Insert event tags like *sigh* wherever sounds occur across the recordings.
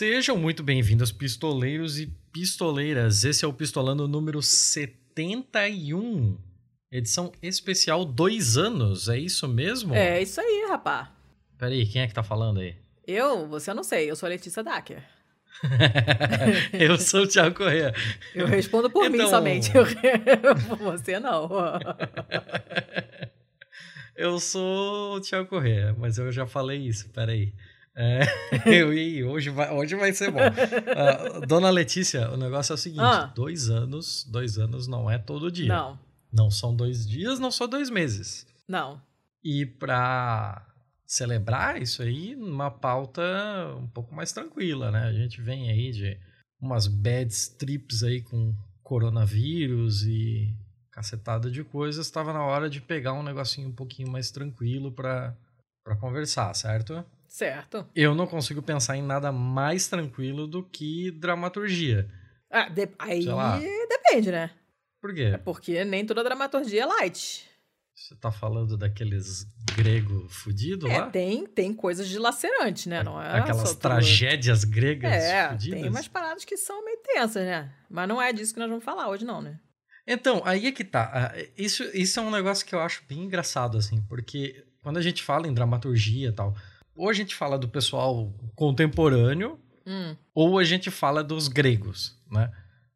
Sejam muito bem-vindos, pistoleiros e pistoleiras. Esse é o Pistolando número 71, edição especial dois anos, é isso mesmo? É isso aí, rapá. Peraí, quem é que tá falando aí? Eu? Você eu não sei, eu sou a Letícia Dacker. *laughs* eu sou o Thiago Corrêa. Eu respondo por então... mim somente, eu... você não. *laughs* eu sou o Thiago Corrêa, mas eu já falei isso, peraí. É, *laughs* eu, e hoje vai, hoje vai ser bom. Uh, Dona Letícia, o negócio é o seguinte: ah. dois anos, dois anos não é todo dia. Não. Não são dois dias, não são dois meses. Não. E para celebrar isso aí, uma pauta um pouco mais tranquila, né? A gente vem aí de umas bad trips aí com coronavírus e cacetada de coisas. Estava na hora de pegar um negocinho um pouquinho mais tranquilo para conversar, certo? Certo. Eu não consigo pensar em nada mais tranquilo do que dramaturgia. Ah, de... aí depende, né? Por quê? É porque nem toda dramaturgia é light. Você tá falando daqueles grego fudido é, lá? tem, tem coisas dilacerantes, né? Não é Aquelas tragédias gregas é, fudidas. tem umas paradas que são meio tensas, né? Mas não é disso que nós vamos falar hoje não, né? Então, aí é que tá. Ah, isso, isso é um negócio que eu acho bem engraçado, assim, porque quando a gente fala em dramaturgia e tal, ou a gente fala do pessoal contemporâneo, hum. ou a gente fala dos gregos, né?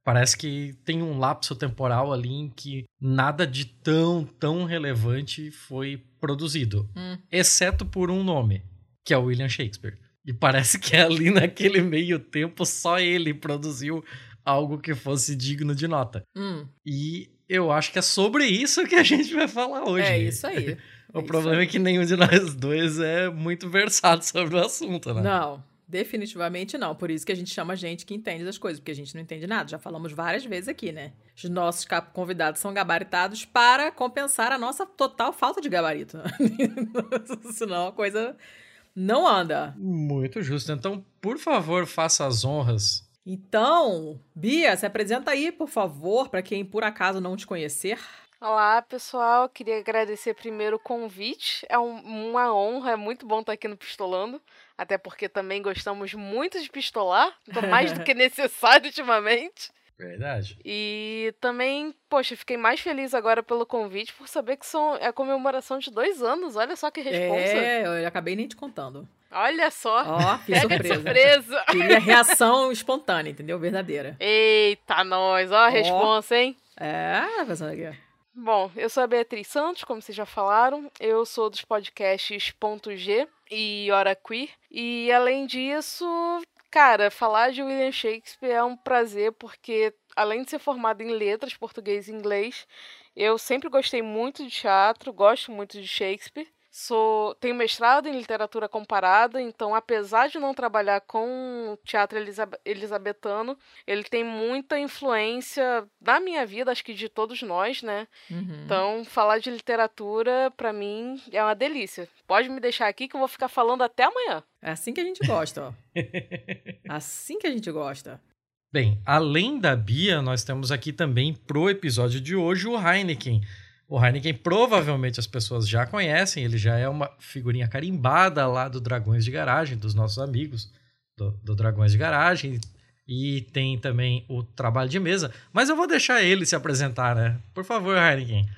Parece que tem um lapso temporal ali em que nada de tão, tão relevante foi produzido. Hum. Exceto por um nome, que é o William Shakespeare. E parece que ali naquele meio tempo só ele produziu algo que fosse digno de nota. Hum. E eu acho que é sobre isso que a gente vai falar hoje. É isso aí. *laughs* o é problema é que nenhum de nós dois é muito versado sobre o assunto, né? Não. Definitivamente não. Por isso que a gente chama gente que entende das coisas, porque a gente não entende nada. Já falamos várias vezes aqui, né? Os nossos convidados são gabaritados para compensar a nossa total falta de gabarito. *laughs* Senão a coisa não anda. Muito justo. Então, por favor, faça as honras. Então, Bia, se apresenta aí, por favor, para quem por acaso não te conhecer. Olá, pessoal. Queria agradecer primeiro o convite. É um, uma honra, é muito bom estar aqui no Pistolando. Até porque também gostamos muito de pistolar, mais do que *laughs* necessário ultimamente. Verdade. E também, poxa, fiquei mais feliz agora pelo convite por saber que são, é a comemoração de dois anos. Olha só que responsa. É, eu acabei nem te contando. Olha só. Ó, que *laughs* surpresa. surpresa. Queria *laughs* reação espontânea, entendeu? Verdadeira. Eita, nós. Ó a responsa, hein? É, pensando aqui. Bom, eu sou a Beatriz Santos, como vocês já falaram. Eu sou dos podcasts Ponto G e Hora Queer. E além disso, cara, falar de William Shakespeare é um prazer porque além de ser formado em letras, português e inglês, eu sempre gostei muito de teatro, gosto muito de Shakespeare. Sou, tenho mestrado em literatura comparada, então apesar de não trabalhar com teatro elisabetano, ele tem muita influência na minha vida, acho que de todos nós, né? Uhum. Então, falar de literatura, para mim, é uma delícia. Pode me deixar aqui que eu vou ficar falando até amanhã. É assim que a gente gosta, ó. assim que a gente gosta. Bem, além da Bia, nós temos aqui também pro episódio de hoje o Heineken o Heineken provavelmente as pessoas já conhecem, ele já é uma figurinha carimbada lá do Dragões de Garagem, dos nossos amigos do, do Dragões de Garagem. E tem também o trabalho de mesa. Mas eu vou deixar ele se apresentar, né? Por favor, Heineken.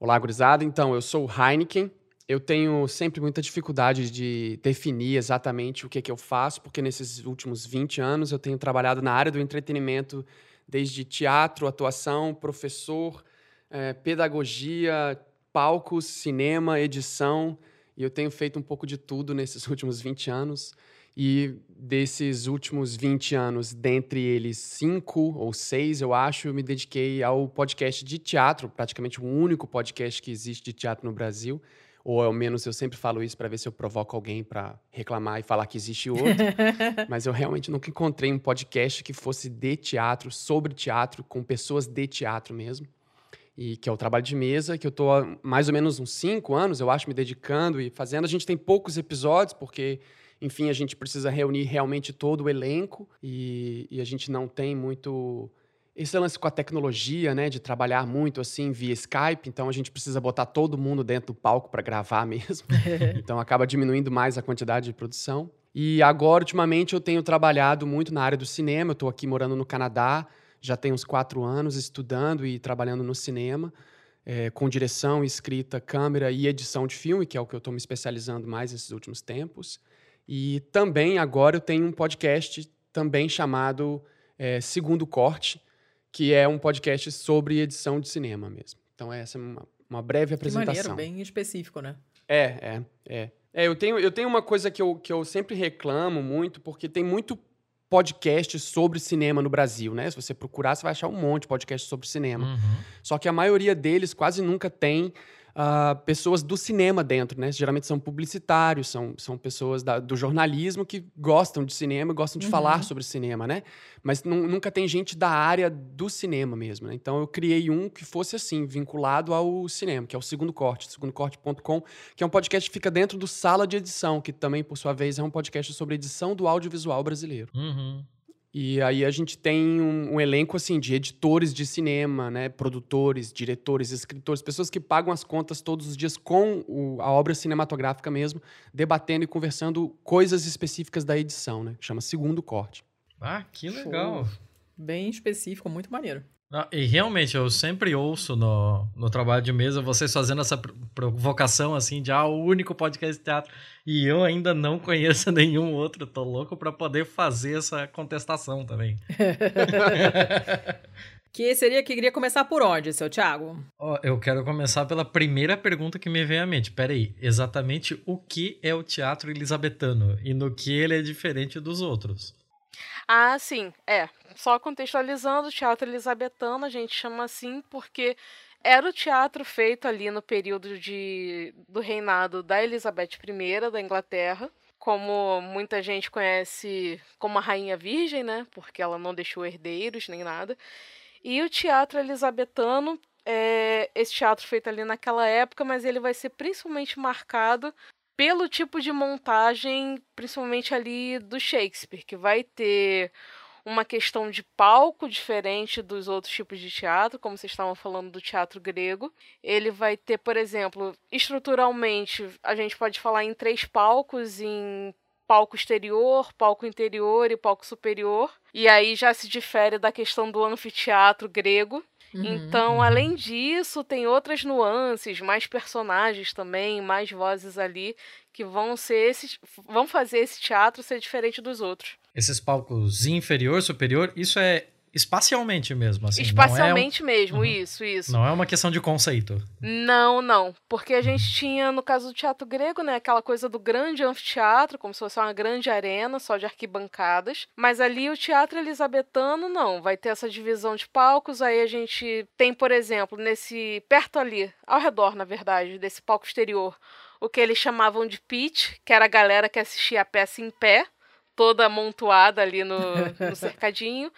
Olá, gurizada. Então, eu sou o Heineken. Eu tenho sempre muita dificuldade de definir exatamente o que, é que eu faço, porque nesses últimos 20 anos eu tenho trabalhado na área do entretenimento, desde teatro, atuação, professor, é, pedagogia, palcos, cinema, edição, e eu tenho feito um pouco de tudo nesses *laughs* últimos 20 anos. E desses últimos 20 anos, dentre eles cinco ou seis, eu acho, eu me dediquei ao podcast de teatro, praticamente o único podcast que existe de teatro no Brasil. Ou ao menos eu sempre falo isso para ver se eu provoco alguém para reclamar e falar que existe outro. *laughs* Mas eu realmente nunca encontrei um podcast que fosse de teatro, sobre teatro, com pessoas de teatro mesmo e que é o trabalho de mesa, que eu estou há mais ou menos uns cinco anos, eu acho, me dedicando e fazendo. A gente tem poucos episódios, porque, enfim, a gente precisa reunir realmente todo o elenco e, e a gente não tem muito esse lance com a tecnologia, né, de trabalhar muito assim via Skype, então a gente precisa botar todo mundo dentro do palco para gravar *laughs* mesmo. *laughs* então acaba diminuindo mais a quantidade de produção. E agora, ultimamente, eu tenho trabalhado muito na área do cinema. Eu estou aqui morando no Canadá, já tem uns quatro anos estudando e trabalhando no cinema, é, com direção, escrita, câmera e edição de filme, que é o que eu estou me especializando mais nesses últimos tempos. E também agora eu tenho um podcast também chamado é, Segundo Corte, que é um podcast sobre edição de cinema mesmo. Então essa é uma, uma breve apresentação. Que maneiro, bem específico, né? É, é, é. É, eu tenho, eu tenho uma coisa que eu, que eu sempre reclamo muito, porque tem muito podcast sobre cinema no Brasil, né? Se você procurar, você vai achar um monte de podcast sobre cinema. Uhum. Só que a maioria deles quase nunca tem uh, pessoas do cinema dentro, né? Geralmente são publicitários, são, são pessoas da, do jornalismo que gostam de cinema e gostam de Uhum. falar sobre cinema, né? Mas nu- nunca tem gente da área do cinema mesmo, né? Então eu criei um que fosse assim, vinculado ao cinema, que é o Segundo Corte, segundocorte.com, que é um podcast que fica dentro do Sala de Edição, que também, por sua vez, é um podcast sobre edição do audiovisual brasileiro. Uhum. E aí a gente tem um, um elenco assim de editores de cinema, né, produtores, diretores, escritores, pessoas que pagam as contas todos os dias com o- a obra cinematográfica mesmo, debatendo e conversando coisas específicas da edição, né? Chama Segundo Corte. Ah, que Show. legal. Bem específico, muito maneiro. E realmente, eu sempre ouço no, no trabalho de mesa vocês fazendo essa pro- provocação assim de ah, o único podcast de teatro. E eu ainda não conheço *laughs* nenhum outro. Tô louco pra poder fazer essa contestação também. *laughs* Que seria que queria começar por onde, seu Thiago? Ó, eu quero começar pela primeira pergunta que me veio à mente. Peraí, exatamente o que é o teatro elisabetano e no que ele é diferente dos outros? Ah, sim, é. Só contextualizando, o teatro elisabetano a gente chama assim porque era o teatro feito ali no período de, do reinado da Elizabeth I da Inglaterra, como muita gente conhece como a Rainha Virgem, né? Porque ela não deixou herdeiros nem nada. E o teatro elisabetano é esse teatro feito ali naquela época, mas ele vai ser principalmente marcado pelo tipo de montagem, principalmente ali do Shakespeare, que vai ter uma questão de palco diferente dos outros tipos de teatro, como vocês estavam falando do teatro grego. Ele vai ter, por exemplo, estruturalmente, a gente pode falar em três palcos, em palco exterior, palco interior e palco superior. E aí já se difere da questão do anfiteatro grego. Uhum. Então, além disso, tem outras nuances, mais personagens também, mais vozes ali que vão ser esses, vão fazer esse teatro ser diferente dos outros. Esses palcos inferior, superior, isso é espacialmente mesmo, assim. Espacialmente mesmo, Uhum. isso, isso. Não é, um- não é uma questão de conceito. Não, não. Porque a gente tinha, no caso do teatro grego, né, aquela coisa do grande anfiteatro, como se fosse uma grande arena, só de arquibancadas. Mas ali o teatro elisabetano, não. Vai ter essa divisão de palcos. Aí a gente tem, por exemplo, nesse. perto ali, ao redor, na verdade, desse palco exterior, o que eles chamavam de pitch, que era a galera que assistia a peça em pé, toda amontoada ali no, no cercadinho.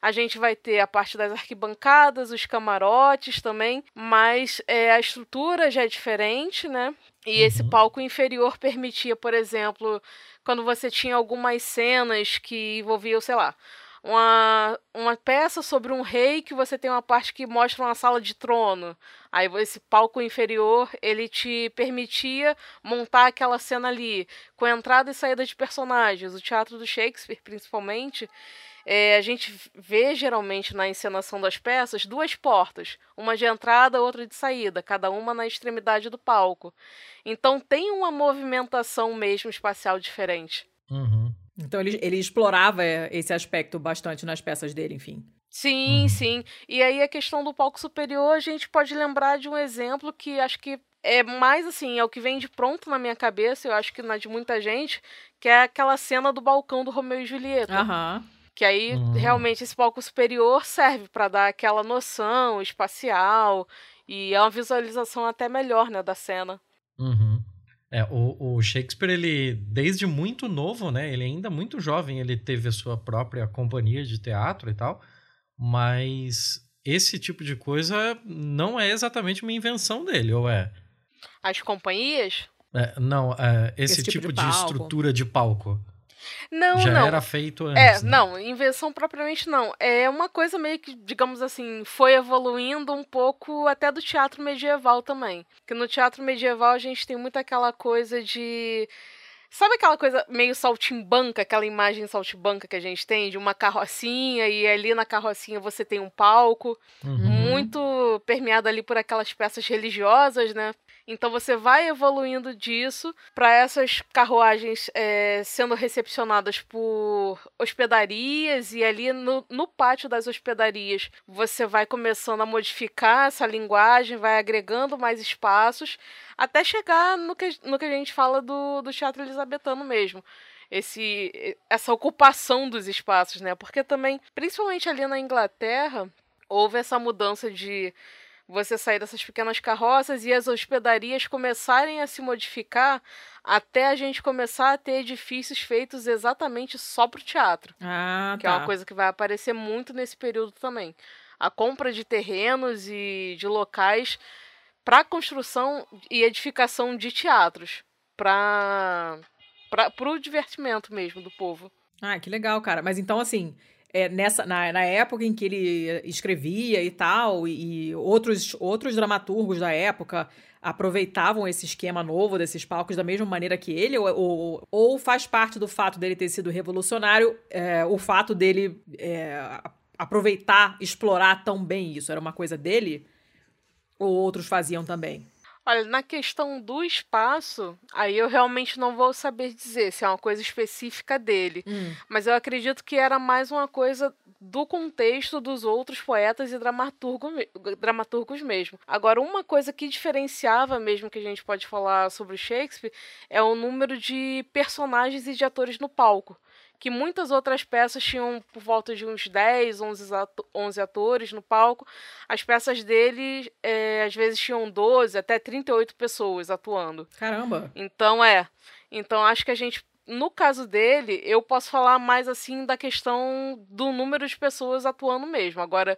A gente vai ter a parte das arquibancadas, os camarotes também, mas é, a estrutura já é diferente, né? E esse Uhum. palco inferior permitia, por exemplo, quando você tinha algumas cenas que envolviam, sei lá, uma, uma peça sobre um rei que você tem uma parte que mostra uma sala de trono. Aí esse palco inferior, ele te permitia montar aquela cena ali, com entrada e saída de personagens. O teatro do Shakespeare, principalmente, é, a gente vê geralmente na encenação das peças duas portas, uma de entrada, outra de saída, cada uma na extremidade do palco. Então tem uma movimentação mesmo espacial diferente. Uhum. Então ele, ele explorava é, esse aspecto bastante nas peças dele, enfim. Sim, Uhum. sim. E aí a questão do palco superior, a gente pode lembrar de um exemplo que acho que é mais assim, é o que vem de pronto na minha cabeça, eu acho que na de muita gente, que é aquela cena do balcão do Romeu e Julieta. Aham. Que aí, Hum. realmente, esse palco superior serve para dar aquela noção espacial e é uma visualização até melhor, né, da cena. Uhum. É, o, o Shakespeare, ele, desde muito novo, né? Ele ainda muito jovem, ele teve a sua própria companhia de teatro e tal, mas esse tipo de coisa não é exatamente uma invenção dele, ou é? As companhias? É, não, é, esse, Esse tipo tipo, de de, estrutura de palco Não, já não. era feito É, antes. né? não, invenção propriamente não. É uma coisa meio que, digamos assim, foi evoluindo um pouco até do teatro medieval também. Que no teatro medieval a gente tem muito aquela coisa de Sabe aquela coisa meio saltimbanca, aquela imagem saltimbanca que a gente tem de uma carrocinha e ali na carrocinha você tem um palco, Uhum. muito permeado ali por aquelas peças religiosas, né? Então você vai evoluindo disso para essas carruagens é, sendo recepcionadas por hospedarias e ali no, no pátio das hospedarias você vai começando a modificar essa linguagem, vai agregando mais espaços até chegar no que, no que a gente fala do, do teatro elisabetano mesmo. Esse, essa ocupação dos espaços, né? Porque também, principalmente ali na Inglaterra, houve essa mudança de você sair dessas pequenas carroças e as hospedarias começarem a se modificar até a gente começar a ter edifícios feitos exatamente só para o teatro. Ah, Que tá. é uma coisa que vai aparecer muito nesse período também. A compra de terrenos e de locais para construção e edificação de teatros. Para o divertimento mesmo do povo. Ah, que legal, cara. Mas então, assim, é, nessa, na, na época em que ele escrevia e tal, e, e outros, outros dramaturgos da época aproveitavam esse esquema novo desses palcos da mesma maneira que ele, ou, ou, ou faz parte do fato dele ter sido revolucionário é, o fato dele é, aproveitar, explorar tão bem isso? Era uma coisa dele? Ou outros faziam também? Olha, na questão do espaço, aí eu realmente não vou saber dizer se é uma coisa específica dele. Hum. Mas eu acredito que era mais uma coisa do contexto dos outros poetas e dramaturgo dramaturgos mesmo. Agora, uma coisa que diferenciava mesmo que a gente pode falar sobre Shakespeare é o número de personagens e de atores no palco. Que muitas outras peças tinham por volta de uns 10, 11, ato- 11 atores no palco. As peças dele, é, às vezes, tinham 12, até 38 pessoas atuando. Caramba! Então é. Então acho que a gente, no caso dele, eu posso falar mais assim da questão do número de pessoas atuando mesmo. Agora,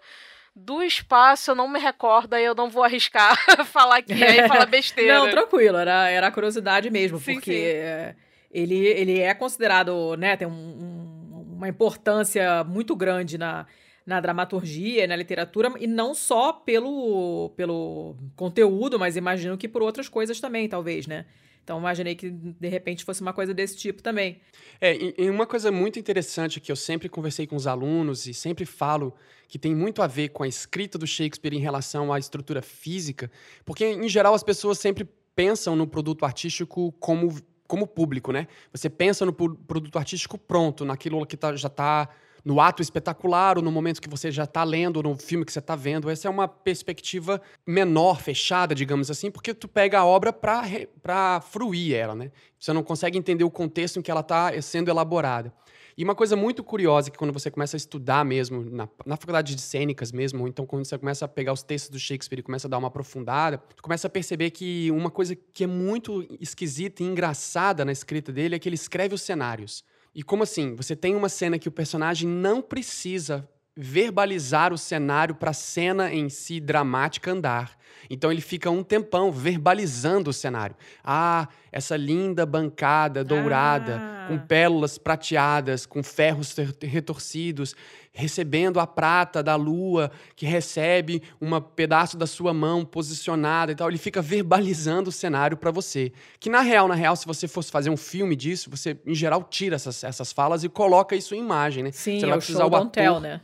do espaço eu não me recordo, aí eu não vou arriscar *laughs* falar aqui, aí falar *laughs* besteira. Não, tranquilo, era, era curiosidade mesmo, Sim, porque sim. é, Ele, ele é considerado, né, tem um- um- uma importância muito grande na, na dramaturgia, na literatura, e não só pelo, pelo conteúdo, mas imagino que por outras coisas também, talvez, né? Então imaginei que de repente fosse uma coisa desse tipo também. É, e, uma coisa muito interessante que eu sempre conversei com os alunos e sempre falo que tem muito a ver com a escrita do Shakespeare em relação à estrutura física, porque em geral as pessoas sempre pensam no produto artístico como, como público, né? Você pensa no produto artístico pronto, naquilo que tá- já está no ato espetacular, ou no momento que você já está lendo, ou no filme que você está vendo. Essa é uma perspectiva menor, fechada, digamos assim, porque tu pega a obra para fruir ela, né? Você não consegue entender o contexto em que ela está sendo elaborada. E uma coisa muito curiosa que quando você começa a estudar mesmo, na, na faculdade de cênicas mesmo, ou então quando você começa a pegar os textos do Shakespeare e começa a dar uma aprofundada, tu começa a perceber que uma coisa que é muito esquisita e engraçada na escrita dele é que ele escreve os cenários. E como assim? Você tem uma cena que o personagem não precisa verbalizar o cenário para a cena em si dramática andar. Então ele fica um tempão verbalizando o cenário. Ah, essa linda bancada dourada, Ah. com pérolas prateadas, com ferros retorcidos, recebendo a prata da lua, que recebe um pedaço da sua mão posicionada e tal. Ele fica verbalizando o cenário para você. Que na real, na real, se você fosse fazer um filme disso, você em geral tira essas, essas falas e coloca isso em imagem, né? Sim, você é vai o precisar show o don't tell, ator né?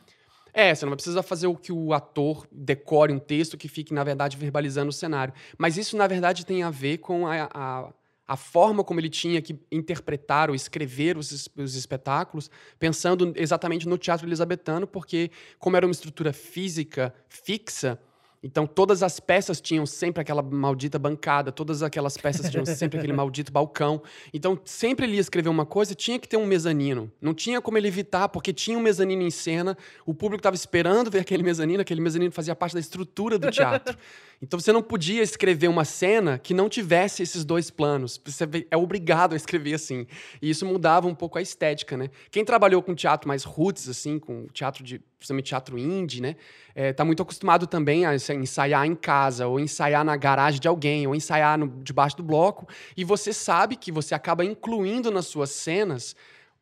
É, você não vai precisar fazer o que o ator decore um texto que fique, na verdade, verbalizando o cenário. Mas isso, na verdade, tem a ver com a, a, a forma como ele tinha que interpretar ou escrever os, os espetáculos, pensando exatamente no teatro elisabetano, porque, como era uma estrutura física fixa, então todas as peças tinham sempre aquela maldita bancada, todas aquelas peças tinham sempre aquele maldito balcão. Então, sempre ele ia escrever uma coisa, tinha que ter um mezanino. Não tinha como ele evitar, porque tinha um mezanino em cena, o público estava esperando ver aquele mezanino, aquele mezanino fazia parte da estrutura do teatro. *laughs* Então você não podia escrever uma cena que não tivesse esses dois planos. Você é obrigado a escrever assim. E isso mudava um pouco a estética, né? Quem trabalhou com teatro mais roots, assim, com teatro de, principalmente teatro indie, né? É, tá muito acostumado também a ensa- ensaiar em casa, ou ensaiar na garagem de alguém, ou ensaiar no- debaixo do bloco. E você sabe que você acaba incluindo nas suas cenas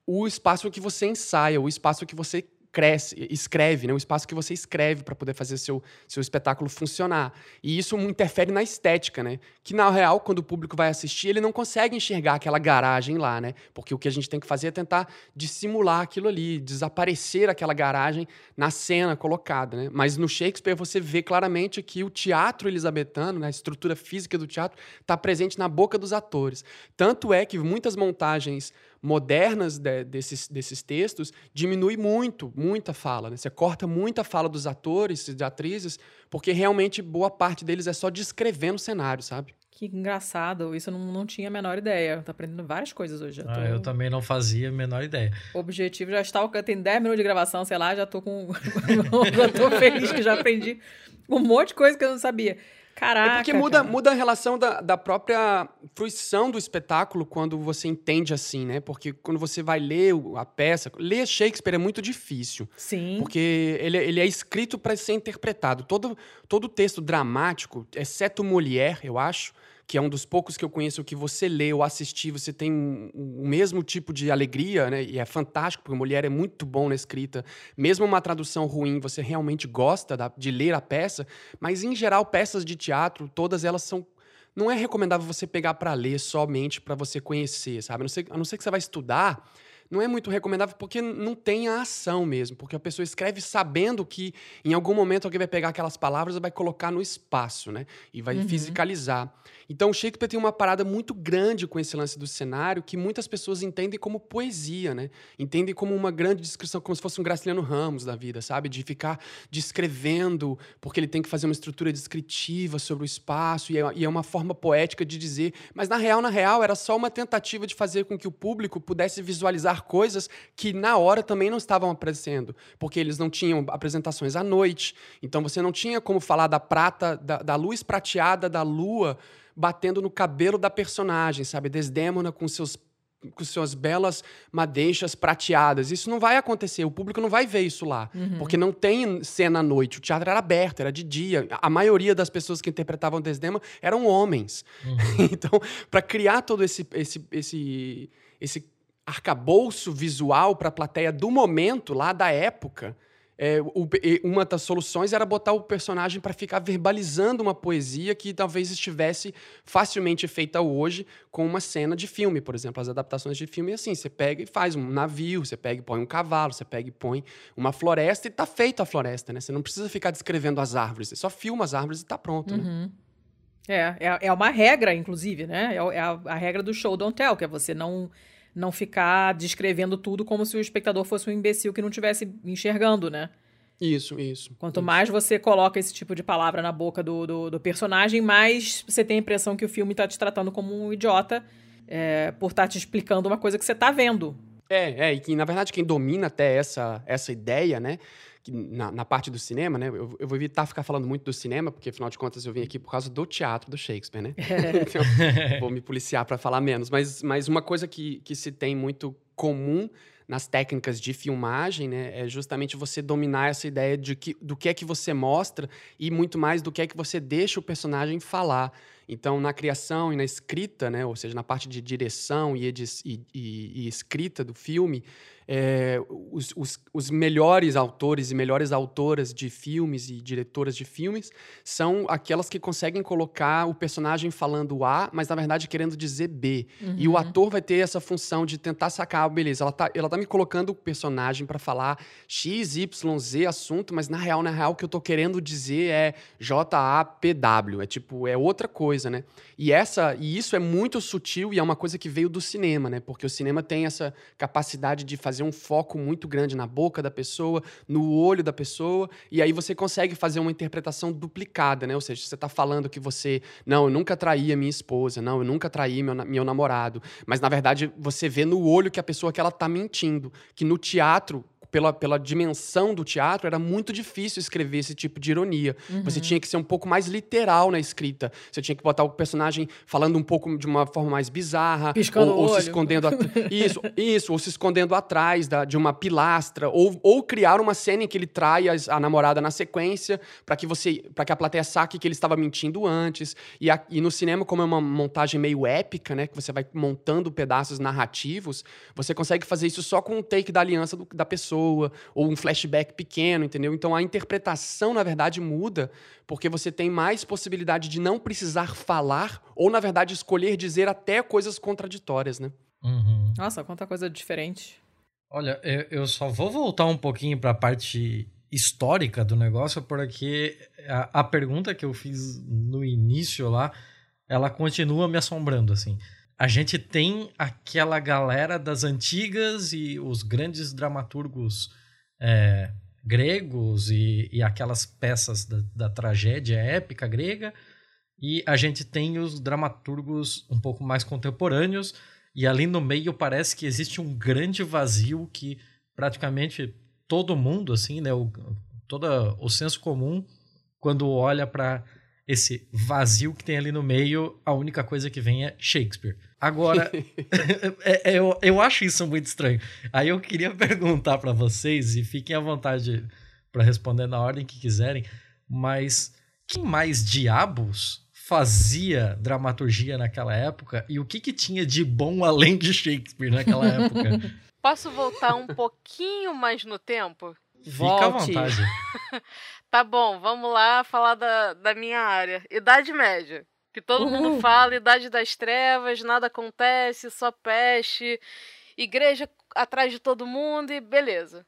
o espaço que você ensaia, o espaço que você cresce, escreve, né? O espaço que você escreve para poder fazer seu, seu espetáculo funcionar. E isso interfere na estética, né? Que na real, quando o público vai assistir, ele não consegue enxergar aquela garagem lá, né? Porque o que a gente tem que fazer é tentar dissimular aquilo ali, desaparecer aquela garagem na cena colocada, né? Mas no Shakespeare você vê claramente que o teatro elisabetano, né? a estrutura física do teatro, está presente na boca dos atores. Tanto é que muitas montagens modernas de, desses, desses textos diminui muito, muita fala. Né? Você corta muita fala dos atores e atrizes, porque realmente boa parte deles é só descrevendo o cenário, sabe? Que engraçado, isso eu não, não tinha a menor ideia. Tô aprendendo várias coisas hoje. Ah, eu também não fazia a menor ideia. O objetivo já está, tem 10 minutos de gravação, sei lá, já tô com. *laughs* já tô feliz que já aprendi um monte de coisa que eu não sabia. Caraca. É porque muda, muda a relação da, da própria fruição do espetáculo quando você entende assim, né? Porque quando você vai ler a peça, ler Shakespeare é muito difícil. Sim. Porque ele, ele é escrito para ser interpretado. Todo, todo texto dramático, exceto Molière, eu acho, que é um dos poucos que eu conheço que você lê ou assistir, você tem o mesmo tipo de alegria, né? E é fantástico, porque Mulher é muito bom na escrita. Mesmo uma tradução ruim, você realmente gosta da, de ler a peça, mas em geral, peças de teatro, todas elas são não é recomendável você pegar para ler somente para você conhecer, sabe? A não, ser, a não ser que você vai estudar, não é muito recomendável porque não tem a ação mesmo, porque a pessoa escreve sabendo que em algum momento alguém vai pegar aquelas palavras e vai colocar no espaço, né? E vai uhum. fisicalizar. Então, Shakespeare tem uma parada muito grande com esse lance do cenário que muitas pessoas entendem como poesia, né? Entendem como uma grande descrição, como se fosse um Graciliano Ramos da vida, sabe? De ficar descrevendo, porque ele tem que fazer uma estrutura descritiva sobre o espaço, e é, e é uma forma poética de dizer. Mas, na real, na real, era só uma tentativa de fazer com que o público pudesse visualizar coisas que, na hora, também não estavam aparecendo, porque eles não tinham apresentações à noite, então você não tinha como falar da prata, da, da luz prateada da lua batendo no cabelo da personagem, sabe? Desdémona com seus com suas belas madeixas prateadas. Isso não vai acontecer, o público não vai ver isso lá, uhum. porque não tem cena à noite. O teatro era aberto, era de dia. A maioria das pessoas que interpretavam Desdema eram homens. Uhum. *laughs* então, para criar todo esse esse esse esse arcabouço visual para a plateia do momento lá da época, é, uma das soluções era botar o personagem para ficar verbalizando uma poesia que talvez estivesse facilmente feita hoje com uma cena de filme, por exemplo. As adaptações de filme é assim: você pega e faz um navio, você pega e põe um cavalo, você pega e põe uma floresta e está feita a floresta, né? Você não precisa ficar descrevendo as árvores, você só filma as árvores e está pronto, né? uhum. né? É, é, é uma regra, inclusive, né? É, é a, a regra do show don't tell, que é você não não ficar descrevendo tudo como se o espectador fosse um imbecil que não estivesse enxergando, né? Isso, isso. Quanto isso. mais você coloca esse tipo de palavra na boca do, do, do, personagem, mais você tem a impressão que o filme está te tratando como um idiota é, por estar tá te explicando uma coisa que você está vendo. É, é, e que na verdade quem domina até essa, essa ideia, né? Na, na, parte do cinema, né? Eu, eu, vou evitar ficar falando muito do cinema, porque afinal de contas eu vim aqui por causa do teatro do Shakespeare, né? *laughs* então, vou me policiar para falar menos. Mas, mas uma coisa que, que se tem muito comum nas técnicas de filmagem, né, é justamente você dominar essa ideia de que, do que é que você mostra e muito mais do que é que você deixa o personagem falar. Então, na criação e na escrita, né, ou seja, na parte de direção e, e, e, e escrita do filme, é, os, os, os, melhores autores e melhores autoras de filmes e diretoras de filmes são aquelas que conseguem colocar o personagem falando A, mas na verdade querendo dizer B. Uhum. E o uhum. ator vai ter essa função de tentar sacar, ah, beleza, ela tá, ela tá me colocando o personagem para falar X, Y, Z assunto, mas na real, na real, o que eu tô querendo dizer é J-A-P-W. É tipo, é outra coisa, né? E, essa, e isso é muito sutil e é uma coisa que veio do cinema, né? Porque o cinema tem essa capacidade de fazer fazer um foco muito grande na boca da pessoa, no olho da pessoa, e aí você consegue fazer uma interpretação duplicada, né? Ou seja, você está falando que você, não, eu nunca traí a minha esposa, não, eu nunca traí meu, meu namorado, mas na verdade você vê no olho que a pessoa que ela está mentindo, que no teatro pela, pela dimensão do teatro, era muito difícil escrever esse tipo de ironia. Uhum. Você tinha que ser um pouco mais literal na escrita. Você tinha que botar o personagem falando um pouco de uma forma mais bizarra. Piscando ou, ou se escondendo. *laughs* isso, isso, ou se escondendo atrás da, de uma pilastra. Ou, ou criar uma cena em que ele trai a, a namorada na sequência, para que você para que a plateia saque que ele estava mentindo antes. E, a, e no cinema, como é uma montagem meio épica, né? Que você vai montando pedaços narrativos, você consegue fazer isso só com um take da aliança do, da pessoa pessoa, ou um flashback pequeno, entendeu? Então a interpretação, na verdade, muda, porque você tem mais possibilidade de não precisar falar, ou, na verdade, escolher dizer até coisas contraditórias, né? Uhum. Nossa, quanta coisa diferente. Olha, eu, só vou voltar um pouquinho para a parte histórica do negócio, porque a, a pergunta que eu fiz no início lá, ela continua me assombrando, assim a gente tem aquela galera das antigas e os grandes dramaturgos é, gregos e, e, aquelas peças da, da, tragédia épica grega, e a gente tem os dramaturgos um pouco mais contemporâneos, e ali no meio parece que existe um grande vazio que praticamente todo mundo, assim, né, o, todo o senso comum, quando olha para esse vazio que tem ali no meio, a única coisa que vem é Shakespeare. Agora, *laughs* *laughs* é, é, eu, eu acho isso muito estranho. Aí eu queria *laughs* perguntar para vocês, e fiquem à vontade para responder na ordem que quiserem, mas quem mais diabos fazia dramaturgia naquela época e o que, que tinha de bom além de Shakespeare naquela época? Posso voltar um pouquinho mais no tempo? Fica Volte. à vontade. Tá bom, vamos lá falar da, da minha área. Idade Média. Que todo uhum. mundo fala, Idade das Trevas, nada acontece, só peste, igreja atrás de todo mundo e beleza.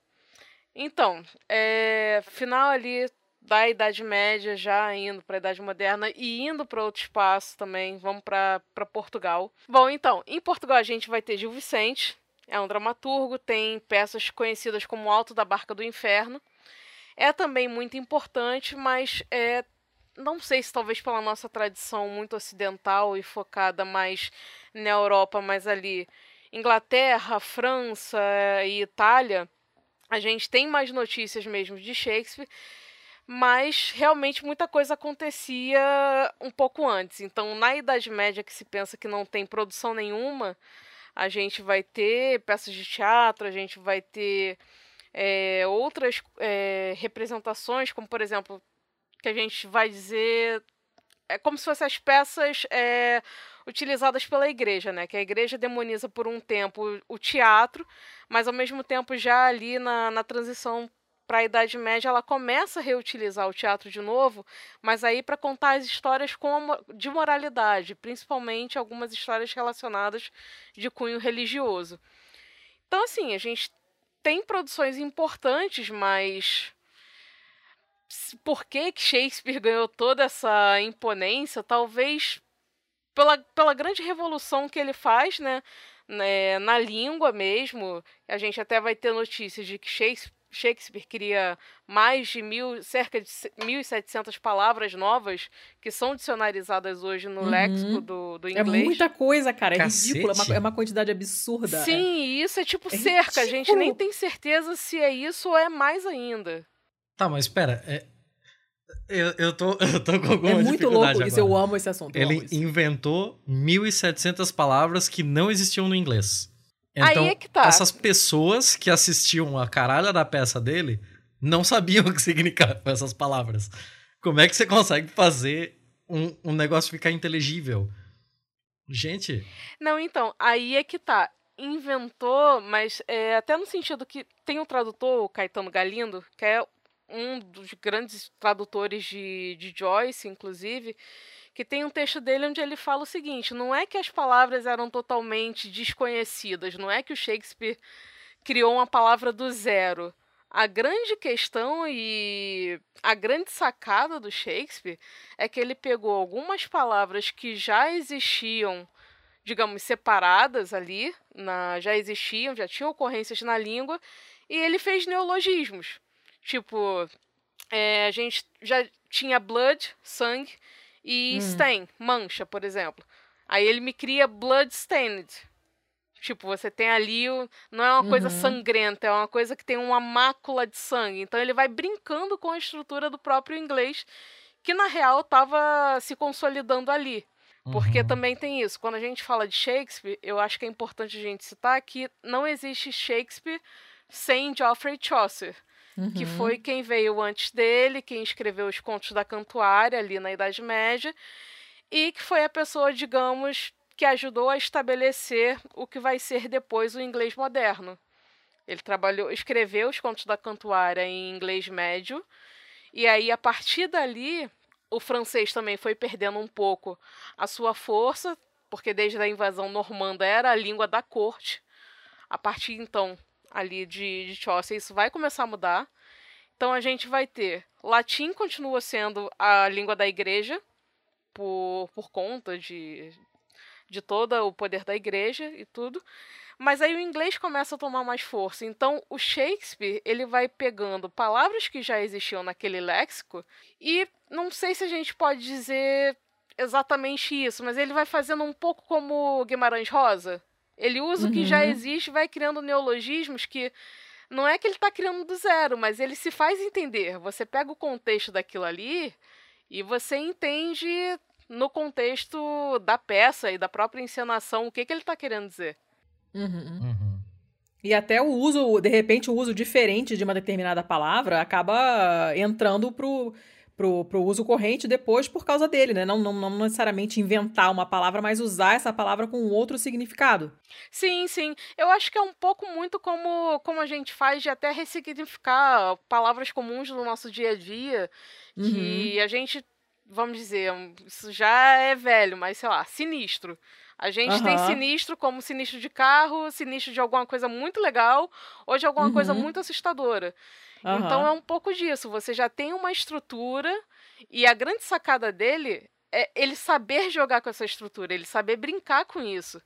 Então, é, final ali da Idade Média, já indo para a Idade Moderna e indo para outro espaço também, vamos para Portugal. Bom, então, em Portugal a gente vai ter Gil Vicente, é um dramaturgo, tem peças conhecidas como Alto da Barca do Inferno, é também muito importante, mas é, não sei se talvez pela nossa tradição muito ocidental e focada mais na Europa, mas ali Inglaterra, França e Itália, a gente tem mais notícias mesmo de Shakespeare, mas realmente muita coisa acontecia um pouco antes. Então, na Idade Média, que se pensa que não tem produção nenhuma, a gente vai ter peças de teatro, a gente vai ter é, outras é, representações, como por exemplo, que a gente vai dizer. É como se fossem as peças é, utilizadas pela igreja, né? Que a igreja demoniza por um tempo o teatro, mas ao mesmo tempo, já ali na, na transição para a Idade Média, ela começa a reutilizar o teatro de novo, mas aí para contar as histórias com, de moralidade, principalmente algumas histórias relacionadas de cunho religioso. Então, assim, a gente tem produções importantes, mas por que Shakespeare ganhou toda essa imponência? Talvez pela, pela grande revolução que ele faz, né? né na língua mesmo. A gente até vai ter notícias de que Shakespeare Shakespeare cria mais de mil, cerca de 1.700 palavras novas que são dicionarizadas hoje no uhum. léxico do, do é inglês. É muita coisa, cara. É Cacete. ridículo. É uma, é uma, quantidade absurda. Sim, é. isso é tipo é cerca. Ridículo. A gente nem tem certeza se é isso ou é mais ainda. Tá, mas espera. É... Eu, eu, tô, *laughs* eu tô com alguma É muito louco isso. Eu amo esse assunto. Ele inventou 1.700 palavras que não existiam no inglês. Então, Aí é que tá. essas pessoas que assistiam a caralha da peça dele não sabiam *laughs* o que significavam essas palavras. Como é que você consegue fazer um, um negócio ficar inteligível? Gente. Não, então, aí é que tá. Inventou, mas é, até no sentido que tem um tradutor, o Caetano Galindo, que é um dos grandes tradutores de, de Joyce, inclusive, que tem um texto dele onde ele fala o seguinte: não é que as palavras eram totalmente desconhecidas, não é que o Shakespeare criou uma palavra do zero. A grande questão e a grande sacada do Shakespeare é que ele pegou algumas palavras que já existiam, digamos, separadas ali, na, já existiam, já tinham ocorrências na língua, e ele fez neologismos. Tipo, é, a gente já tinha blood, sangue, e hum. stain, mancha, por exemplo. Aí ele me cria bloodstained. Tipo, você tem ali. Não é uma uhum. coisa sangrenta, é uma coisa que tem uma mácula de sangue. Então ele vai brincando com a estrutura do próprio inglês, que na real estava se consolidando ali. Porque uhum. também tem isso. Quando a gente fala de Shakespeare, eu acho que é importante a gente citar que não existe Shakespeare sem Geoffrey Chaucer uhum. que foi quem veio antes dele, quem escreveu os contos da Cantuária ali na Idade Média, e que foi a pessoa, digamos, que ajudou a estabelecer o que vai ser depois o inglês moderno. Ele trabalhou, escreveu os contos da Cantuária em inglês médio. E aí, a partir dali, o francês também foi perdendo um pouco a sua força, porque desde a invasão normanda era a língua da corte. A partir então ali de, de Chaucer, isso vai começar a mudar. Então a gente vai ter latim continua sendo a língua da igreja por, por conta de, de todo o poder da igreja e tudo. Mas aí o inglês começa a tomar mais força. Então o Shakespeare ele vai pegando palavras que já existiam naquele léxico e não sei se a gente pode dizer exatamente isso, mas ele vai fazendo um pouco como Guimarães Rosa. Ele usa uhum. o que já uhum. existe, vai criando neologismos que não é que ele está criando do zero, mas ele se faz entender. Você pega o contexto daquilo ali e você entende no contexto da peça e da própria encenação o que, que ele está querendo dizer. Uhum. Uhum. E até o uso, de repente, o uso diferente de uma determinada palavra acaba entrando pro, pro, pro uso corrente depois por causa dele, né? Não, não, não necessariamente inventar uma palavra, mas usar essa palavra com outro significado. Sim, sim. Eu acho que é um pouco muito como, como a gente faz de até ressignificar palavras comuns do nosso dia a dia, uhum. que a gente, vamos dizer, isso já é velho, mas sei lá, sinistro. A gente uhum. tem sinistro como sinistro de carro, sinistro de alguma coisa muito legal ou de alguma uhum. coisa muito assustadora. Uhum. Então é um pouco disso. Você já tem uma estrutura e a grande sacada dele é ele saber jogar com essa estrutura, ele saber brincar com isso.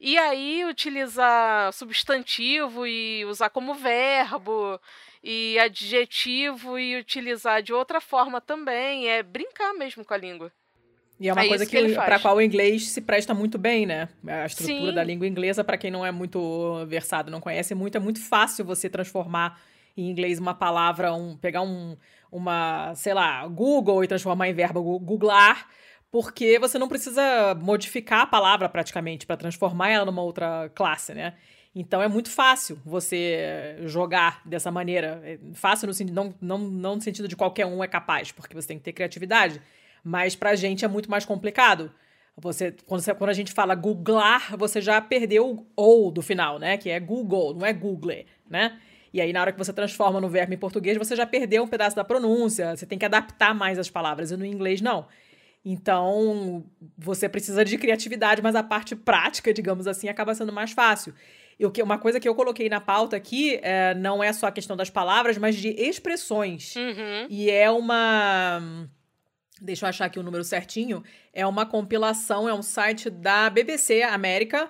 E aí utilizar substantivo e usar como verbo e adjetivo e utilizar de outra forma também, é brincar mesmo com a língua. E é uma é coisa que, que para qual o inglês se presta muito bem, né? A estrutura Sim. da língua inglesa, para quem não é muito versado, não conhece muito, é muito fácil você transformar em inglês uma palavra, um, pegar um, uma, sei lá, Google e transformar em verbo googlar, porque você não precisa modificar a palavra praticamente para transformar ela numa outra classe, né? Então é muito fácil você jogar dessa maneira. É fácil no não, não, não no sentido de qualquer um é capaz, porque você tem que ter criatividade. Mas pra gente é muito mais complicado. Você quando, você, quando a gente fala googlar, você já perdeu o ou do final, né? Que é Google, não é Google, né? E aí, na hora que você transforma no verbo em português, você já perdeu um pedaço da pronúncia. Você tem que adaptar mais as palavras. E no inglês, não. Então, você precisa de criatividade, mas a parte prática, digamos assim, acaba sendo mais fácil. Eu, uma coisa que eu coloquei na pauta aqui é, não é só a questão das palavras, mas de expressões. Uhum. E é uma Deixa eu achar aqui o número certinho. É uma compilação, é um site da BBC América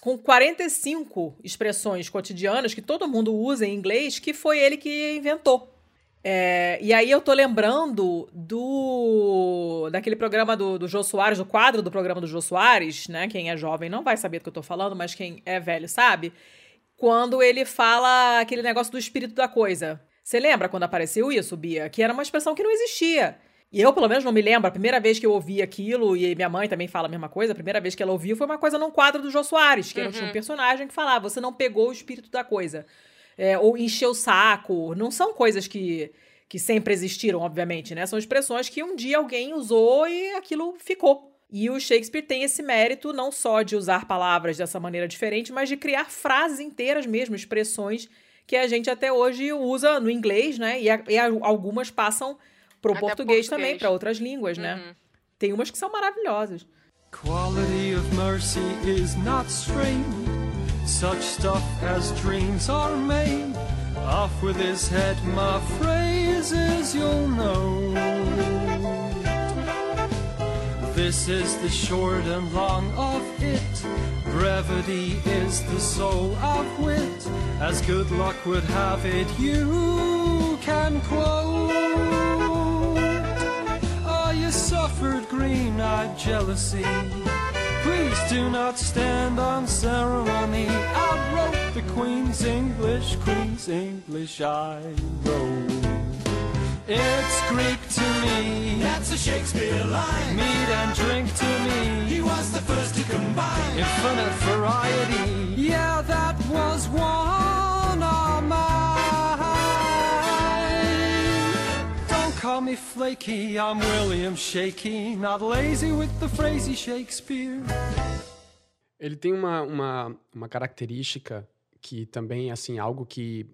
com 45 expressões cotidianas que todo mundo usa em inglês, que foi ele que inventou. É, e aí eu tô lembrando do daquele programa do, do Jô Soares, do quadro do programa do Jô Soares, né? Quem é jovem não vai saber do que eu tô falando, mas quem é velho sabe. Quando ele fala aquele negócio do espírito da coisa. Você lembra quando apareceu isso, Bia? Que era uma expressão que não existia. E eu, pelo menos, não me lembro. A primeira vez que eu ouvi aquilo, e minha mãe também fala a mesma coisa, a primeira vez que ela ouviu foi uma coisa num quadro do Jô Soares, que uhum. tinha um personagem que falava: você não pegou o espírito da coisa. É, ou encheu o saco. Não são coisas que, que sempre existiram, obviamente, né? São expressões que um dia alguém usou e aquilo ficou. E o Shakespeare tem esse mérito não só de usar palavras dessa maneira diferente, mas de criar frases inteiras mesmo, expressões que a gente até hoje usa no inglês, né? E, a, e a, algumas passam pro Até português, português, também, para outras línguas, né? uhum. né? Tem umas que são maravilhosas. Quality of mercy is not strained. Such stuff as dreams are made. Off with his head, my phrases you'll know. This is the short and long of it. Brevity is the soul of wit. As good luck would have it, you can quote. Suffered green-eyed jealousy. Please do not stand on ceremony. I wrote the Queen's English, Queen's English I wrote. It's Greek to me. That's a Shakespeare line. Meat and drink to me. He was the first to combine infinite variety. Yeah, that was one call me flaky, I'm William Shaky, not lazy with the phrasey Shakespeare. Ele tem uma, uma, uma característica que também, assim, algo que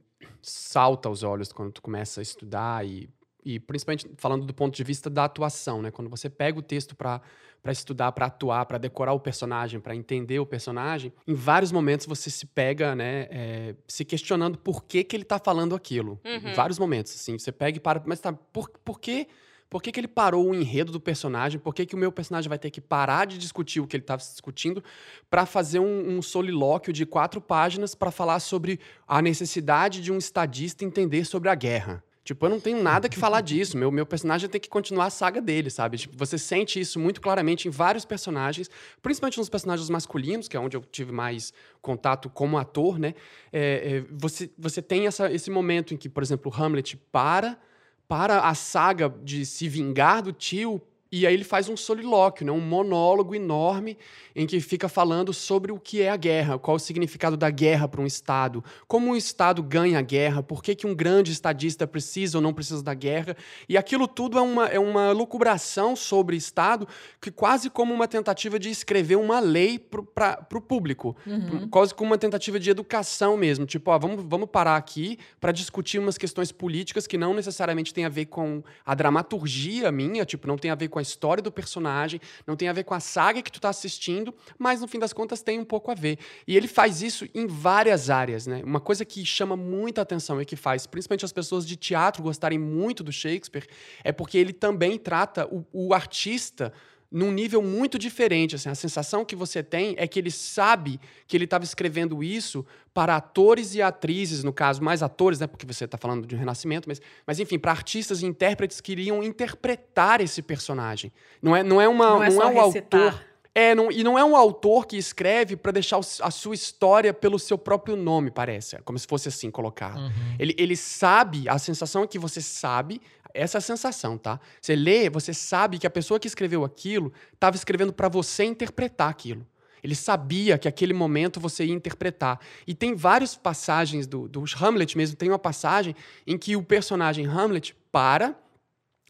salta aos olhos quando tu começa a estudar e, e principalmente falando do ponto de vista da atuação, né? Quando você pega o texto para para estudar, para atuar, para decorar o personagem, para entender o personagem, em vários momentos você se pega, né, é, se questionando por que, que ele está falando aquilo. Uhum. Em vários momentos, assim, você pega e para, mas tá, por, por que por que, que ele parou o enredo do personagem? Por que, que o meu personagem vai ter que parar de discutir o que ele estava discutindo para fazer um, um solilóquio de quatro páginas para falar sobre a necessidade de um estadista entender sobre a guerra? Tipo, eu não tenho nada que falar disso. Meu, meu personagem tem que continuar a saga dele, sabe? Tipo, você sente isso muito claramente em vários personagens, principalmente nos personagens masculinos, que é onde eu tive mais contato como ator, né? É, é, você, você tem essa, esse momento em que, por exemplo, Hamlet para para a saga de se vingar do tio e aí ele faz um solilóquio, né? um monólogo enorme em que fica falando sobre o que é a guerra, qual o significado da guerra para um Estado, como um Estado ganha a guerra, por que, que um grande estadista precisa ou não precisa da guerra. E aquilo tudo é uma, é uma lucubração sobre Estado, que quase como uma tentativa de escrever uma lei para o público, uhum. quase como uma tentativa de educação mesmo. Tipo, ó, vamos, vamos parar aqui para discutir umas questões políticas que não necessariamente têm a ver com a dramaturgia minha, tipo, não tem a ver com a história do personagem, não tem a ver com a saga que tu tá assistindo, mas no fim das contas tem um pouco a ver. E ele faz isso em várias áreas, né? Uma coisa que chama muita atenção e que faz principalmente as pessoas de teatro gostarem muito do Shakespeare é porque ele também trata o, o artista num nível muito diferente. Assim, a sensação que você tem é que ele sabe que ele estava escrevendo isso para atores e atrizes, no caso, mais atores, né? Porque você está falando de um renascimento, mas, mas enfim, para artistas e intérpretes que iriam interpretar esse personagem. Não é, não é uma. Não é, não é um autor. É, não, e não é um autor que escreve para deixar a sua história pelo seu próprio nome, parece. Como se fosse assim colocar. Uhum. Ele, ele sabe, a sensação é que você sabe, essa é a sensação, tá? Você lê, você sabe que a pessoa que escreveu aquilo estava escrevendo para você interpretar aquilo. Ele sabia que aquele momento você ia interpretar. E tem várias passagens do, do Hamlet mesmo. Tem uma passagem em que o personagem Hamlet para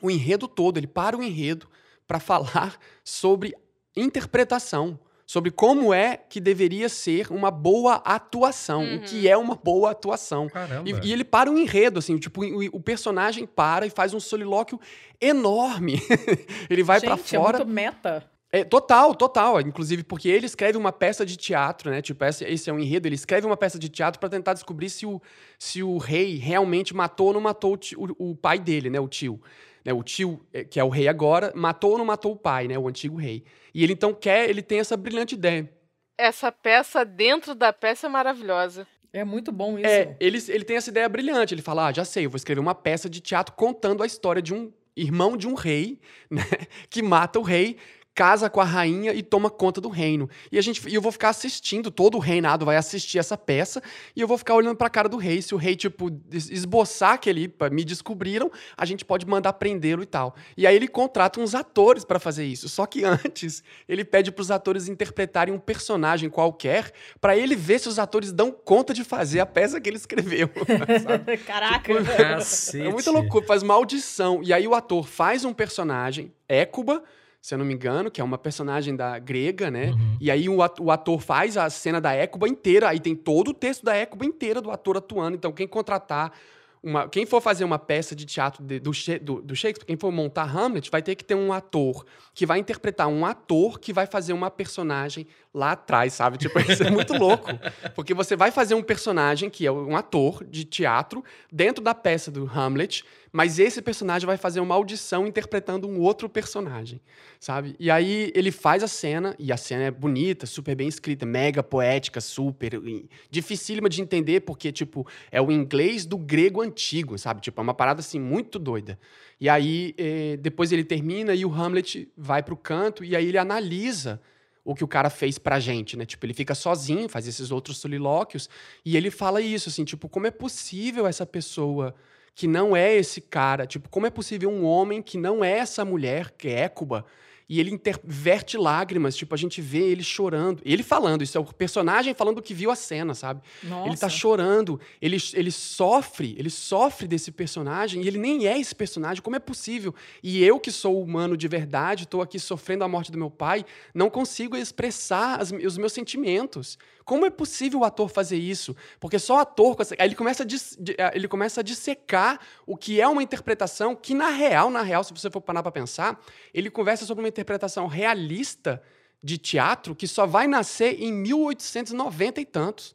o enredo todo, ele para o enredo para *laughs* falar sobre interpretação sobre como é que deveria ser uma boa atuação, uhum. o que é uma boa atuação. E, e, ele para um enredo, assim, tipo, o, o, personagem para e faz um solilóquio enorme. *laughs* ele vai para fora. É muito meta. É, total, total. Inclusive, porque ele escreve uma peça de teatro, né? Tipo, esse, esse é um enredo. Ele escreve uma peça de teatro para tentar descobrir se o, se o rei realmente matou ou não matou o, tio, o, o pai dele, né? O tio. Né, o tio, eh, que é o rei agora, matou ou não matou o pai, né, o antigo rei. E ele então quer, ele tem essa brilhante ideia. Essa peça dentro da peça é maravilhosa. É muito bom isso. É, ele, ele tem essa ideia brilhante. Ele fala: ah, já sei, eu vou escrever uma peça de teatro contando a história de um irmão de um rei, *laughs* né, que mata o rei casa com a rainha e toma conta do reino. E a gente, e eu vou ficar assistindo, todo o reinado vai assistir essa peça, e eu vou ficar olhando pra cara do rei. Se o rei, tipo, esboçar que ele me descobriram, a gente pode mandar prendê-lo e tal. E aí ele contrata uns atores para fazer isso. Só que *laughs* antes, ele pede pros atores interpretarem um personagem qualquer, para ele ver se os atores dão conta de fazer a peça que ele escreveu. *laughs* *laughs* Caraca! Tipo, é muito loucura, faz maldição. E aí o ator faz um personagem, Écuba, se eu não me engano, que é uma personagem da grega, né? Uhum. E aí o ator faz a cena da Écuba inteira, aí tem todo o texto da Écuba inteira do ator atuando. Então, quem contratar uma, quem for fazer uma peça de teatro de, do, do, do, Shakespeare, quem for montar Hamlet, vai ter que ter um ator que vai interpretar um ator que vai fazer uma personagem lá atrás, sabe? Tipo, *laughs* isso é muito louco. Porque você vai fazer um personagem que é um ator de teatro dentro da peça do Hamlet, mas esse personagem vai fazer uma audição interpretando um outro personagem, sabe? E aí ele faz a cena, e a cena é bonita, super bem escrita, mega poética, super dificílima de entender, porque, tipo, é o inglês do grego antigo, sabe? Tipo, é uma parada, assim, muito doida. E aí, eh, depois ele termina e o Hamlet vai pro canto, e aí ele analisa o que o cara fez pra gente, né? Tipo, ele fica sozinho, faz esses outros solilóquios, e ele fala isso, assim, tipo, como é possível essa pessoa que não é esse cara, tipo, como é possível um homem que não é essa mulher, que é Écuba, e ele interverte lágrimas, tipo, a gente vê ele chorando. Ele falando, isso é o personagem falando que viu a cena, sabe? Nossa. Ele tá chorando, ele, ele sofre, ele sofre desse personagem, e ele nem é esse personagem, como é possível? E eu, que sou humano de verdade, tô aqui sofrendo a morte do meu pai, não consigo expressar as, os meus sentimentos. Como é possível o ator fazer isso? Porque só o ator. Aí ele começa, a dis, ele começa a dissecar o que é uma interpretação que, na real, na real, se você for parar para pensar, ele conversa sobre uma interpretação realista de teatro que só vai nascer em 1890 e tantos.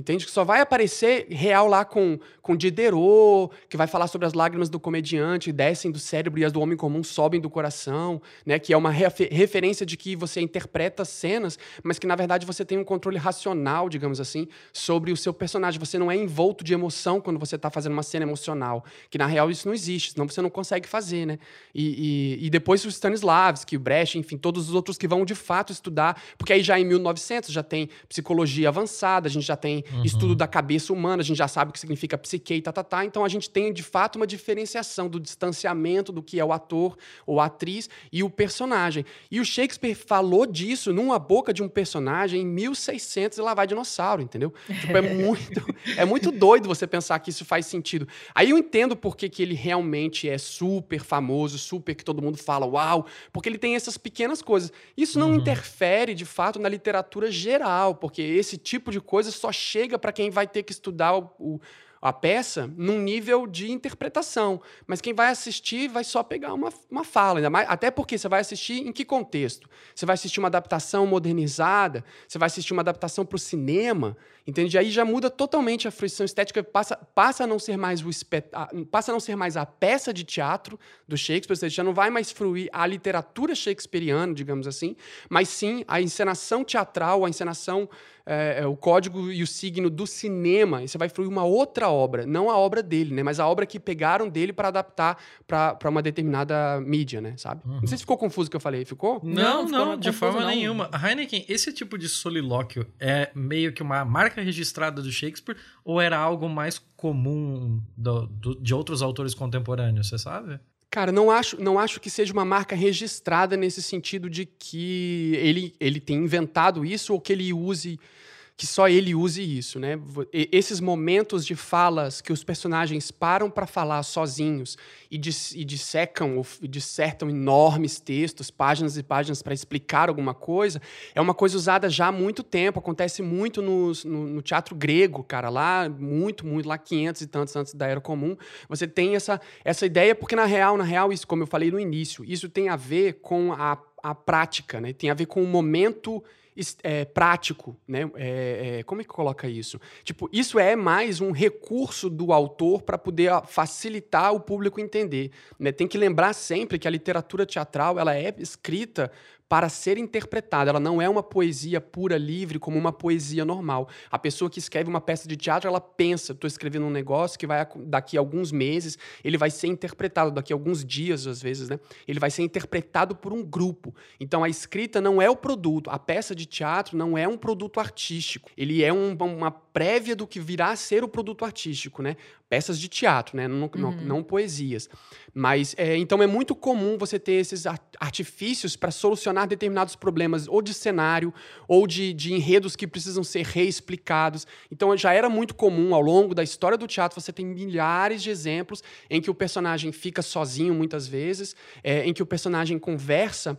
Entende? Que só vai aparecer real lá com, com Diderot, que vai falar sobre as lágrimas do comediante, descem do cérebro e as do homem comum sobem do coração, né? Que é uma refer referência de que você interpreta cenas, mas que na verdade você tem um controle racional, digamos assim, sobre o seu personagem. Você não é envolto de emoção quando você está fazendo uma cena emocional, que na real isso não existe, senão você não consegue fazer, né? E, e, e depois o Stanislavski, o Brecht, enfim, todos os outros que vão de fato estudar, porque aí já em 1900 já tem psicologia avançada, a gente já tem uhum. estudo da cabeça humana, a gente já sabe o que significa psique e tá, tá, tá. Então a gente tem de fato uma diferenciação do distanciamento do que é o ator ou atriz e o personagem. E o Shakespeare falou disso numa boca de um personagem em 1600 e lá vai dinossauro, entendeu? Tipo, é *laughs* muito, é muito doido você pensar que isso faz sentido. Aí eu entendo por que, que ele realmente é super famoso, super que todo mundo fala, uau, porque ele tem essas pequenas coisas. Isso não uhum. interfere de fato na literatura geral, porque esse tipo de coisa só chega para quem vai ter que estudar o, o a peça num nível de interpretação. Mas quem vai assistir vai só pegar uma, uma fala. Ainda mais, até porque você vai assistir em que contexto? Você vai assistir uma adaptação modernizada? Você vai assistir uma adaptação para o cinema? Entende? Aí já muda totalmente a fruição estética, passa, passa, a não ser mais o espet... passa a não ser mais a peça de teatro do Shakespeare, seja, já não vai mais fruir a literatura shakespeariana, digamos assim, mas sim a encenação teatral, a encenação é, é, o código e o signo do cinema, e você vai fruir uma outra obra, não a obra dele, né? Mas a obra que pegaram dele para adaptar para uma determinada mídia, né? Sabe? Uhum. Não sei se ficou confuso o que eu falei, ficou? Não, não, não de forma não. nenhuma. Heineken, esse tipo de solilóquio é meio que uma marca registrada do Shakespeare ou era algo mais comum do, do, de outros autores contemporâneos, você sabe? Cara, não acho, não acho que seja uma marca registrada nesse sentido de que ele, ele tem inventado isso ou que ele use que só ele use isso, né? esses momentos de falas que os personagens param para falar sozinhos e, dis e dissecam ou dissertam enormes textos, páginas e páginas para explicar alguma coisa, é uma coisa usada já há muito tempo. Acontece muito no, no, no, teatro grego, cara, lá muito, muito, lá 500 e tantos antes da Era Comum. Você tem essa, essa ideia, porque na real, na real, isso, como eu falei no início, isso tem a ver com a, a prática, né? Tem a ver com o momento é, prático, né? É, é, como é que coloca isso? Tipo, isso é mais um recurso do autor para poder facilitar o público entender. Né? Tem que lembrar sempre que a literatura teatral ela é escrita para ser interpretada. Ela não é uma poesia pura, livre, como uma poesia normal. A pessoa que escreve uma peça de teatro, ela pensa, estou escrevendo um negócio que vai daqui a alguns meses, ele vai ser interpretado daqui a alguns dias, às vezes, né? Ele vai ser interpretado por um grupo. Então a escrita não é o produto, a peça de teatro não é um produto artístico. Ele é um, uma prévia do que virá a ser o produto artístico, né? Peças de teatro, né? Não, uhum. não, não poesias. Mas é, então é muito comum você ter esses artifícios para solucionar determinados problemas, ou de cenário, ou de, de enredos que precisam ser reexplicados. Então já era muito comum ao longo da história do teatro, você tem milhares de exemplos em que o personagem fica sozinho muitas vezes, é, em que o personagem conversa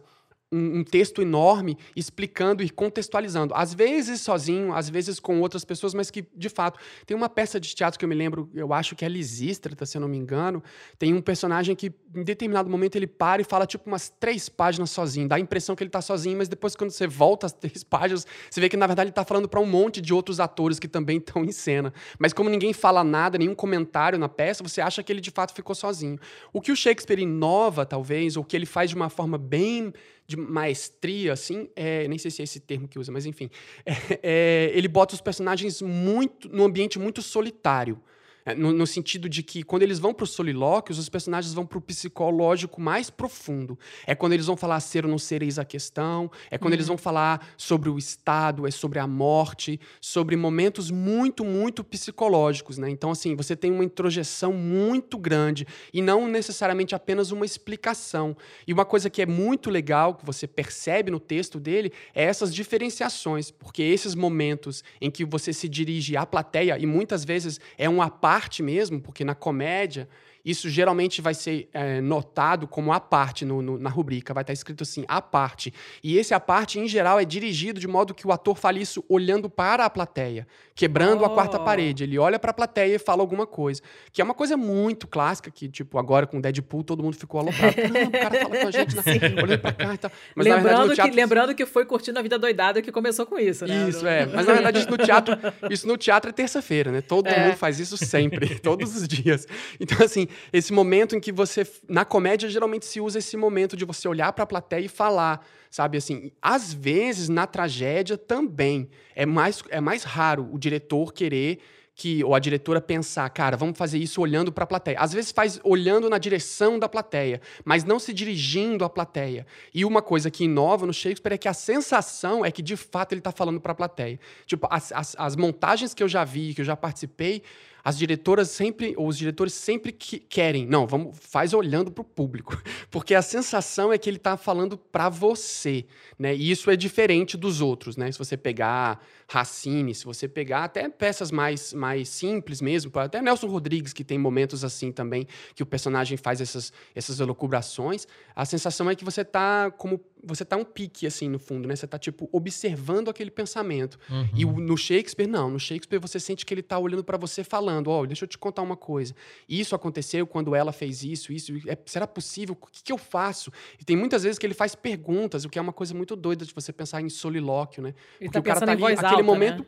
um, um, texto enorme explicando e contextualizando. Às vezes sozinho, às vezes com outras pessoas, mas que, de fato, tem uma peça de teatro que eu me lembro, eu acho que é Lisístrata, se eu não me engano, tem um personagem que, em determinado momento, ele para e fala, tipo, umas três páginas sozinho. Dá a impressão que ele está sozinho, mas depois, quando você volta as três *laughs* páginas, você vê que, na verdade, ele está falando para um monte de outros atores que também *laughs* estão em cena. Mas como ninguém fala nada, nenhum comentário na peça, você acha que ele, de fato, ficou sozinho. O que o Shakespeare inova, talvez, ou que ele faz de uma forma bem de maestria, assim, é, nem sei se é esse termo que usa, mas enfim, *laughs* é, é, ele bota os personagens muito num ambiente muito solitário. É, no, no, sentido de que quando eles vão para os solilóquios, os personagens vão para o psicológico mais profundo. É quando eles vão falar ser ou não ser eis a questão, é quando uhum. eles vão falar sobre o Estado, é sobre a morte, sobre momentos muito, muito psicológicos. Né? Então, assim, você tem uma introjeção muito grande e não necessariamente apenas uma explicação. E uma coisa que é muito legal, que você percebe no texto dele, é essas diferenciações, porque esses momentos em que você se dirige à plateia, e muitas vezes é um aparato parte mesmo, porque na comédia isso geralmente vai ser é, notado como a parte no, no, na rubrica, vai estar escrito assim, a parte. E esse a parte, em geral, é dirigido de modo que o ator fale isso olhando para a plateia, quebrando oh. a quarta oh. parede. Ele olha para a plateia e fala alguma coisa. Que é uma coisa muito clássica, que, tipo, agora com Deadpool todo mundo ficou aloprado. O cara fala com a gente, né? *laughs* olhando pra cá e tal. Mas, lembrando, verdade, teatro... que, lembrando que foi curtindo a vida doidada que começou com isso, né? Isso, é. Mas na verdade, isso no teatro, isso no teatro é terça-feira, né? Todo é. mundo faz isso sempre, *laughs* todos os dias. Então, assim, esse momento em que você. Na comédia, geralmente se usa esse momento de você olhar para a plateia e falar, sabe? Assim, às vezes, na tragédia também. É mais, é mais raro o diretor querer que ou a diretora pensar, cara, vamos fazer isso olhando para a plateia. Às vezes faz olhando na direção da plateia, mas não se dirigindo à plateia. E uma coisa que inova no Shakespeare é que a sensação é que de fato ele está falando para a plateia. Tipo, as, as, as montagens que eu já vi, que eu já participei, as diretoras sempre, ou os diretores sempre que querem, não, vamos, faz olhando para o público, *laughs* porque a sensação é que ele está falando para você, né? E isso é diferente dos outros, né? Se você pegar Racine, se você pegar até peças mais, mais simples mesmo, até Nelson Rodrigues que tem momentos assim também que o personagem faz essas essas elucubrações, a sensação é que você está como você tá um pique, assim, no fundo, né? Você tá, tipo, observando aquele pensamento. Uhum. E o, no Shakespeare, não. No Shakespeare, você sente que ele tá olhando para você falando, ó, oh, deixa eu te contar uma coisa. Isso aconteceu quando ela fez isso, isso. É, será possível? O que, que, eu faço? E tem muitas vezes que ele faz perguntas, o que é uma coisa muito doida de você pensar em solilóquio, né? Ele Porque tá o cara tá ali, aquele alta, momento... Né?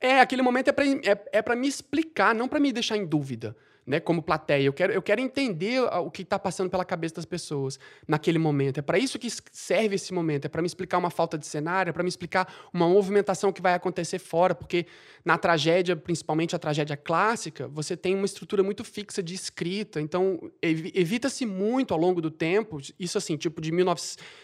É, aquele momento é para é, é pra me explicar, não para me deixar em dúvida né, como plateia. Eu quero, eu quero entender o que está passando pela cabeça das pessoas naquele momento. É para isso que serve esse momento. É para me explicar uma falta de cenário, é para me explicar uma movimentação que vai acontecer fora, porque na tragédia, principalmente a tragédia clássica, você tem uma estrutura muito fixa de escrita. Então, evita-se muito ao longo do tempo, isso assim, tipo de, 19,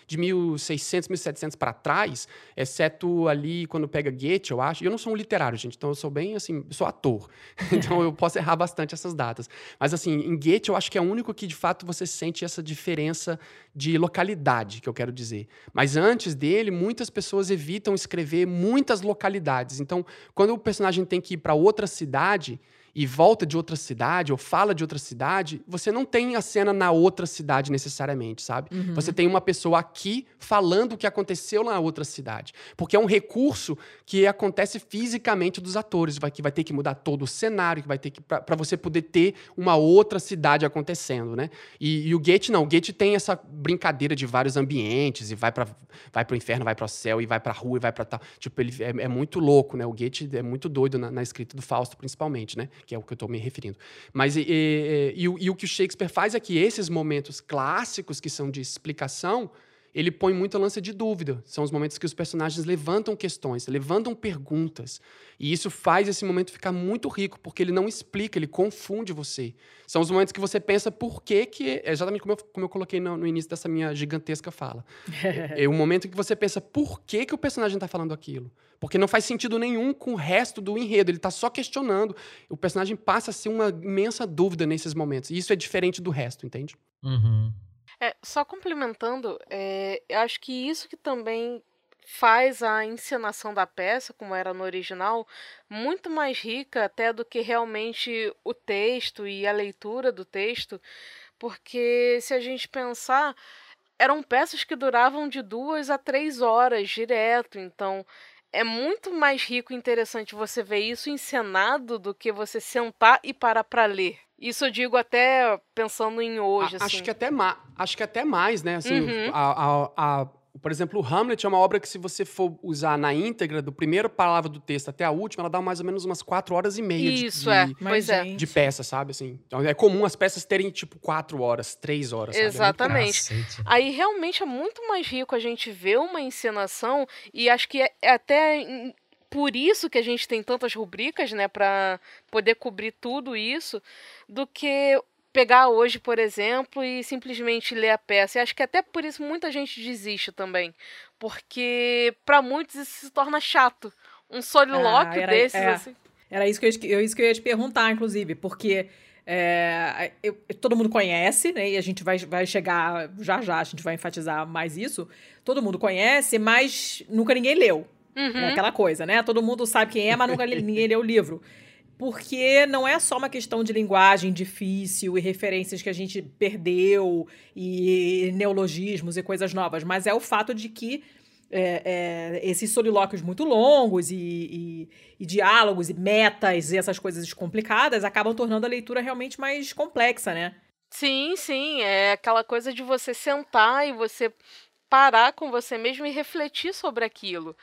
de 1600, 1700 para trás, exceto ali quando pega Goethe, eu acho. Eu não sou um literário, gente, então eu sou bem assim, sou ator. *laughs* então eu posso errar bastante essas datas Mas assim, em Goethe eu acho que é o único que de fato você sente essa diferença de localidade, que eu quero dizer. Mas antes dele, muitas pessoas evitam escrever muitas localidades. Então, quando o personagem tem que ir para outra cidade, e volta de outra cidade ou fala de outra cidade, você não tem a cena na outra cidade necessariamente, sabe? Uhum. Você tem uma pessoa aqui falando o que aconteceu na outra cidade. Porque é um recurso que acontece fisicamente dos atores, vai, que vai ter que mudar todo o cenário, que vai ter que para você poder ter uma outra cidade acontecendo, né? E, e o Goethe não, o Goethe tem essa brincadeira de vários ambientes e vai para vai pro inferno, vai para o céu e vai para a rua e vai para tal. Tipo, ele é, é, muito louco, né? O Goethe é muito doido na, na escrita do Fausto, principalmente, né? Que é o que eu estou me referindo. Mas e, e, e, e, o que o Shakespeare faz é que esses momentos clássicos que são de explicação, ele põe muita lança de dúvida. São os momentos que os personagens levantam questões, levantam perguntas. E isso faz esse momento ficar muito rico, porque ele não explica, ele confunde você. São os momentos que você pensa por que que... É exatamente como eu, como eu coloquei no, no início dessa minha gigantesca fala. é, *laughs* é o momento em que você pensa por que, que o personagem está falando aquilo. Porque não faz sentido nenhum com o resto do enredo. Ele está só questionando. O personagem passa a ser uma imensa dúvida nesses momentos. E isso é diferente do resto, entende? Uhum. É, só complementando, é, eu acho que isso que também faz a encenação da peça, como era no original, muito mais rica até do que realmente o texto e a leitura do texto, porque se a gente pensar, eram peças que duravam de duas a três horas direto, então é muito mais rico e interessante você ver isso encenado do que você sentar e parar para ler. Isso eu digo até pensando em hoje. A, assim. Acho que até mais, acho que até mais, né? Assim, uhum. a, a, a por exemplo, o Hamlet é uma obra que, se você for usar na íntegra, do primeiro palavra do texto até a última, ela dá mais ou menos umas quatro horas e meia Isso, de, é. de, pois é. de peça, sabe? Assim, então, é comum as peças terem, tipo, quatro horas, três horas. Sabe? É Exatamente. É Aí, realmente, é muito mais rico a gente ver uma encenação e acho que é, é até por isso que a gente tem tantas rubricas, né, para poder cobrir tudo isso, do que pegar hoje, por exemplo, e simplesmente ler a peça. E acho que até por isso muita gente desiste também, porque para muitos isso se torna chato. Um solilóquio ah, era, desses, é, assim. Era isso que, eu, isso que eu ia te perguntar, inclusive, porque é, eu, todo mundo conhece, né? E a gente vai, vai chegar já já, a gente vai enfatizar mais isso. Todo mundo conhece, mas nunca ninguém leu. Uhum. É aquela coisa, né? Todo mundo sabe quem é, mas nunca ninguém leu o livro. Porque não é só uma questão de linguagem difícil e referências que a gente perdeu e neologismos e coisas novas, mas é o fato de que é, é, esses solilóquios muito longos e, e, e, diálogos e metas e essas coisas complicadas acabam tornando a leitura realmente mais complexa, né? Sim, sim. É aquela coisa de você sentar e você parar com você mesmo e refletir sobre aquilo.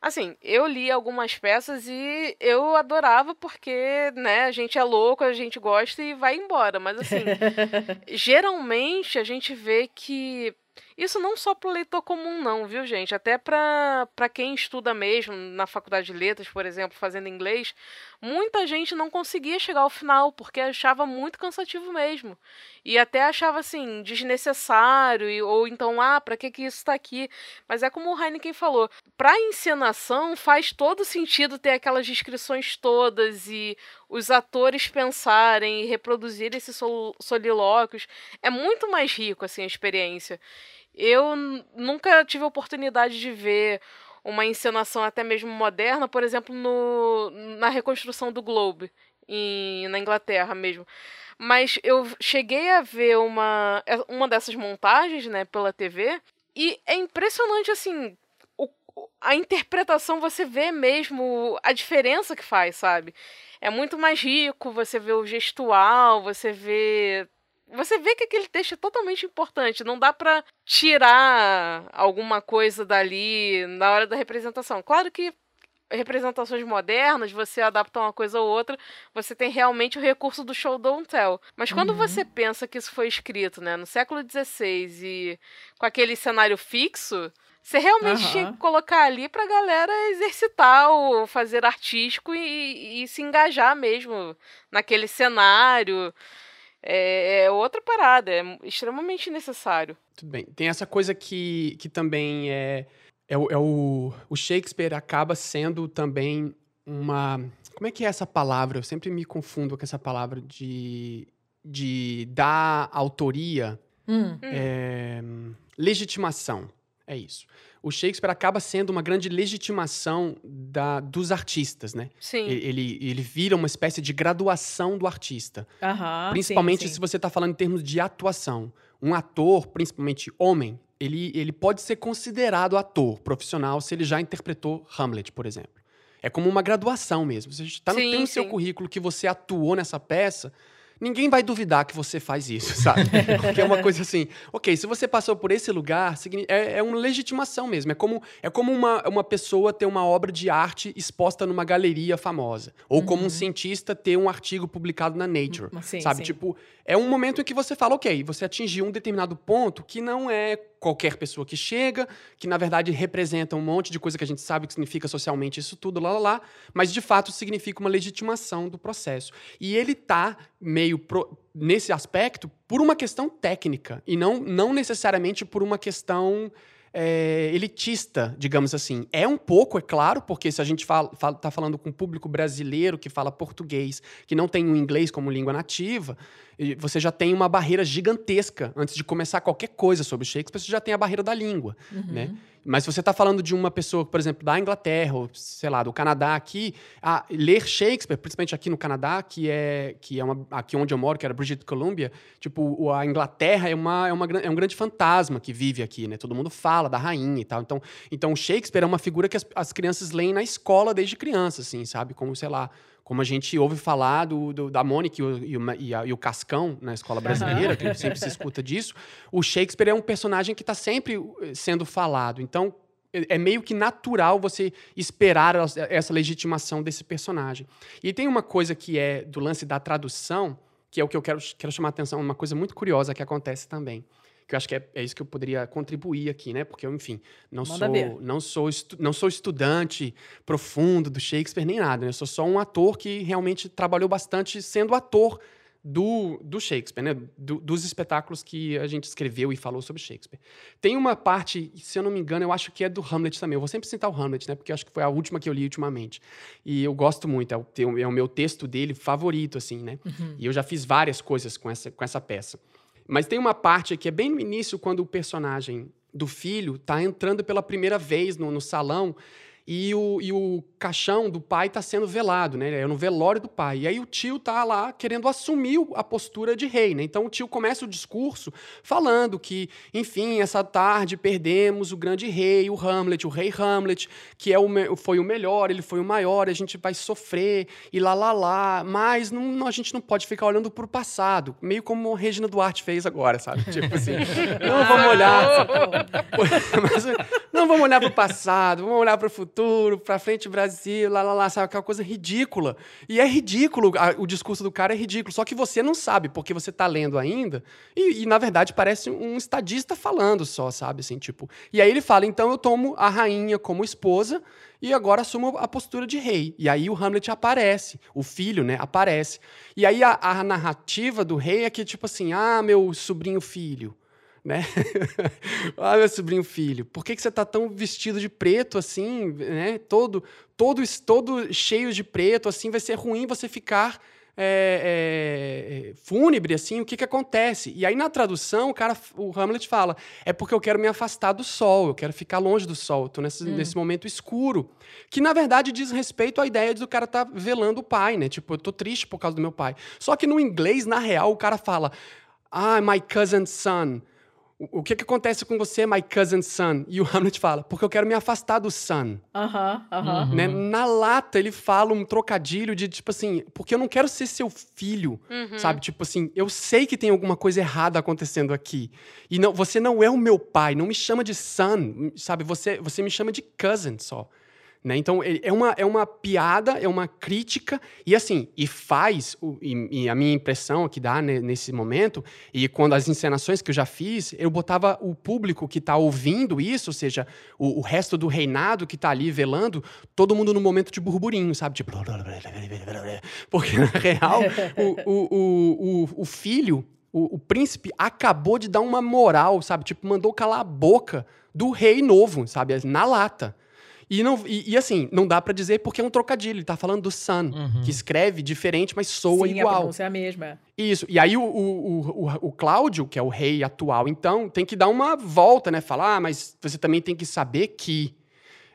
Assim, eu li algumas peças e eu adorava porque, né, a gente é louco, a gente gosta e vai embora. Mas, assim, *laughs* geralmente a gente vê que isso não só para o leitor comum, não, viu, gente? Até para quem estuda mesmo na faculdade de letras, por exemplo, fazendo inglês, muita gente não conseguia chegar ao final porque achava muito cansativo mesmo. E até achava assim, desnecessário, ou então, ah, para que, que isso está aqui? Mas é como o Heineken falou: para encenação faz todo sentido ter aquelas descrições todas e os atores pensarem e reproduzir esses sol solilóquios. É muito mais rico assim a experiência. Eu nunca tive oportunidade de ver uma encenação até mesmo moderna, por exemplo, no, na reconstrução do Globe, em, na Inglaterra mesmo. Mas eu cheguei a ver uma, é, uma dessas montagens, né, pela TV, e é impressionante, assim, a interpretação, você vê mesmo a diferença que faz, sabe? É muito mais rico, você vê o gestual, você vê você vê que aquele texto é totalmente importante. Não dá para tirar alguma coisa dali na hora da representação. Claro que representações modernas, você adapta uma coisa ou outra, você tem realmente o recurso do show don't tell. Mas quando uhum. você pensa que isso foi escrito, né, no século XVI e com aquele cenário fixo, você realmente uhum. tinha que colocar ali pra galera exercitar o fazer artístico e, e se engajar mesmo naquele cenário é, é outra parada, é extremamente necessário. Tudo bem. Tem essa coisa que, que também é. É, o, é o, o Shakespeare acaba sendo também uma. Como é que é essa palavra? Eu sempre me confundo com essa palavra de, de dar autoria. Hum. É, legitimação. É isso o Shakespeare acaba sendo uma grande legitimação da, dos artistas, né? Sim. Ele, ele vira uma espécie de graduação do artista. Uhum, principalmente sim, sim. se você está falando em termos de atuação. Um ator, principalmente homem, ele, ele pode ser considerado ator profissional se ele já interpretou Hamlet, por exemplo. É como uma graduação mesmo. Você está no, tem no seu currículo que você atuou nessa peça, ninguém vai duvidar que você faz isso, *laughs* sabe? Porque é uma coisa assim, ok, se você passou por esse lugar, é, é uma legitimação mesmo. É como, é como uma, uma pessoa ter uma obra de arte exposta numa galeria famosa. Ou uhum. como um uhum. cientista ter um artigo publicado na Nature. Sim, sabe? Sim. Tipo, é um momento em que você fala, ok, você atingiu um determinado ponto que não é qualquer pessoa que chega, que na verdade representa um monte de coisa que a gente sabe que significa socialmente isso tudo, lá, lá, lá, mas de fato significa uma legitimação do processo. E ele tá meio pro, nesse aspecto por uma questão técnica e não, não necessariamente por uma questão é, elitista, digamos assim. É um pouco, é claro, porque se a gente está fala, tá falando com um público brasileiro que fala português, que não tem o inglês como língua nativa, você já tem uma barreira gigantesca antes de começar qualquer coisa sobre Shakespeare, você já tem a barreira da língua, uhum. né? Mas se você está falando de uma pessoa, por exemplo, da Inglaterra, ou sei lá, do Canadá aqui, a ler Shakespeare, principalmente aqui no Canadá, que é, que é uma, aqui onde eu moro, que era British Columbia, tipo, a Inglaterra é, uma, é, uma, é um grande fantasma que vive aqui, né? Todo mundo fala da rainha e tal. Então, então Shakespeare é uma figura que as, as crianças leem na escola desde criança, assim, sabe? Como, sei lá, como a gente ouve falar do, do da Mônica e o, e, a, e o, Cascão na escola brasileira, que sempre se escuta disso, o Shakespeare é um personagem que está sempre eh, sendo falado. Então, é, é meio que natural você esperar essa legitimação desse personagem. E tem uma coisa que é do lance da tradução, que é o que eu quero, quero chamar a atenção, uma coisa muito curiosa que acontece também, que eu acho que é, é isso que eu poderia contribuir aqui, né? Porque eu, enfim, não Manda sou, ver. não sou, não sou estudante profundo do Shakespeare nem nada. né? Eu sou só um ator que realmente trabalhou bastante sendo ator do, do Shakespeare, né? Do- dos espetáculos que a gente escreveu e falou sobre Shakespeare. Tem uma parte, se eu não me engano, eu acho que é do Hamlet também. Eu vou sempre citar o Hamlet, né? Porque eu acho que foi a última que eu li ultimamente. E eu gosto muito, é o, é o meu texto dele favorito, assim, né? E eu já fiz várias coisas com essa, com essa peça. Mas tem uma parte que é bem no início, quando o personagem do filho tá entrando pela primeira vez no, no salão e o, e o caixão do pai tá sendo velado, né? É no velório do pai. E aí o tio tá lá querendo assumir o- a postura de rei, né? Então o tio começa o discurso falando que, enfim, essa tarde perdemos o grande rei, o Hamlet, o rei Hamlet, que é o, foi o melhor, ele foi o maior, a gente vai sofrer e lá lá lá, mas não, a gente não pode ficar olhando pro passado, meio como Regina Duarte fez agora, sabe? Tipo assim, *laughs* não vamos olhar *laughs* mas, não vamos olhar para o passado, vamos olhar para o futuro, para frente Brasil, lá, lá, lá, sabe? Aquela coisa ridícula. E é ridículo, a- o discurso do cara é ridículo, só que você não sabe, porque você tá lendo ainda, e, e, na verdade parece um estadista falando só, sabe? Assim, tipo. E aí ele fala: então eu tomo a rainha como esposa e agora assumo a postura de rei. E aí o Hamlet aparece, o filho, né, aparece. E aí a, a narrativa do rei é que, tipo assim, ah, meu sobrinho filho, né? *laughs* ah, meu sobrinho filho, por que, que você tá tão vestido de preto assim, né? Todo, todo, todo cheio de preto, assim, vai ser ruim você ficar é, é, fúnebre, assim, o que que acontece? E aí na tradução, o cara, o Hamlet fala, é porque eu quero me afastar do sol, eu quero ficar longe do sol, eu tô nesse, nesse momento escuro, que na verdade diz respeito à ideia de o cara tá velando o pai, né? Tipo, eu tô triste por causa do meu pai. Só que no inglês, na real, o cara fala, ah, my cousin's son. O, o que que acontece com você, my cousin's son? E o Hamlet fala, porque eu quero me afastar do son. Aham, aham. Uhum. Né? Na lata, ele fala um trocadilho de tipo assim, porque eu não quero ser seu filho, Uhum. sabe? Tipo assim, eu sei que tem alguma coisa errada acontecendo aqui. E não, você não é o meu pai, não me chama de son, sabe? Você, você me chama de cousin só. Né? Então, é uma, é uma piada, é uma crítica, e assim, e faz, e, e a minha impressão que dá nesse momento, e quando as encenações que eu já fiz, eu botava o público que está ouvindo isso, ou seja, o, o resto do reinado que está ali velando, todo mundo no momento de burburinho, sabe? Tipo. Porque, na real, o, o, o, o, o filho, o, o príncipe, acabou de dar uma moral, sabe? Tipo, mandou calar a boca do rei novo, sabe? Na lata. E, não, e, e, assim, não dá pra dizer porque é um trocadilho. Ele tá falando do Sun, Uhum. que escreve diferente, mas soa Sim, a igual. pronúncia é a mesma. Isso. E aí o, o, o, o Cláudio, que é o rei atual, então, tem que dar uma volta, né? Falar, ah, mas você também tem que saber que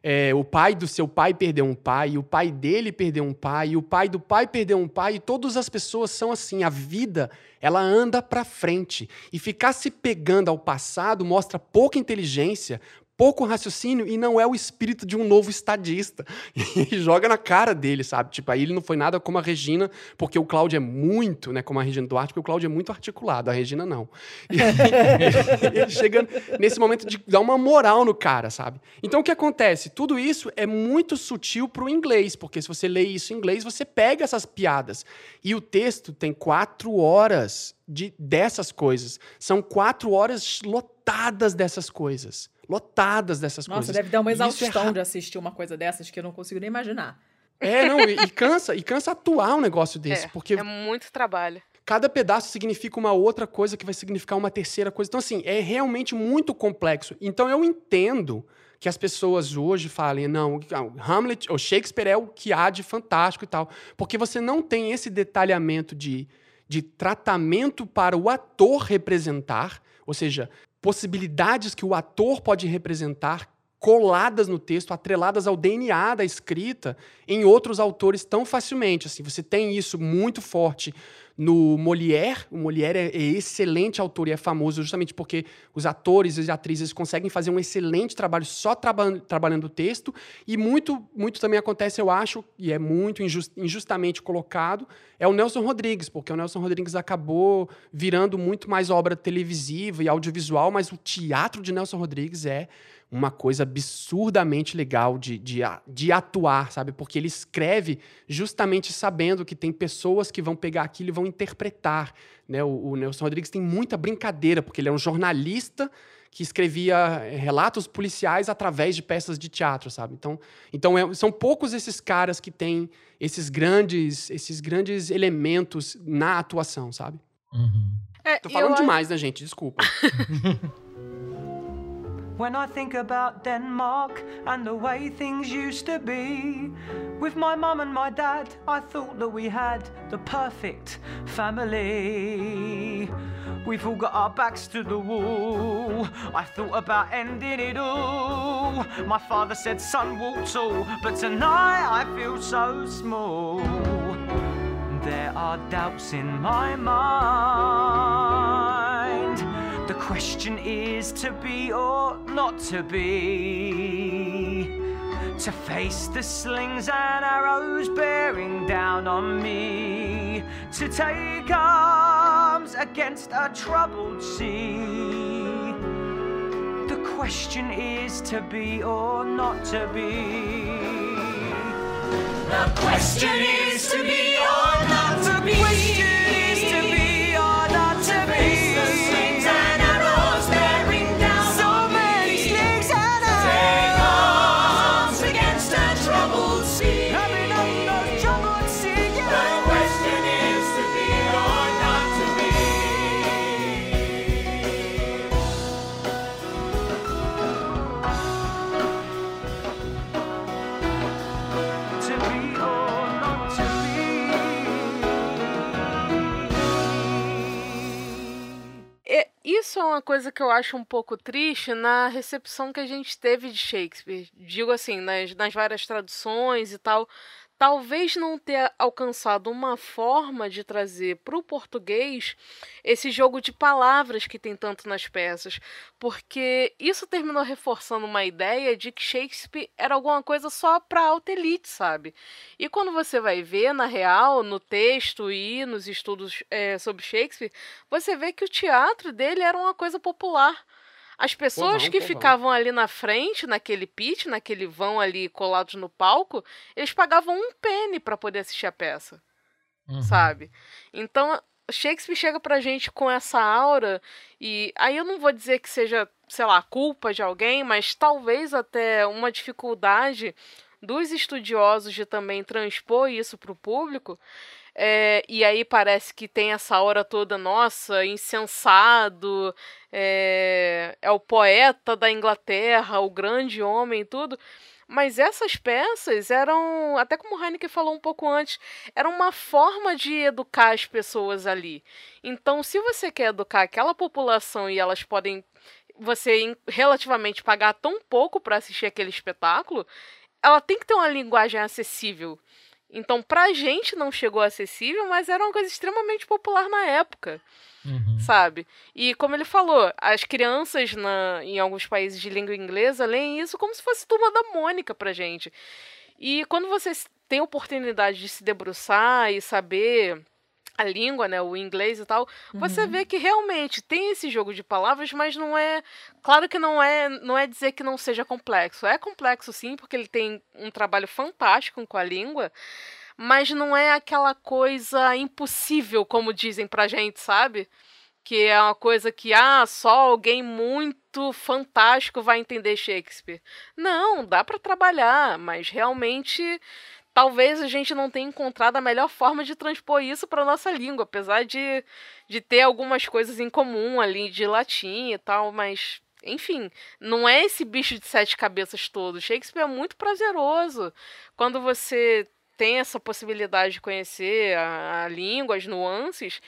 é, o pai do seu pai perdeu um pai, o pai dele perdeu um pai, o pai do pai perdeu um pai, e todas as pessoas são assim. A vida, ela anda pra frente. E ficar se pegando ao passado mostra pouca inteligência, pouco raciocínio e não é o espírito de um novo estadista. *laughs* E joga na cara dele, sabe? Tipo, aí ele não foi nada como a Regina, porque o Cláudio é muito, né, como a Regina Duarte, porque o Cláudio é muito articulado, a Regina não. E *laughs* ele chega nesse momento de dar uma moral no cara, sabe? Então o que acontece? Tudo isso é muito sutil pro inglês, porque se você lê isso em inglês, você pega essas piadas. E o texto tem quatro horas de, dessas coisas. São quatro horas lotadas dessas coisas lotadas dessas Nossa, coisas. deve dar uma é exaustão ra- de assistir uma coisa dessas que eu não consigo nem imaginar. É, não, e, e cansa, e cansa atuar um negócio desse, É, porque é muito trabalho. cada pedaço significa uma outra coisa que vai significar uma terceira coisa. Então, assim, é realmente muito complexo. Então, eu entendo que as pessoas hoje falem, não, Hamlet ou Shakespeare é o que há de fantástico e tal. Porque você não tem esse detalhamento de, de tratamento para o ator representar, ou seja, possibilidades que o ator pode representar coladas no texto, atreladas ao DNA da escrita em outros autores tão facilmente. Assim, você tem isso muito forte no Molière. O Molière é, é excelente autor e é famoso justamente porque os atores e atrizes conseguem fazer um excelente trabalho só traba trabalhando o texto. E muito, muito também acontece, eu acho, e é muito injus- injustamente colocado, é o Nelson Rodrigues, porque o Nelson Rodrigues acabou virando muito mais obra televisiva e audiovisual, mas o teatro de Nelson Rodrigues é uma coisa absurdamente legal de, de, de atuar, sabe? Porque ele escreve justamente sabendo que tem pessoas que vão pegar aquilo e vão interpretar. Né? O, o Nelson Rodrigues tem muita brincadeira, porque ele é um jornalista que escrevia eh, relatos policiais através de peças de teatro, sabe? Então, então é, são poucos esses caras que têm esses grandes, esses grandes elementos na atuação, sabe? Uhum. É, Tô falando eu- demais, né, gente? Desculpa. *laughs* When I think about Denmark and the way things used to be, with my mum and my dad, I thought that we had the perfect family. We've all got our backs to the wall. I thought about ending it all. My father said, son, walk tall. But tonight I feel so small. There are doubts in my mind. The question is to be or not to be. To face the slings and arrows bearing down on me. To take arms against a troubled sea. The question is to be or not to be. The question is to be or not to be. Question isso é uma coisa que eu acho um pouco triste na recepção que a gente teve de Shakespeare. Digo assim, nas, nas várias traduções e tal. Talvez não ter alcançado uma forma de trazer para o português esse jogo de palavras que tem tanto nas peças, porque isso terminou reforçando uma ideia de que Shakespeare era alguma coisa só para alta elite, sabe? E quando você vai ver, na real, no texto e nos estudos é, sobre Shakespeare, você vê que o teatro dele era uma coisa popular. As pessoas Povão, que povão. ficavam ali na frente, naquele pitch, naquele vão ali colados no palco, eles pagavam um penny para poder assistir a peça Uhum. sabe? Então, Shakespeare chega pra gente com essa aura e aí eu não vou dizer que seja, sei lá, culpa de alguém, mas talvez até uma dificuldade dos estudiosos de também transpor isso pro público. É, e aí parece que tem essa aura toda, nossa, insensado, é, é o poeta da Inglaterra, o grande homem e tudo. Mas essas peças eram, até como o Heineken falou um pouco antes, era uma forma de educar as pessoas ali. Então, se você quer educar aquela população e elas podem você relativamente pagar tão pouco para assistir aquele espetáculo, ela tem que ter uma linguagem acessível. Então, pra gente não chegou acessível, mas era uma coisa extremamente popular na época Uhum. sabe? E como ele falou, as crianças na, em alguns países de língua inglesa leem isso como se fosse turma da Mônica pra gente. E quando você tem oportunidade de se debruçar e saber a língua, né, o inglês e tal, você vê que realmente tem esse jogo de palavras, mas não é, claro que não é, não é dizer que não seja complexo. É complexo sim, porque ele tem um trabalho fantástico com a língua, mas não é aquela coisa impossível, como dizem pra gente, sabe? Que é uma coisa que, ah, só alguém muito fantástico vai entender Shakespeare. Não, dá pra trabalhar, mas realmente talvez a gente não tenha encontrado a melhor forma de transpor isso para nossa língua, apesar de, de ter algumas coisas em comum ali de latim e tal, mas enfim, não é esse bicho de sete cabeças todo. Shakespeare é muito prazeroso. Quando você tem essa possibilidade de conhecer a, a língua, as nuances,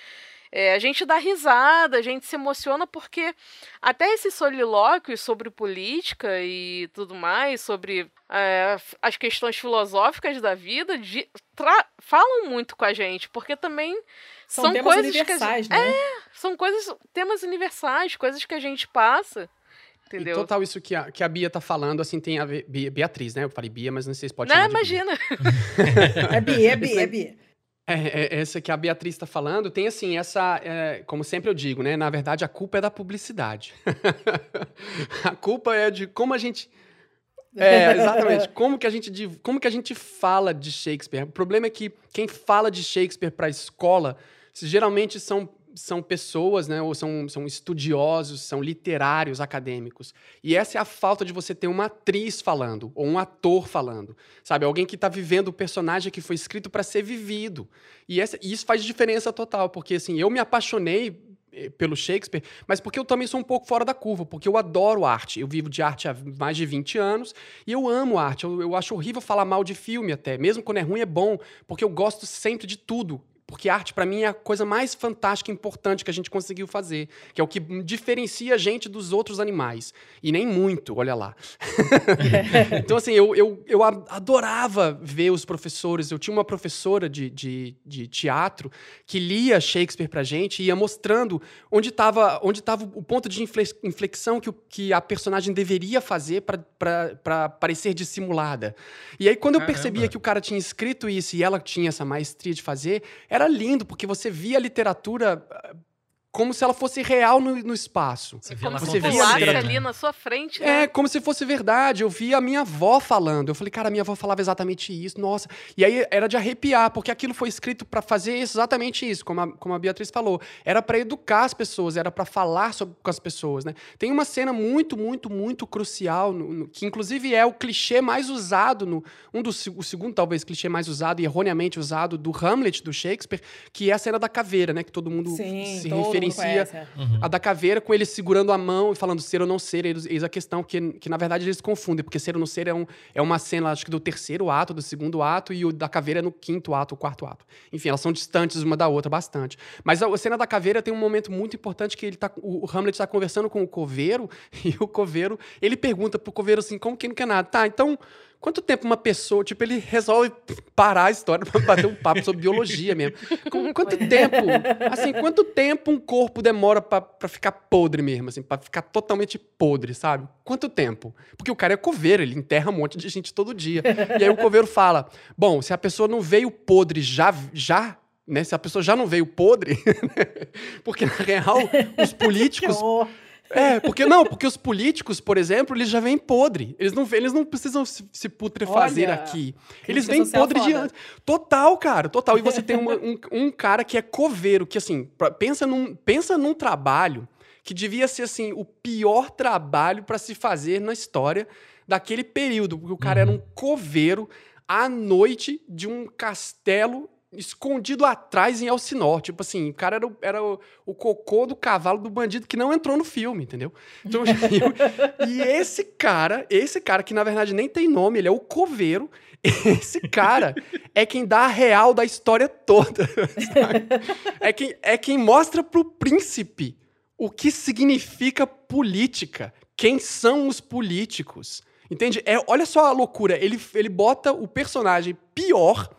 é, a gente dá risada, a gente se emociona porque até esses solilóquios sobre política e tudo mais, sobre é, as questões filosóficas da vida, de- tra- falam muito com a gente, porque também São, são, temas coisas que a universais, gente, né? são coisas, temas universais, coisas que a gente passa, E entendeu? total isso que a, que a Bia tá falando, assim, tem a ver... Bia- Beatriz, né? Eu falei Bia, mas não sei se pode Não, Bia. imagina. *laughs* É bi, é bi, Esse é bi. É, é, essa que a Beatriz está falando tem assim essa, é, como sempre eu digo, né? Na verdade a culpa é da publicidade. *laughs* a culpa é de como a gente é, exatamente. Como que, a gente, como que a gente fala de Shakespeare? O problema é que quem fala de Shakespeare para a escola geralmente são são pessoas, né, ou são, são estudiosos, são literários acadêmicos. E essa é a falta de você ter uma atriz falando, ou um ator falando, sabe? Alguém que está vivendo o personagem que foi escrito para ser vivido. E, essa, e isso faz diferença total, porque assim, eu me apaixonei eh, pelo Shakespeare, mas porque eu também sou um pouco fora da curva, porque eu adoro arte. Eu vivo de arte há mais de 20 anos e eu amo arte. Eu, eu acho horrível falar mal de filme até, mesmo quando é ruim é bom, porque eu gosto sempre de tudo. Porque arte, para mim, é a coisa mais fantástica e importante que a gente conseguiu fazer, que é o que diferencia a gente dos outros animais. E nem muito, olha lá. *laughs* então, assim, eu, eu, eu adorava ver os professores. Eu tinha uma professora de, de, de teatro que lia Shakespeare pra gente e ia mostrando onde estava onde tava o ponto de inflexão que, o, que a personagem deveria fazer para parecer dissimulada. E aí, quando eu percebia que o cara tinha escrito isso e ela tinha essa maestria de fazer, era lindo, porque você via a literatura como se ela fosse real no, no espaço. Você via, você via ali na sua frente, né? É, como se fosse verdade. Eu via a minha avó falando. Eu falei, cara, minha avó falava exatamente isso. Nossa. E aí era de arrepiar, porque aquilo foi escrito para fazer exatamente isso, como a, como a Beatriz falou. Era para educar as pessoas, era para falar sobre, com as pessoas, né? Tem uma cena muito, muito, muito crucial, no, no, que inclusive é o clichê mais usado, no, um dos, o segundo, talvez, clichê mais usado e erroneamente usado do Hamlet, do Shakespeare, que é a cena da caveira, né? Que todo mundo Sim, se refere referencia uhum. a da caveira com ele segurando a mão e falando ser ou não ser. Eis a questão que, que, na verdade, eles confundem, porque ser ou não ser é, um, é uma cena, acho que do terceiro ato, do segundo ato, e o da caveira é no quinto ato, o quarto ato. Enfim, elas são distantes uma da outra bastante. Mas a, a cena da caveira tem um momento muito importante que ele tá, o, o Hamlet está conversando com o coveiro, *laughs* e o coveiro, ele pergunta pro coveiro assim, como que não quer nada? Tá, então Quanto tempo uma pessoa, tipo, ele resolve parar a história para bater um papo sobre biologia mesmo? Quanto tempo, assim, quanto tempo um corpo demora para ficar podre mesmo, assim, para ficar totalmente podre, sabe? Quanto tempo? Porque o cara é coveiro, ele enterra um monte de gente todo dia. E aí o coveiro fala: "Bom, se a pessoa não veio podre já já né? Se a pessoa já não veio podre, *laughs* né? porque na real os *laughs* políticos é, porque não, porque os políticos, por exemplo, eles já vêm podre. Eles não, eles não precisam se, se putrefazer Olha, aqui. Eles vêm podre de antes. Total, cara, total. E você tem uma, um, um cara que é coveiro, que assim, pensa num, pensa num trabalho que devia ser assim o pior trabalho para se fazer na história daquele período, porque o cara uhum. era um coveiro à noite de um castelo escondido atrás em Elsinore. Tipo assim, o cara era, o, era o, o, cocô do cavalo do bandido que não entrou no filme, entendeu? Então, *laughs* e esse cara, esse cara que na verdade nem tem nome, ele é o coveiro. *laughs* Esse cara é quem dá a real da história toda. *laughs* É quem, é quem mostra pro príncipe o que significa política. Quem são os políticos? Entende? É, olha só a loucura. Ele, ele bota o personagem pior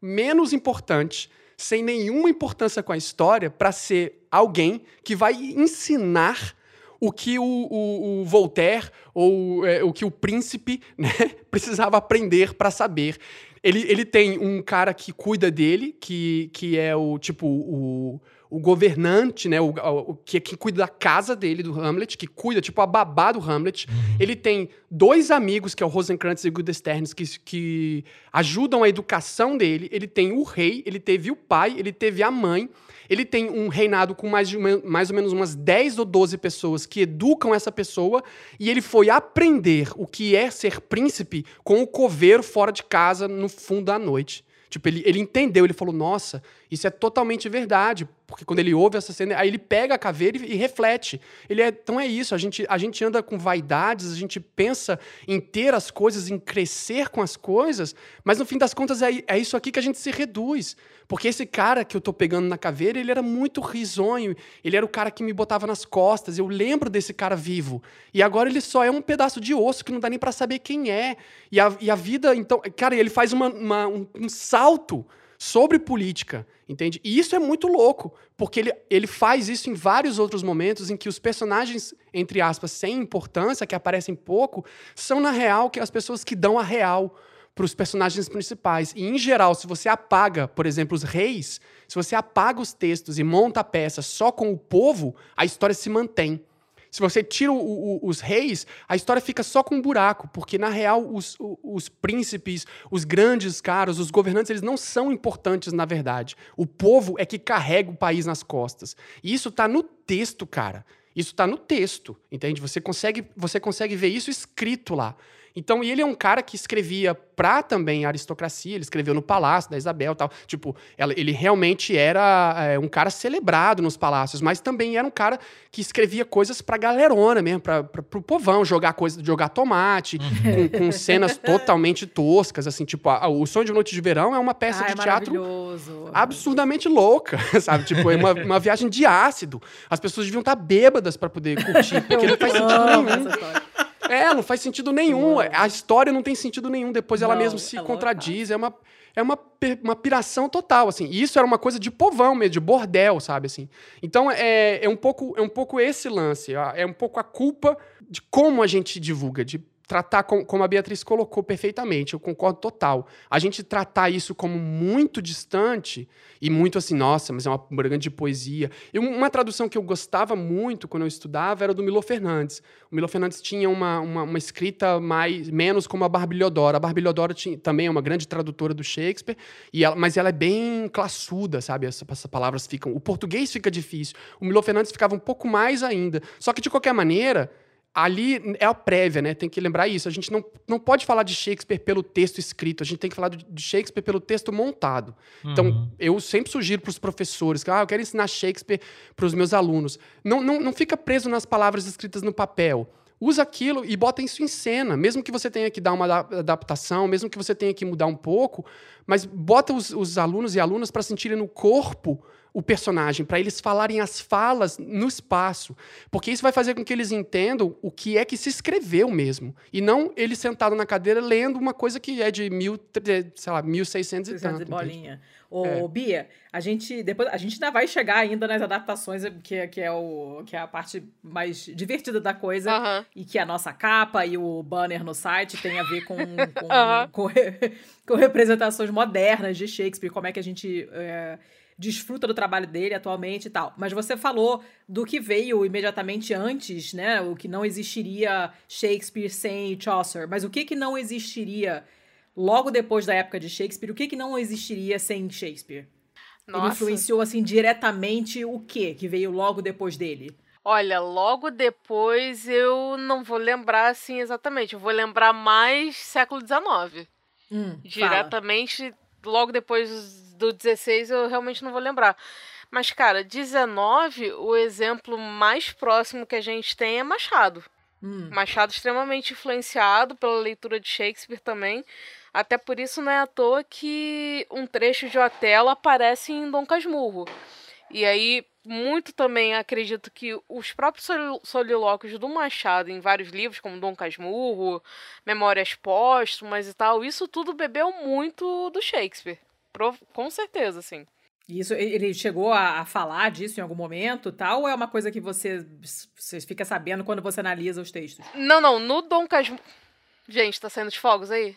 menos importante, sem nenhuma importância com a história, para ser alguém que vai ensinar o que o, o, o Voltaire ou é, o que o príncipe *laughs* né, precisava aprender para saber. Ele, ele tem um cara que cuida dele, que, que é o tipo o o governante, né, o, o, que, que cuida da casa dele, do Hamlet, que cuida, tipo, a babá do Hamlet. Uhum. Ele tem dois amigos, que é o Rosencrantz e o Guildenstern, que, que ajudam a educação dele. Ele tem o rei, ele teve o pai, ele teve a mãe. Ele tem um reinado com mais, de, mais ou menos umas 10 ou 12 pessoas que educam essa pessoa, e ele foi aprender o que é ser príncipe com o coveiro fora de casa no fundo da noite. Tipo, ele, ele entendeu, ele falou, nossa, isso é totalmente verdade. Porque quando ele ouve essa cena, aí ele pega a caveira e, e, reflete. Ele é, então é isso, a gente, a gente anda com vaidades, a gente pensa em ter as coisas, em crescer com as coisas, mas no fim das contas é, é isso aqui que a gente se reduz. Porque esse cara que eu tô pegando na caveira, ele era muito risonho, ele era o cara que me botava nas costas, eu lembro desse cara vivo. E agora ele só é um pedaço de osso que não dá nem para saber quem é. E a, e a vida, então, cara, ele faz uma, uma um, um salto sobre política, entende? E isso é muito louco, porque ele, ele faz isso em vários outros momentos em que os personagens, entre aspas, sem importância, que aparecem pouco, são na real que as pessoas que dão a real. para os personagens principais. E, em geral, se você apaga, por exemplo, os reis, se você apaga os textos e monta a peça só com o povo, a história se mantém. Se você tira o, o, os reis, a história fica só com um buraco, porque na real os, os, príncipes, os grandes caras, os governantes, eles não são importantes na verdade. O povo é que carrega o país nas costas. E isso está no texto, cara. Isso está no texto, entende? Você consegue, você consegue ver isso escrito lá. Então, e ele é um cara que escrevia pra também a aristocracia, ele escreveu no Palácio da Isabel tal. Tipo, ela, ele realmente era é, um cara celebrado nos palácios, mas também era um cara que escrevia coisas pra galerona mesmo, pra, pra, pro povão, jogar coisa, jogar tomate, uhum. com, com, cenas *laughs* totalmente toscas, assim, tipo, a, a, O Sonho de Noite de Verão é uma peça ah, de é teatro absurdamente louca, *laughs* sabe? Tipo, é uma, uma viagem de ácido. As pessoas deviam estar bêbadas para poder curtir, *laughs* porque não faz sentido nenhum. É, não faz sentido nenhum. A história não tem sentido nenhum. Depois ela mesma se é contradiz. É uma, é uma, uma piração total, assim. E isso era uma coisa de povão mesmo, de bordel, sabe, assim. Então, é, é, um, pouco, é um pouco esse lance. É um pouco a culpa de como a gente divulga, de tratar com, como a Beatriz colocou perfeitamente, eu concordo total. A gente tratar isso como muito distante e muito assim, nossa, mas é uma grande poesia. E uma tradução que eu gostava muito quando eu estudava era do Milo Fernandes. O Milo Fernandes tinha uma, uma, uma escrita mais menos como a Barbilhodora. A Barbilhodora tinha, também é uma grande tradutora do Shakespeare, e ela, mas ela é bem classuda, sabe? Essas, essas palavras ficam. O português fica difícil. O Milo Fernandes ficava um pouco mais ainda. Só que, de qualquer maneira ali é a prévia, né? Tem que lembrar isso. A gente não, não pode falar de Shakespeare pelo texto escrito, a gente tem que falar de Shakespeare pelo texto montado. Então, uhum. Então, eu sempre sugiro para os professores que ah, eu quero ensinar Shakespeare para os meus alunos. Não, não, não fica preso nas palavras escritas no papel. Usa aquilo e bota isso em cena, mesmo que você tenha que dar uma adaptação, mesmo que você tenha que mudar um pouco, mas bota os, os alunos e alunas para sentirem no corpo o personagem, para eles falarem as falas no espaço. Porque isso vai fazer com que eles entendam o que é que se escreveu mesmo. E não ele sentado na cadeira lendo uma coisa que é de mil, sei lá, 1600 e tanto. bolinha. Ô, é. Bia, a gente depois a gente ainda vai chegar ainda nas adaptações, que, que, é, o, que é a parte mais divertida da coisa. Uh -huh. E que a nossa capa e o banner no site tem a ver com, *laughs* com, uh -huh. com, *laughs* com, representações modernas de Shakespeare, como é que a gente. É, desfruta do trabalho dele atualmente e tal. Mas você falou do que veio imediatamente antes, né? O que não existiria Shakespeare sem Chaucer. Mas o que que não existiria logo depois da época de Shakespeare? O que que não existiria sem Shakespeare? Nossa. Ele influenciou assim diretamente o que que veio logo depois dele? Olha, logo depois eu não vou lembrar assim exatamente. Eu vou lembrar mais século XIX. Hum, diretamente fala. logo depois do 16 eu realmente não vou lembrar. Mas, cara, 19, o exemplo mais próximo que a gente tem é Machado. Hum. Machado extremamente influenciado pela leitura de Shakespeare também. Até por isso não é à toa que um trecho de Otelo aparece em Dom Casmurro. E aí, muito também acredito que os próprios solilóquios do Machado em vários livros, como Dom Casmurro, Memórias Póstumas e tal, isso tudo bebeu muito do Shakespeare. Com certeza, sim. Isso, ele chegou a, a, falar disso em algum momento, tal? Ou é uma coisa que você, você fica sabendo quando você analisa os textos? Não, não. No Dom Casmurro... Gente, tá saindo de fogos aí?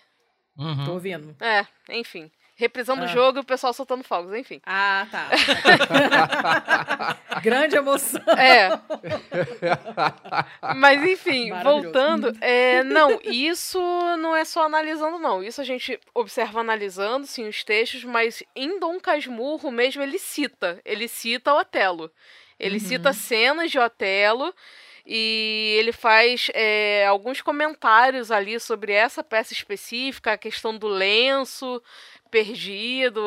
Uhum. Tô ouvindo. É, enfim reprisando ah. o jogo e o pessoal soltando fogos, enfim. Ah, tá. *laughs* Grande emoção. É. *laughs* Mas enfim, voltando, é, não, isso não é só analisando, não. Isso a gente observa analisando, sim, os textos, mas em Dom Casmurro mesmo ele cita. Ele cita Otelo. Ele uhum. cita cenas de Otelo e ele faz é, alguns comentários ali sobre essa peça específica, a questão do lenço, perdido,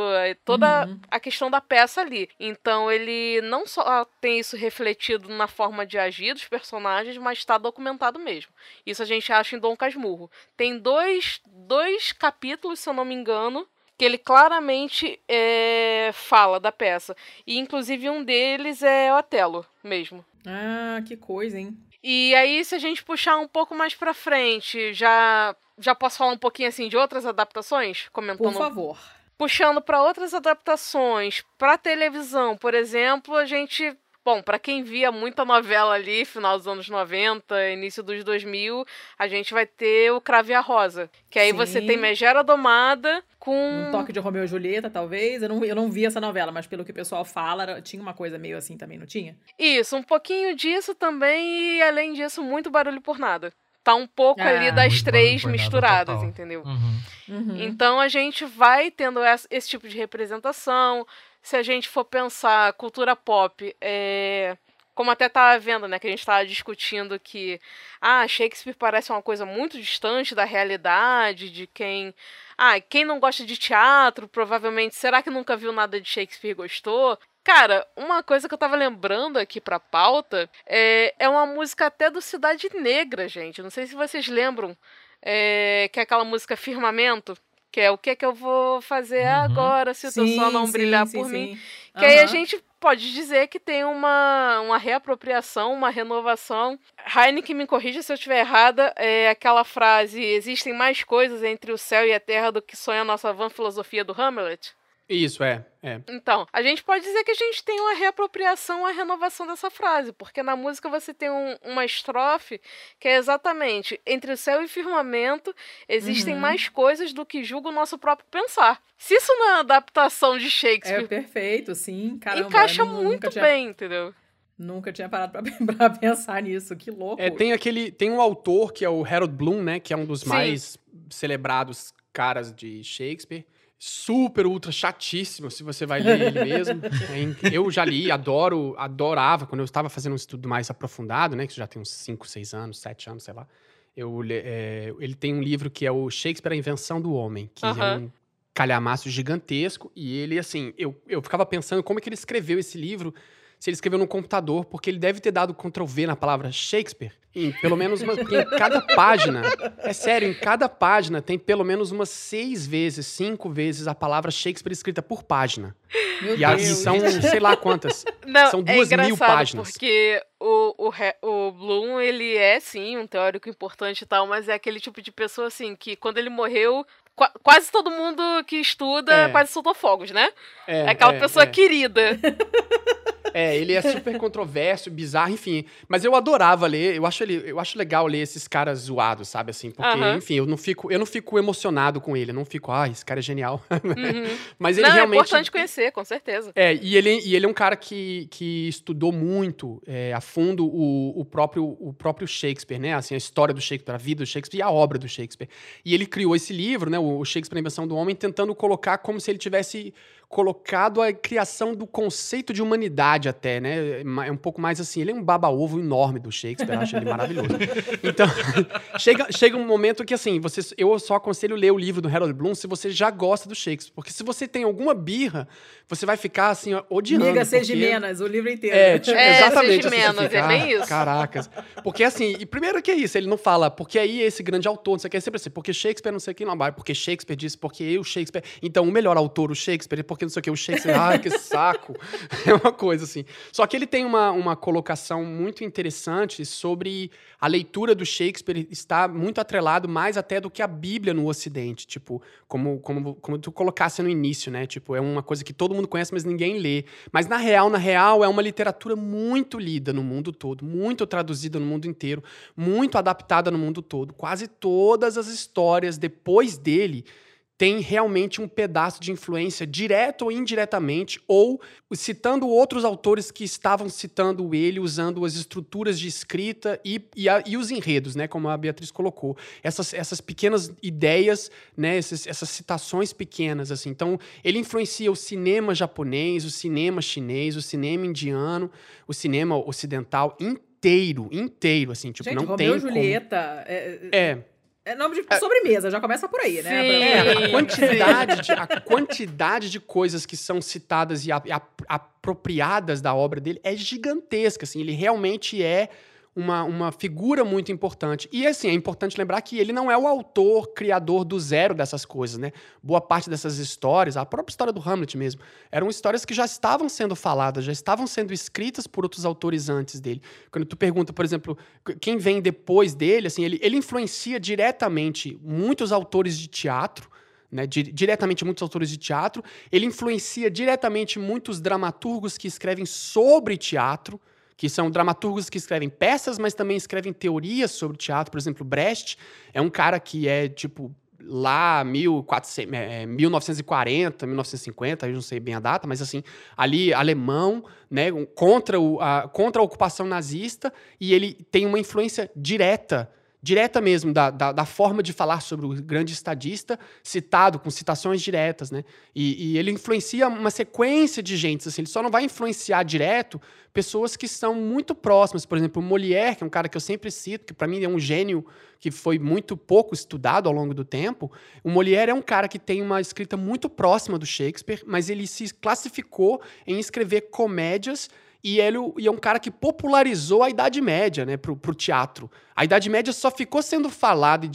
toda uhum. a questão da peça ali. Então ele não só tem isso refletido na forma de agir dos personagens, mas está documentado mesmo. Isso a gente acha em Dom Casmurro. Tem dois, dois capítulos, se eu não me engano, que ele claramente é, fala da peça. E inclusive um deles é Otelo mesmo. Ah, que coisa, hein? E aí, se a gente puxar um pouco mais pra frente, já já posso falar um pouquinho assim de outras adaptações? Comentando. Por favor. Puxando para outras adaptações, para televisão, por exemplo, a gente Bom, para quem via muita novela ali, final dos anos 90, início dos 2000, a gente vai ter o Crave a Rosa. Que aí Sim. você tem Megera Domada com. Um toque de Romeu e Julieta, talvez. Eu não, eu não vi essa novela, mas pelo que o pessoal fala, tinha uma coisa meio assim também, não tinha? Isso, um pouquinho disso também, e além disso, muito barulho por nada. Tá um pouco Ah, ali das três misturadas, total. entendeu? Uhum. Uhum. Então a gente vai tendo esse tipo de representação. Se a gente for pensar cultura pop, é, como até estava vendo, né, que a gente estava discutindo que ah, Shakespeare parece uma coisa muito distante da realidade, de quem ah, quem não gosta de teatro, provavelmente, será que nunca viu nada de Shakespeare e gostou? Cara, uma coisa que eu tava lembrando aqui pra pauta é, é uma música até do Cidade Negra, gente. Não sei se vocês lembram. é, que é aquela música Firmamento. Que é o que é que eu vou fazer Uhum. agora se o teu sol não sim, brilhar sim, por sim. mim. Que aí a gente pode dizer que tem uma, uma reapropriação, uma renovação. Heineken me corrija se eu estiver errada. É aquela frase: existem mais coisas entre o céu e a terra do que sonha a nossa van filosofia do Hamlet. Isso, é. é. Então, a gente pode dizer que a gente tem uma reapropriação, uma renovação dessa frase, porque na música você tem um- uma estrofe que é exatamente entre o céu e o firmamento existem Uhum. mais coisas do que julga o nosso próprio pensar. Se isso na adaptação de É Shakespeare perfeito, sim. Caramba, encaixa nunca muito tinha- bem, entendeu? Nunca tinha parado pra, *laughs* pra pensar nisso. Que louco. É, tem aquele. Tem um autor que é o Harold Bloom, né? Que é um dos Sim. mais celebrados caras de Shakespeare. Super, ultra chatíssimo, se você vai ler ele mesmo. *laughs* Eu já li, adoro, adorava, quando eu estava fazendo um estudo mais aprofundado, né? Que já tem uns 5, 6 anos, 7 anos, sei lá. Eu, é, ele tem um livro que é o Shakespeare, a Invenção do Homem, que é um calhamaço gigantesco. E ele, assim, eu, eu ficava pensando como é que ele escreveu esse livro, se ele escreveu no computador, porque ele deve ter dado Ctrl V na palavra Shakespeare. Em pelo menos uma, em cada página. É sério, em cada página tem pelo menos umas seis vezes, cinco vezes a palavra Shakespeare escrita por página. Meu E, a, e Deus. são sei lá quantas. Não, São é duas mil engraçado páginas. porque o, o, o Bloom, ele é, sim, um teórico importante e tal, mas é aquele tipo de pessoa, assim, que quando ele morreu, qua- quase todo mundo que estuda É. quase soltou fogos, né? É, É, aquela é, pessoa é. querida. *laughs* É, ele é super controverso, bizarro, enfim. Mas eu adorava ler, eu acho, ele, eu acho legal ler esses caras zoados, sabe, assim? Porque, enfim, eu não, fico, eu não fico emocionado com ele, eu não fico, ah, esse cara é genial. *laughs* Uhum. Mas ele Não, é realmente... importante conhecer, com certeza. É, e ele, e ele é um cara que, que estudou muito é, a fundo o, o, próprio, o próprio Shakespeare, né? Assim, a história do Shakespeare, a vida do Shakespeare e a obra do Shakespeare. E ele criou esse livro, né? O Shakespeare, a Invenção do Homem, tentando colocar como se ele tivesse colocado a criação do conceito de humanidade até, né? É um pouco mais assim, ele é um baba-ovo enorme do Shakespeare, eu acho ele maravilhoso. *laughs* Então, chega, chega um momento que, assim, você, eu só aconselho ler o livro do Harold Bloom se você já gosta do Shakespeare. Porque se você tem alguma birra, você vai ficar, assim, ó, odiando. Miga porque... seja menos, o livro inteiro. É, tipo, *laughs* É, exatamente. seja assim, menos, você fica, é bem "Ah, isso." Caracas. Porque assim, e primeiro que é isso, ele não fala, porque aí esse grande autor, não sei o que, é sempre assim, porque Shakespeare não sei o que, não, mas porque Shakespeare disse, porque eu, Shakespeare. Então, o melhor autor, o Shakespeare, porque não sei o que, o Shakespeare, que saco. *laughs* É uma coisa assim. Só que ele tem uma, uma colocação muito interessante sobre a leitura do Shakespeare está muito atrelado mais até do que a Bíblia no Ocidente. Tipo, como, como, como tu colocasse no início, né? Tipo, é uma coisa que todo mundo conhece, mas ninguém lê. Mas na real, na real, é uma literatura muito lida no mundo todo, muito traduzida no mundo inteiro, muito adaptada no mundo todo. Quase todas as histórias depois dele têm realmente um pedaço de influência, direto ou indiretamente, ou citando outros autores que estavam citando ele, usando as estruturas de escrita e, e, a- e os enredos, né? Como a Beatriz colocou. Essas, essas pequenas ideias, né? Essas, essas citações pequenas, assim. Então, ele influencia o cinema japonês, o cinema chinês, o cinema indiano, o cinema ocidental inteiro, inteiro, assim. Tipo, Gente, não Romeu tem e como- Julieta é, É, é nome de sobremesa, já começa por aí, né? Sim. É, Sim. a quantidade, de, a quantidade de coisas que são citadas e a- e a- apropriadas da obra dele é gigantesca, assim, ele realmente é uma, uma figura muito importante. E, assim, é importante lembrar que ele não é o autor, criador do zero dessas coisas, né? Boa parte dessas histórias, a própria história do Hamlet mesmo, eram histórias que já estavam sendo faladas, já estavam sendo escritas por outros autores antes dele. Quando tu pergunta, por exemplo, qu- quem vem depois dele, assim, ele, ele influencia diretamente muitos autores de teatro, né, di diretamente muitos autores de teatro. Ele influencia diretamente muitos dramaturgos que escrevem sobre teatro, que são dramaturgos que escrevem peças, mas também escrevem teorias sobre teatro. Por exemplo, Brecht é um cara que é, tipo, lá 1400, é, 1940, 1950, eu não sei bem a data, mas assim, ali alemão, né, contra, o, a, contra a ocupação nazista, e ele tem uma influência direta direta mesmo da, da, da, forma de falar sobre o grande estadista, citado com citações diretas, né? E, e, ele influencia uma sequência de gente, assim, ele só não vai influenciar direto pessoas que são muito próximas, por exemplo, o Molière, que é um cara que eu sempre cito, que para mim é um gênio que foi muito pouco estudado ao longo do tempo. O Molière é um cara que tem uma escrita muito próxima do Shakespeare, mas ele se classificou em escrever comédias e ele e é um cara que popularizou a Idade Média né, para o teatro. A Idade Média só ficou sendo falada e,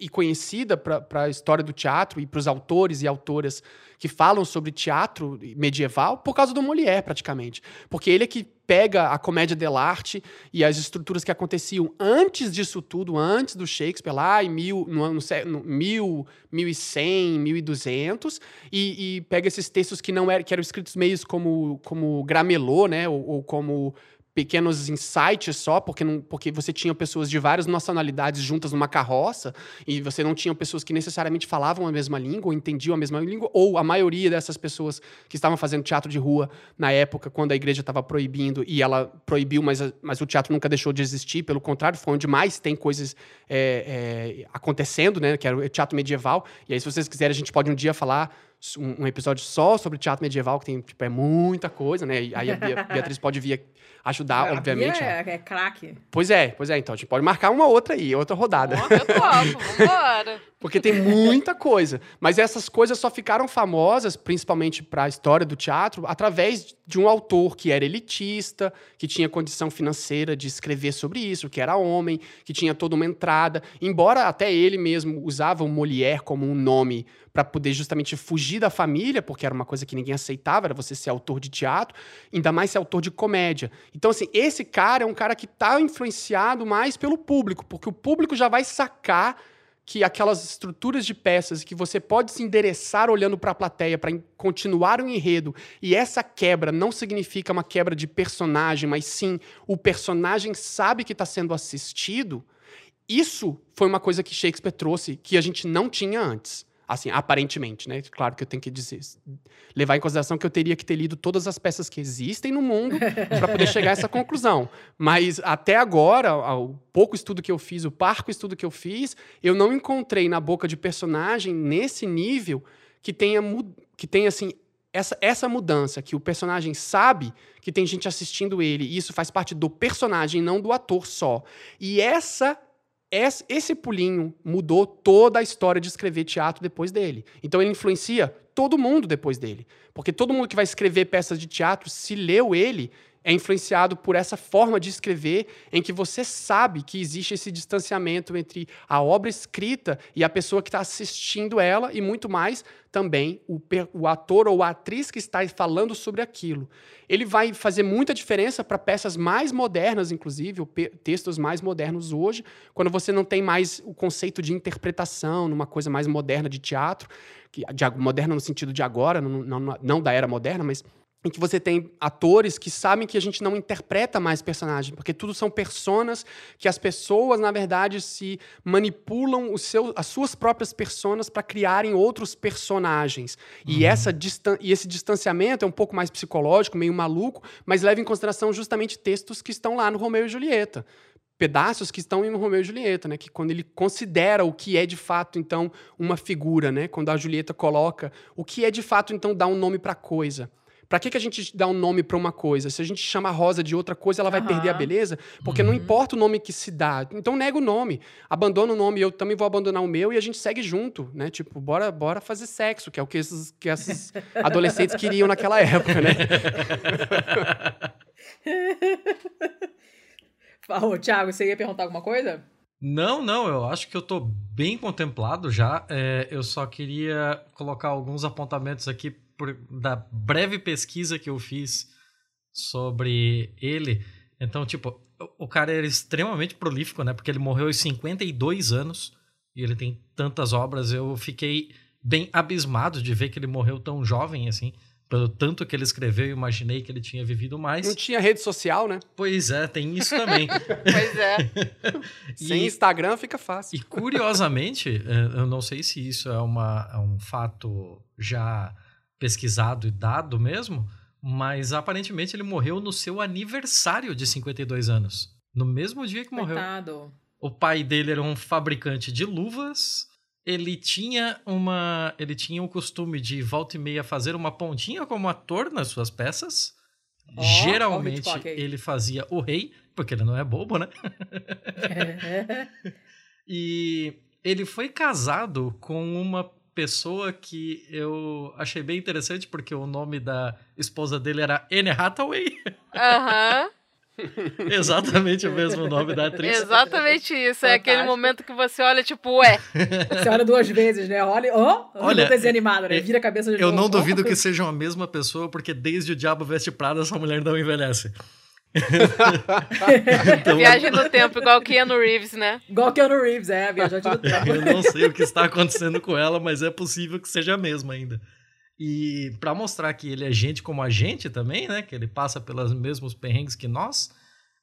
e conhecida para a história do teatro e para os autores e autoras que falam sobre teatro medieval por causa do Molière, praticamente. Porque ele é que pega a comédia dell'arte e as estruturas que aconteciam antes disso tudo, antes do Shakespeare, lá em mil, no, no, no mil, 1100, 1200, e, e pega esses textos que não eram, que eram escritos meios como, como gramelô, né, ou, ou como pequenos insights só, porque, não, porque você tinha pessoas de várias nacionalidades juntas numa carroça, e você não tinha pessoas que necessariamente falavam a mesma língua, ou entendiam a mesma língua, ou a maioria dessas pessoas que estavam fazendo teatro de rua na época, quando a igreja estava proibindo, e ela proibiu, mas, mas o teatro nunca deixou de existir, pelo contrário, foi onde mais tem coisas é, é, acontecendo, né, que era o teatro medieval, e aí se vocês quiserem a gente pode um dia falar um, episódio só sobre teatro medieval, que tem, tipo, é muita coisa, né? E aí a *laughs* Beatriz pode vir ajudar, a obviamente. Bia é, é craque. Pois é, pois é. Então, a gente pode marcar uma outra aí, outra rodada. Eu topo, *laughs* vambora. Porque tem muita coisa. Mas essas coisas só ficaram famosas, principalmente para a história do teatro, através de um autor que era elitista, que tinha condição financeira de escrever sobre isso, que era homem, que tinha toda uma entrada. Embora até ele mesmo usava o Molière como um nome para poder justamente fugir da família, porque era uma coisa que ninguém aceitava, era você ser autor de teatro, ainda mais ser autor de comédia. Então, assim, esse cara é um cara que está influenciado mais pelo público, porque o público já vai sacar que aquelas estruturas de peças que você pode se endereçar olhando para a plateia para continuar o enredo, e essa quebra não significa uma quebra de personagem, mas sim o personagem sabe que está sendo assistido, isso foi uma coisa que Shakespeare trouxe que a gente não tinha antes. Assim, aparentemente, né? Claro que eu tenho que dizer, levar em consideração que eu teria que ter lido todas as peças que existem no mundo *laughs* para poder chegar a essa conclusão. Mas até agora, o pouco estudo que eu fiz, o parco estudo que eu fiz, eu não encontrei na boca de personagem nesse nível que tenha, que tenha assim, essa, essa mudança, que o personagem sabe que tem gente assistindo ele, e isso faz parte do personagem, não do ator só. E essa esse pulinho mudou toda a história de escrever teatro depois dele. Então ele influencia todo mundo depois dele. Porque todo mundo que vai escrever peças de teatro, se leu ele, é influenciado por essa forma de escrever em que você sabe que existe esse distanciamento entre a obra escrita e a pessoa que está assistindo ela e muito mais também o, o, ator ou a atriz que está falando sobre aquilo. Ele vai fazer muita diferença para peças mais modernas, inclusive, textos mais modernos hoje, quando você não tem mais o conceito de interpretação numa coisa mais moderna de teatro, que, de, moderna no sentido de agora, não, não, não da era moderna, mas em que você tem atores que sabem que a gente não interpreta mais personagem, porque tudo são personas que as pessoas, na verdade, se manipulam o seu, as suas próprias personas para criarem outros personagens. Uhum. E, essa e esse distanciamento é um pouco mais psicológico, meio maluco, mas leva em consideração justamente textos que estão lá no Romeu e Julieta pedaços que estão no Romeu e Julieta, né? Que quando ele considera o que é de fato então uma figura, né? Quando a Julieta coloca o que é de fato então dar um nome para coisa. Para que, que a gente dá um nome para uma coisa? Se a gente chama a rosa de outra coisa, ela vai uhum. perder a beleza? Porque uhum. não importa o nome que se dá. Então nega o nome. Abandona o nome, eu também vou abandonar o meu e a gente segue junto, né? Tipo, bora, bora fazer sexo, que é o que esses, que esses *laughs* adolescentes queriam naquela época, né? *laughs* Ô, Thiago, você ia perguntar alguma coisa? Não, não, eu acho que eu tô bem contemplado já. É, eu só queria colocar alguns apontamentos aqui por, da breve pesquisa que eu fiz sobre ele. Então, tipo, o cara era extremamente prolífico, né? Porque ele morreu aos 52 anos e ele tem tantas obras. Eu fiquei bem abismado de ver que ele morreu tão jovem assim. Pelo tanto que ele escreveu, eu imaginei que ele tinha vivido mais. Não tinha rede social, né? Pois é, tem isso também. *laughs* Pois é. *laughs* Sem E- Instagram fica fácil. E curiosamente, eh, eu não sei se isso é, uma, é um fato já pesquisado e dado mesmo, mas aparentemente ele morreu no seu aniversário de 52 anos. No mesmo dia que morreu. Coitado. O pai dele era um fabricante de luvas. Ele tinha uma, ele tinha o costume de volta e meia fazer uma pontinha como ator nas suas peças. Ó, ó o Geralmente aí. ele fazia o rei, porque ele não é bobo, né? *laughs* E ele foi casado com uma pessoa que eu achei bem interessante, porque o nome da esposa dele era Anne Hathaway. Aham. *laughs* Exatamente o mesmo nome da atriz. Exatamente isso. É aquele Fantástico. momento que você olha, tipo, ué. Você olha duas vezes, né? Olha, ó, Olha, olha, desenho animado, né? é- Vira a cabeça de Eu novo. não duvido que sejam a mesma pessoa, porque desde o Diabo Veste Prada essa mulher não envelhece. *laughs* Então, Viagem no tempo, igual o Keanu Reeves, né? Igual Keanu Reeves, é, viajante do *laughs* tempo. Eu não sei o que está acontecendo com ela, mas é possível que seja a mesma ainda. E para mostrar que ele é gente como a gente também, né? Que ele passa pelos mesmos perrengues que nós.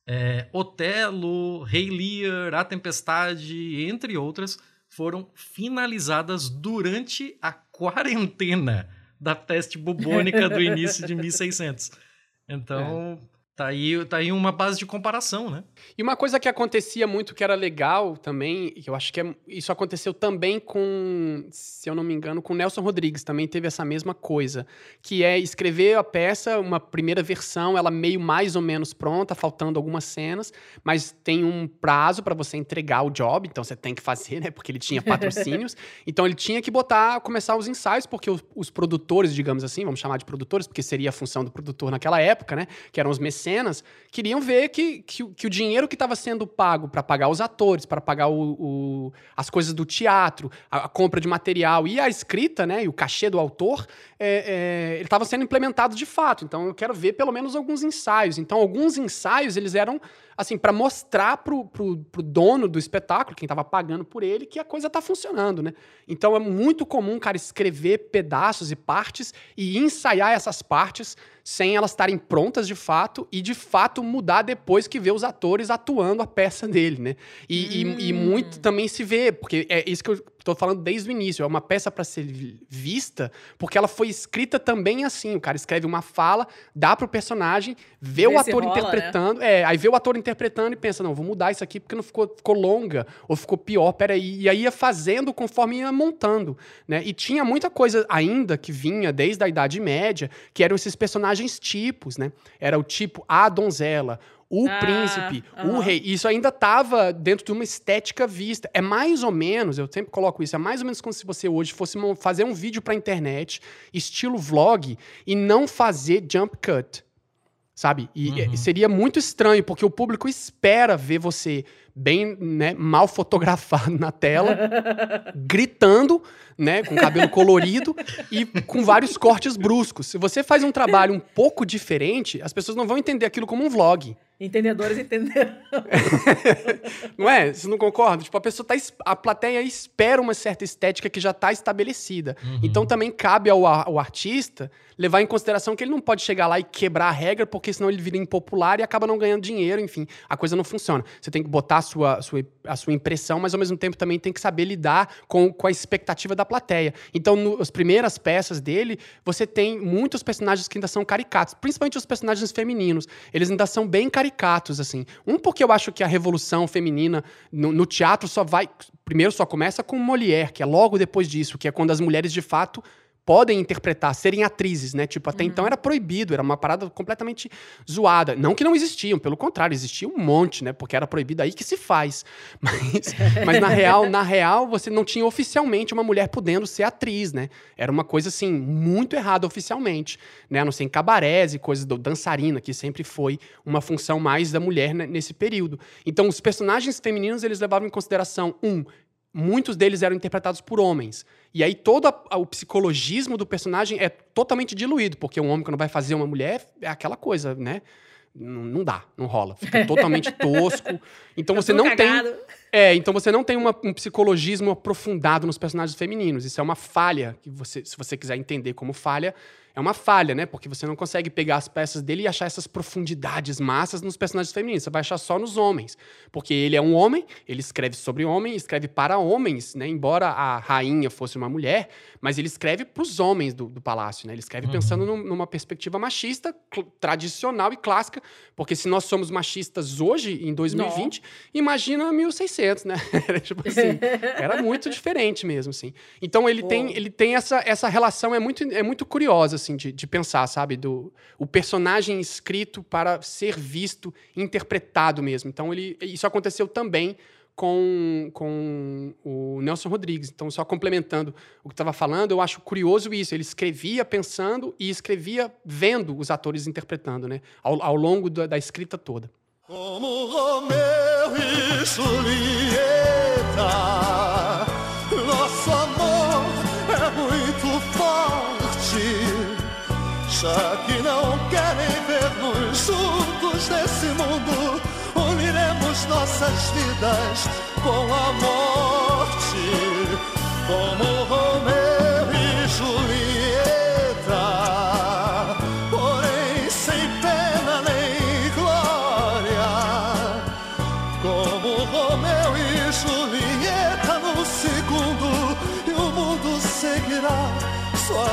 é, Otelo, Rei Lear, A Tempestade, entre outras, foram finalizadas durante a quarentena da peste bubônica do início de *laughs* 1600. Então, tá, aí, tá aí uma base de comparação, né? E uma coisa que acontecia muito que era legal também, e eu acho que é- isso aconteceu também com, se eu não me engano, com Nelson Rodrigues, também teve essa mesma coisa, que é escrever a peça, uma primeira versão, ela meio mais ou menos pronta, faltando algumas cenas, mas tem um prazo para você entregar o job, então você tem que fazer, né, porque ele tinha *laughs* patrocínios. então ele tinha que botar, começar os ensaios, porque os, os produtores, digamos assim, vamos chamar de produtores, porque seria a função do produtor naquela época, né, que eram os mecenas, queriam ver que, que, o- que o dinheiro que estava sendo pago para pagar os atores, para pagar o, o- as coisas do teatro, a, a compra de material e a escrita, né, e o cachê do autor, é, é, ele estava sendo implementado de fato. Então eu quero ver pelo menos alguns ensaios. Então alguns ensaios eles eram assim para mostrar pro, pro, pro dono do espetáculo, quem estava pagando por ele, que a coisa tá funcionando, né? Então é muito comum, cara, escrever pedaços e partes e ensaiar essas partes sem elas estarem prontas de fato e de fato mudar depois que vê os atores atuando a peça dele, né? E, e- e muito também se vê, porque é isso que eu tô falando desde o início, é uma peça para ser vi- vista, porque ela foi escrita também assim, o cara escreve uma fala, dá pro personagem, vê, Vê o ator rola, né? interpretando, é, aí vê o ator interpretando e pensa, não, vou mudar isso aqui porque não ficou, ficou longa, ou ficou pior, peraí. E aí ia fazendo conforme ia montando, né? E tinha muita coisa ainda que vinha desde a Idade Média, que eram esses personagens tipos, né? Era o tipo a donzela, o Ah, príncipe, o rei. Isso ainda estava dentro de uma estética vista. É mais ou menos, eu sempre coloco isso, é mais ou menos como se você hoje fosse fazer um vídeo pra internet, estilo vlog, e não fazer jump cut. Sabe? E Uhum. seria muito estranho, porque o público espera ver você bem né, mal fotografado na tela, *laughs* gritando, né, com cabelo colorido e com vários cortes bruscos. Se você faz um trabalho um pouco diferente, as pessoas não vão entender aquilo como um vlog. Entendedores entenderam. *laughs* Não é? Você não concorda? Tipo, a pessoa tá. es- A plateia espera uma certa estética que já está estabelecida. Então também cabe ao, ao artista levar em consideração que ele não pode chegar lá e quebrar a regra, porque senão ele vira impopular e acaba não ganhando dinheiro, enfim, a coisa não funciona. Você tem que botar a sua, a sua, a sua impressão, mas ao mesmo tempo também tem que saber lidar com, com a expectativa da plateia. Então, no- as primeiras peças dele, você tem muitos personagens que ainda são caricatos, principalmente os personagens femininos. Eles ainda são bem caricatos, assim. Um, porque eu acho que a revolução feminina no, no teatro só vai. Primeiro só começa com Molière, que é logo depois disso, que é quando as mulheres de fato podem interpretar, serem atrizes, né? Tipo, até então era proibido, era uma parada completamente zoada. Não que não existiam, pelo contrário, existia um monte, né? Porque era proibido aí que se faz. *laughs* Mas, mas na real, na real, você não tinha oficialmente uma mulher podendo ser atriz, né? Era uma coisa assim muito errada oficialmente, né? A não ser em cabarés e coisas do dançarina, que sempre foi uma função mais da mulher né, nesse período. Então, os personagens femininos eles levavam em consideração um muitos deles eram interpretados por homens. E aí todo a- a- o psicologismo do personagem é totalmente diluído, porque um homem quando vai fazer uma mulher é aquela coisa, né? Não, não dá, não rola. Fica *laughs* totalmente tosco. Então você não tem cagado. É, então você não tem uma- um psicologismo aprofundado nos personagens femininos. Isso é uma falha que você, se você quiser entender como falha, é uma falha, né? Porque você não consegue pegar as peças dele e achar essas profundidades massas nos personagens femininos. Você vai achar só nos homens. Porque ele é um homem, ele escreve sobre homem, escreve para homens, né? Embora a rainha fosse uma mulher, mas ele escreve para os homens do, do palácio, né? Ele escreve Uhum. pensando num- numa perspectiva machista, tradicional e clássica. Porque se nós somos machistas hoje, em 2020, imagina 1600, né? *laughs* Era tipo assim, era muito diferente mesmo, assim. Então ele Pô. tem, ele tem essa, essa relação, é muito, é muito curiosa, assim, de, de pensar, sabe? Do, o personagem escrito para ser visto, interpretado mesmo. Então ele, isso aconteceu também com, com o Nelson Rodrigues. Então, só complementando o que estava falando, eu acho curioso isso. Ele escrevia pensando e escrevia vendo os atores interpretando, né? Ao, ao longo da, da escrita toda. Como Romeu e Julieta, nosso amor é muito forte. Já que não querem ver-nos juntos nesse mundo, uniremos nossas vidas com a morte. Como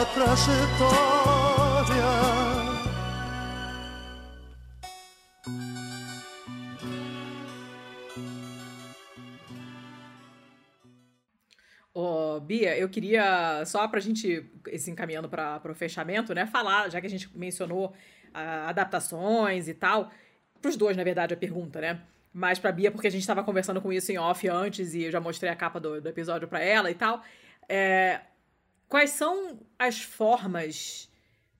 trajetória. Ô, Bia, eu queria, só pra gente, se encaminhando para o fechamento, né, falar, já que a gente mencionou ah, adaptações e tal, pros dois, na verdade, a pergunta, né? Mas pra Bia, porque a gente tava conversando com isso em off antes e eu já mostrei a capa do, do episódio pra ela e tal. É, quais são as formas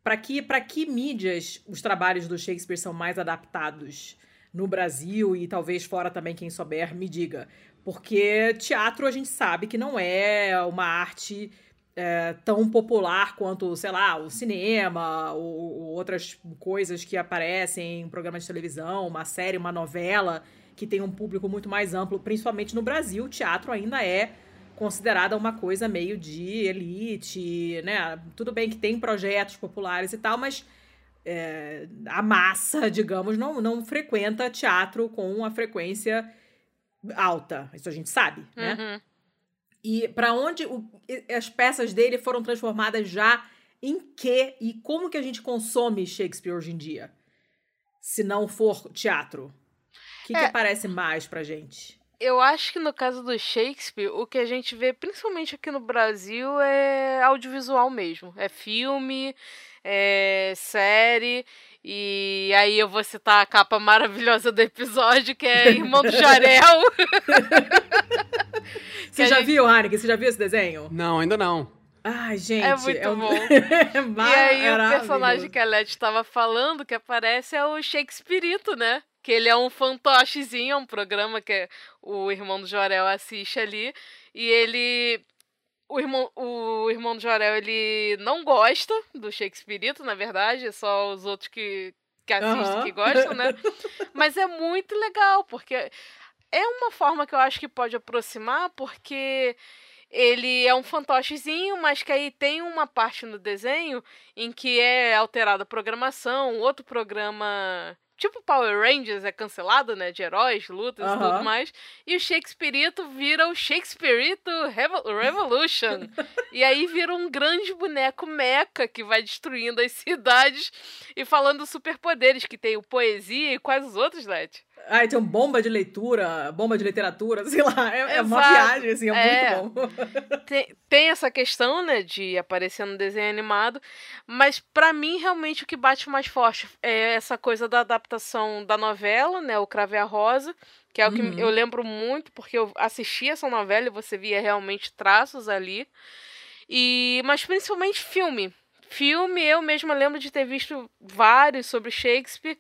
para que, pra que mídias os trabalhos do Shakespeare são mais adaptados no Brasil e talvez fora também, quem souber, me diga. Porque teatro a gente sabe que não é uma arte é, tão popular quanto, sei lá, o cinema ou, ou outras coisas que aparecem em programas de televisão, uma série, uma novela, que tem um público muito mais amplo, principalmente no Brasil. O teatro ainda é considerada uma coisa meio de elite, né? Tudo bem que tem projetos populares e tal, mas é, a massa, *laughs* digamos, não, não frequenta teatro com uma frequência alta. Isso a gente sabe, né? Uhum. E para onde o- as peças dele foram transformadas já em quê e como que a gente consome Shakespeare hoje em dia? Se não for teatro. O que, que É. aparece mais pra gente? Eu acho que no caso do Shakespeare, o que a gente vê, principalmente aqui no Brasil, é audiovisual mesmo. É filme, é série. E aí eu vou citar a capa maravilhosa do episódio, que é Irmão do Jarel. *laughs* Você já gente- viu, Haneke? Você já viu esse desenho? Não, ainda não. Ai, gente. É muito um- bom. é *laughs* E aí o personagem que a Leti estava falando, que aparece, é o Shakespeareito, né? Que ele é um fantochezinho, é um programa que o irmão do Jorel assiste ali. E ele. O irmão, o irmão do Jorel, ele não gosta do Shakespeareito, na verdade, é só os outros que, que assistem Aham. que gostam, né? *laughs* Mas é muito legal, porque é uma forma que eu acho que pode aproximar, porque ele é um fantochezinho, mas que aí tem uma parte no desenho em que é alterada a programação, outro programa. Tipo Power Rangers é cancelado, né? De heróis, lutas e Aham. tudo mais. E o Shakespeareito vira o Shakespeareito Revo- Revolution. e aí vira um grande boneco meca que vai destruindo as *laughs* cidades e falando superpoderes, que tem o poesia e quais os outros, Leti? Ai, tem um bomba de leitura, bomba de literatura, *laughs* sei lá. É, é uma viagem, assim, é, É. muito bom. *laughs* tem, tem essa questão, né, de aparecer no desenho animado, mas pra mim realmente o que bate mais forte é essa coisa da adaptação da novela, né, o Crave a Rosa, que é o que Uhum. eu lembro muito porque eu assisti essa novela e você via realmente traços ali. E mas principalmente filme. Filme, eu mesma lembro de ter visto vários sobre Shakespeare,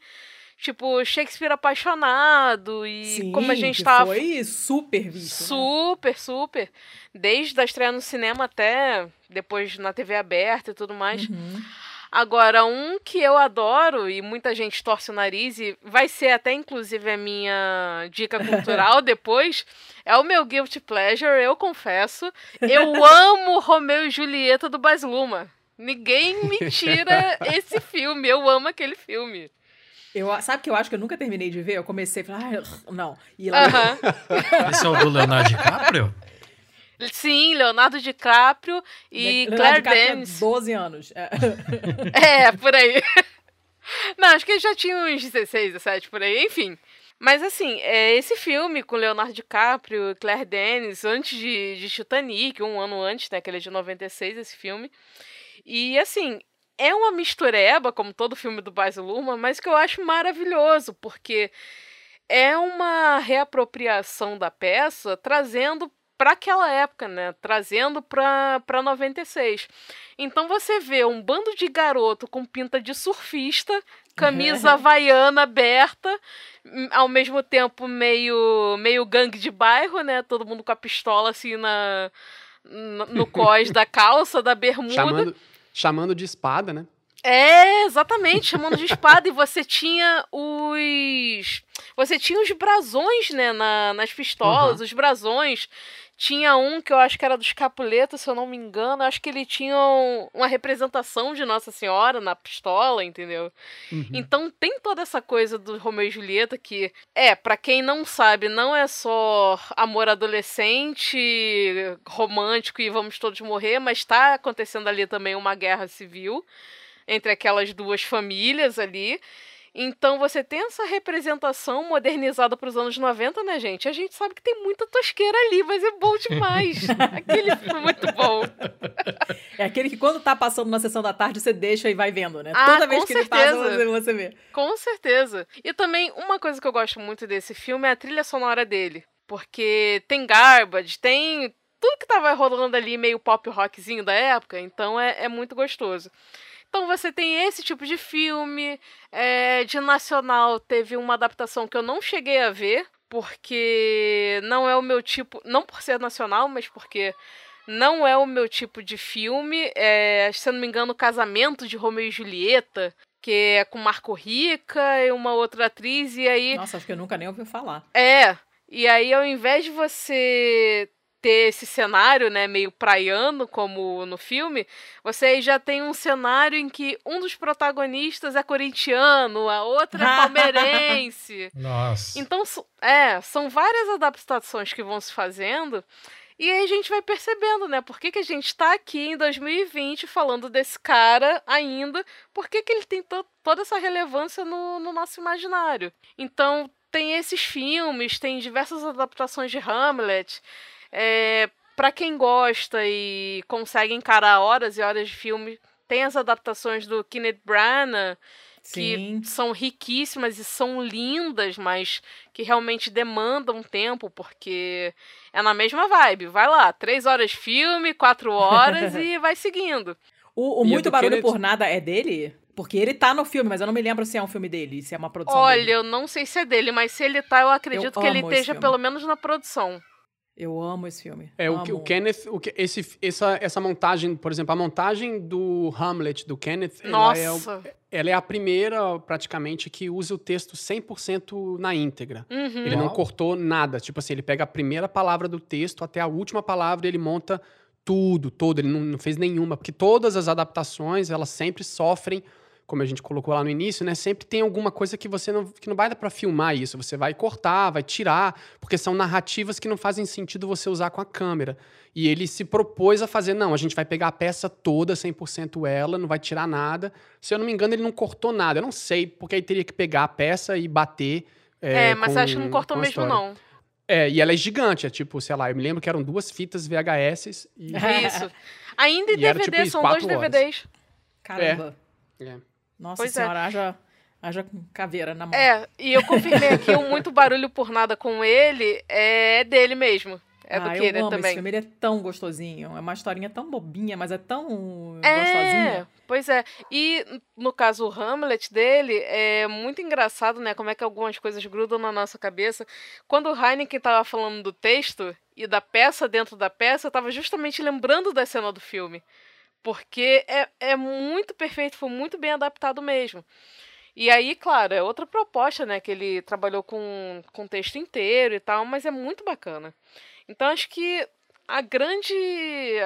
tipo Shakespeare apaixonado e Sim, como a gente tava foi super visto. né? Super, super. Desde a estreia no cinema até depois na TV aberta e tudo mais. Uhum. Agora, um que eu adoro e muita gente torce o nariz e vai ser até inclusive a minha dica cultural *laughs* depois, é o meu guilty pleasure, eu confesso. Eu *laughs* amo Romeu e Julieta do Baz Luhrmann. Ninguém me tira *laughs* esse filme, eu amo aquele filme. Eu, sabe que eu acho que eu nunca terminei de ver? Eu comecei a falar, ah, não. E lá, Aham. *laughs* Esse é o do Leonardo DiCaprio? Sim, Leonardo DiCaprio e Leonardo Claire DiCaprio tinha Danes. 12 anos. É. *laughs* É, por aí. *laughs* Não, acho que ele já tinha uns 16, 17, por aí, enfim. Mas assim, é, esse filme com Leonardo DiCaprio e Claire Danes, antes de, de Titanic, um ano antes, né, que ele é de 96, esse filme. E assim, é uma mistureba, como todo filme do Baz Luhrmann, mas que eu acho maravilhoso, porque é uma reapropriação da peça, trazendo para aquela época, né? Trazendo para 96. Então você vê um bando de garoto com pinta de surfista, camisa *laughs* havaiana aberta, hum, ao mesmo tempo meio meio gangue de bairro, né? Todo mundo com a pistola assim na no no cós da calça, da bermuda. Chamando, chamando de espada, né? É, exatamente, chamando de espada. E você tinha os. Você tinha os brasões, né, na, nas pistolas, os brasões. Tinha um que eu acho que era dos Capuletos, se eu não me engano. Eu acho que ele tinha um- uma representação de Nossa Senhora na pistola, entendeu? Então tem toda essa coisa do Romeu e Julieta que, é, pra quem não sabe, não é só amor adolescente, romântico e vamos todos morrer, mas tá acontecendo ali também uma guerra civil entre aquelas duas famílias ali. Então você tem essa representação modernizada para os anos 90, né, gente? A gente sabe que tem muita tosqueira ali, mas é bom demais. *laughs* Aquele filme é muito bom. *laughs* É aquele que quando tá passando na sessão da tarde, você deixa e vai vendo, né? Ah, Toda vez com que ele passa, certeza. você, você vê. Com certeza. E também, uma coisa que eu gosto muito desse filme é a trilha sonora dele. Porque tem Garbage, tem tudo que tava rolando ali, meio pop rockzinho da época, então é, é muito gostoso. Então você tem esse tipo de filme. é, de nacional teve uma adaptação que eu não cheguei a ver, porque não é o meu tipo. Não por ser nacional, mas porque não é o meu tipo de filme. É, se eu não me engano, Casamento de Romeu e Julieta, que é com Marco Rica e uma outra atriz, e aí. Nossa, acho que eu nunca nem ouvi falar. É. E aí, ao invés de você ter esse cenário, né, meio praiano, como no filme, você já tem um cenário em que um dos protagonistas é corintiano, a outra é palmeirense. *laughs* Nossa. Então, é, são várias adaptações que vão se fazendo. E aí a gente vai percebendo, né? Por que, que a gente tá aqui em 2020 falando desse cara ainda? Por que, que ele tem to- toda essa relevância no, no nosso imaginário? Então, tem esses filmes, tem diversas adaptações de Hamlet. É, para quem gosta e consegue encarar horas e horas de filme, tem as adaptações do Kenneth Branagh, Sim. que são riquíssimas e são lindas, mas que realmente demandam tempo, porque é na mesma vibe. Vai lá, três horas de filme, quatro horas *laughs* e vai seguindo. O, o Muito Barulho Kenneth- por Nada é dele? Porque ele tá no filme, mas eu não me lembro se é um filme dele, se é uma produção Olha, dele. eu não sei se é dele, mas se ele tá, eu acredito que ele esteja filme. pelo menos na produção. Eu amo esse filme. É, o, amo. o Kenneth, o esse, essa, essa montagem, por exemplo, a montagem do Hamlet, do Kenneth, ela é, Nossa. ela é a primeira, praticamente, que usa o texto 100% na íntegra. Uhum. Ele não cortou nada. Tipo assim, ele pega a primeira palavra do texto até a última palavra e ele monta tudo, todo. Ele não, não fez nenhuma. Porque todas as adaptações, elas sempre sofrem, como a gente colocou lá no início, né? Sempre tem alguma coisa que você não, que não vai dar pra filmar isso. Você vai cortar, vai tirar, porque são narrativas que não fazem sentido você usar com a câmera. E ele se propôs a fazer, não, a gente vai pegar a peça toda, 100% ela, não vai tirar nada. Se eu não me engano, ele não cortou nada. Eu não sei, porque aí teria que pegar a peça e bater. É, mas com- acho que não cortou mesmo, história. não. É, e ela é gigante, é tipo, sei lá, eu me lembro que eram duas fitas VHS e. Isso. *laughs* Ainda em E era, DVD, tipo, isso, são dois horas. DVDs. Caramba. É. Nossa Pois é. senhora, haja, haja com caveira na mão. É, e eu confirmei aqui, o Muito Barulho por Nada com ele é dele mesmo. É do ah, eu amo esse também. filme, ele é tão gostosinho. É uma historinha tão bobinha, mas é tão É, gostosinha. pois é. E no caso o Hamlet dele é muito engraçado, né? Como é que algumas coisas grudam na nossa cabeça. Quando o Heineken tava falando do texto e da peça dentro da peça, eu tava justamente lembrando da cena do filme. Porque é, é muito perfeito, foi muito bem adaptado mesmo. E aí, claro, é outra proposta, né? Que ele trabalhou com, com texto inteiro e tal, mas é muito bacana. Então acho que a grande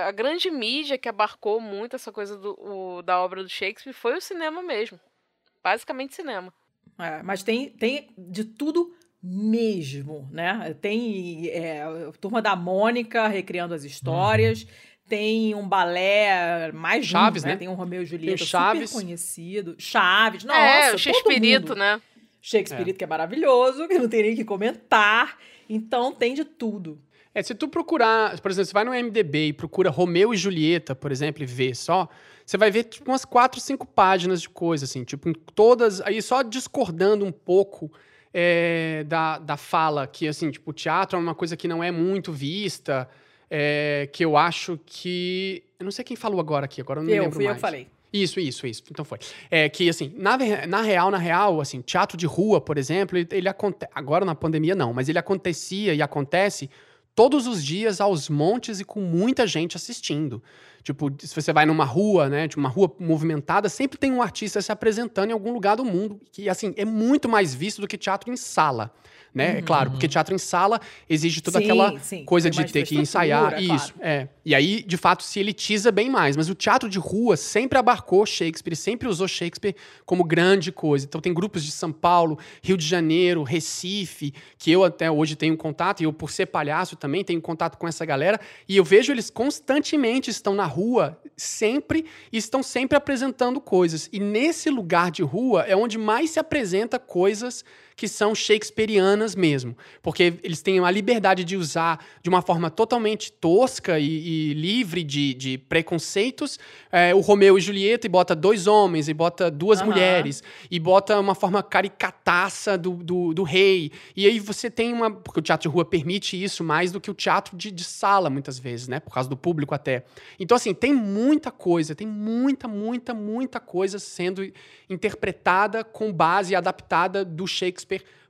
a grande mídia que abarcou muito essa coisa do, o, da obra do Shakespeare foi o cinema mesmo. Basicamente cinema. É, mas tem, tem de tudo mesmo, né? Tem é, a Turma da Mônica recriando as histórias, uhum. Tem um balé mais Chaves, né? né? Tem um Romeu e Julieta tem Chaves. super conhecido. Chaves, nossa, É, o Shakespeare, né? Shakespeare, é. que é maravilhoso, que não tem nem que comentar. Então tem de tudo. É, se tu procurar, por exemplo, você vai no MDB e procura Romeu e Julieta, por exemplo, e vê só, você vai ver tipo, umas quatro, cinco páginas de coisa, assim, tipo, todas, aí só discordando um pouco é, da, da fala, que, assim, tipo, o teatro é uma coisa que não é muito vista, é, que eu acho que... Eu não sei quem falou agora aqui, agora eu não eu, lembro fui mais. Eu falei. Isso, isso, isso. Então foi. É que, assim, na, na real, na real, assim, teatro de rua, por exemplo, ele, ele acontece... Agora na pandemia não, mas ele acontecia e acontece todos os dias aos montes e com muita gente assistindo. Tipo, se você vai numa rua, né, de uma rua movimentada, sempre tem um artista se apresentando em algum lugar do mundo, que assim, é muito mais visto do que teatro em sala né? Uhum. É claro, porque teatro em sala exige toda sim, aquela sim. coisa Tem de ter que ensaiar. claro. Isso, é. E aí, de fato, se elitiza bem mais. Mas o teatro de rua sempre abarcou Shakespeare, sempre usou Shakespeare como grande coisa. Então tem grupos de São Paulo, Rio de Janeiro, Recife, que eu até hoje tenho contato, e eu, por ser palhaço, também tenho contato com essa galera. E eu vejo eles constantemente estão na rua, sempre, e estão sempre apresentando coisas. E nesse lugar de rua é onde mais se apresenta coisas que são shakespearianas mesmo. Porque eles têm a liberdade de usar de uma forma totalmente tosca e, e livre de, de preconceitos é, o Romeu e Julieta e bota dois homens, e bota duas Aham. mulheres, e bota uma forma caricataça do, do, do rei. E aí você tem uma. Porque o teatro de rua permite isso mais do que o teatro de, de sala, muitas vezes, né? Por causa do público até. Então, assim, tem muita coisa, tem muita, muita, muita coisa sendo interpretada com base e adaptada do Shakespeare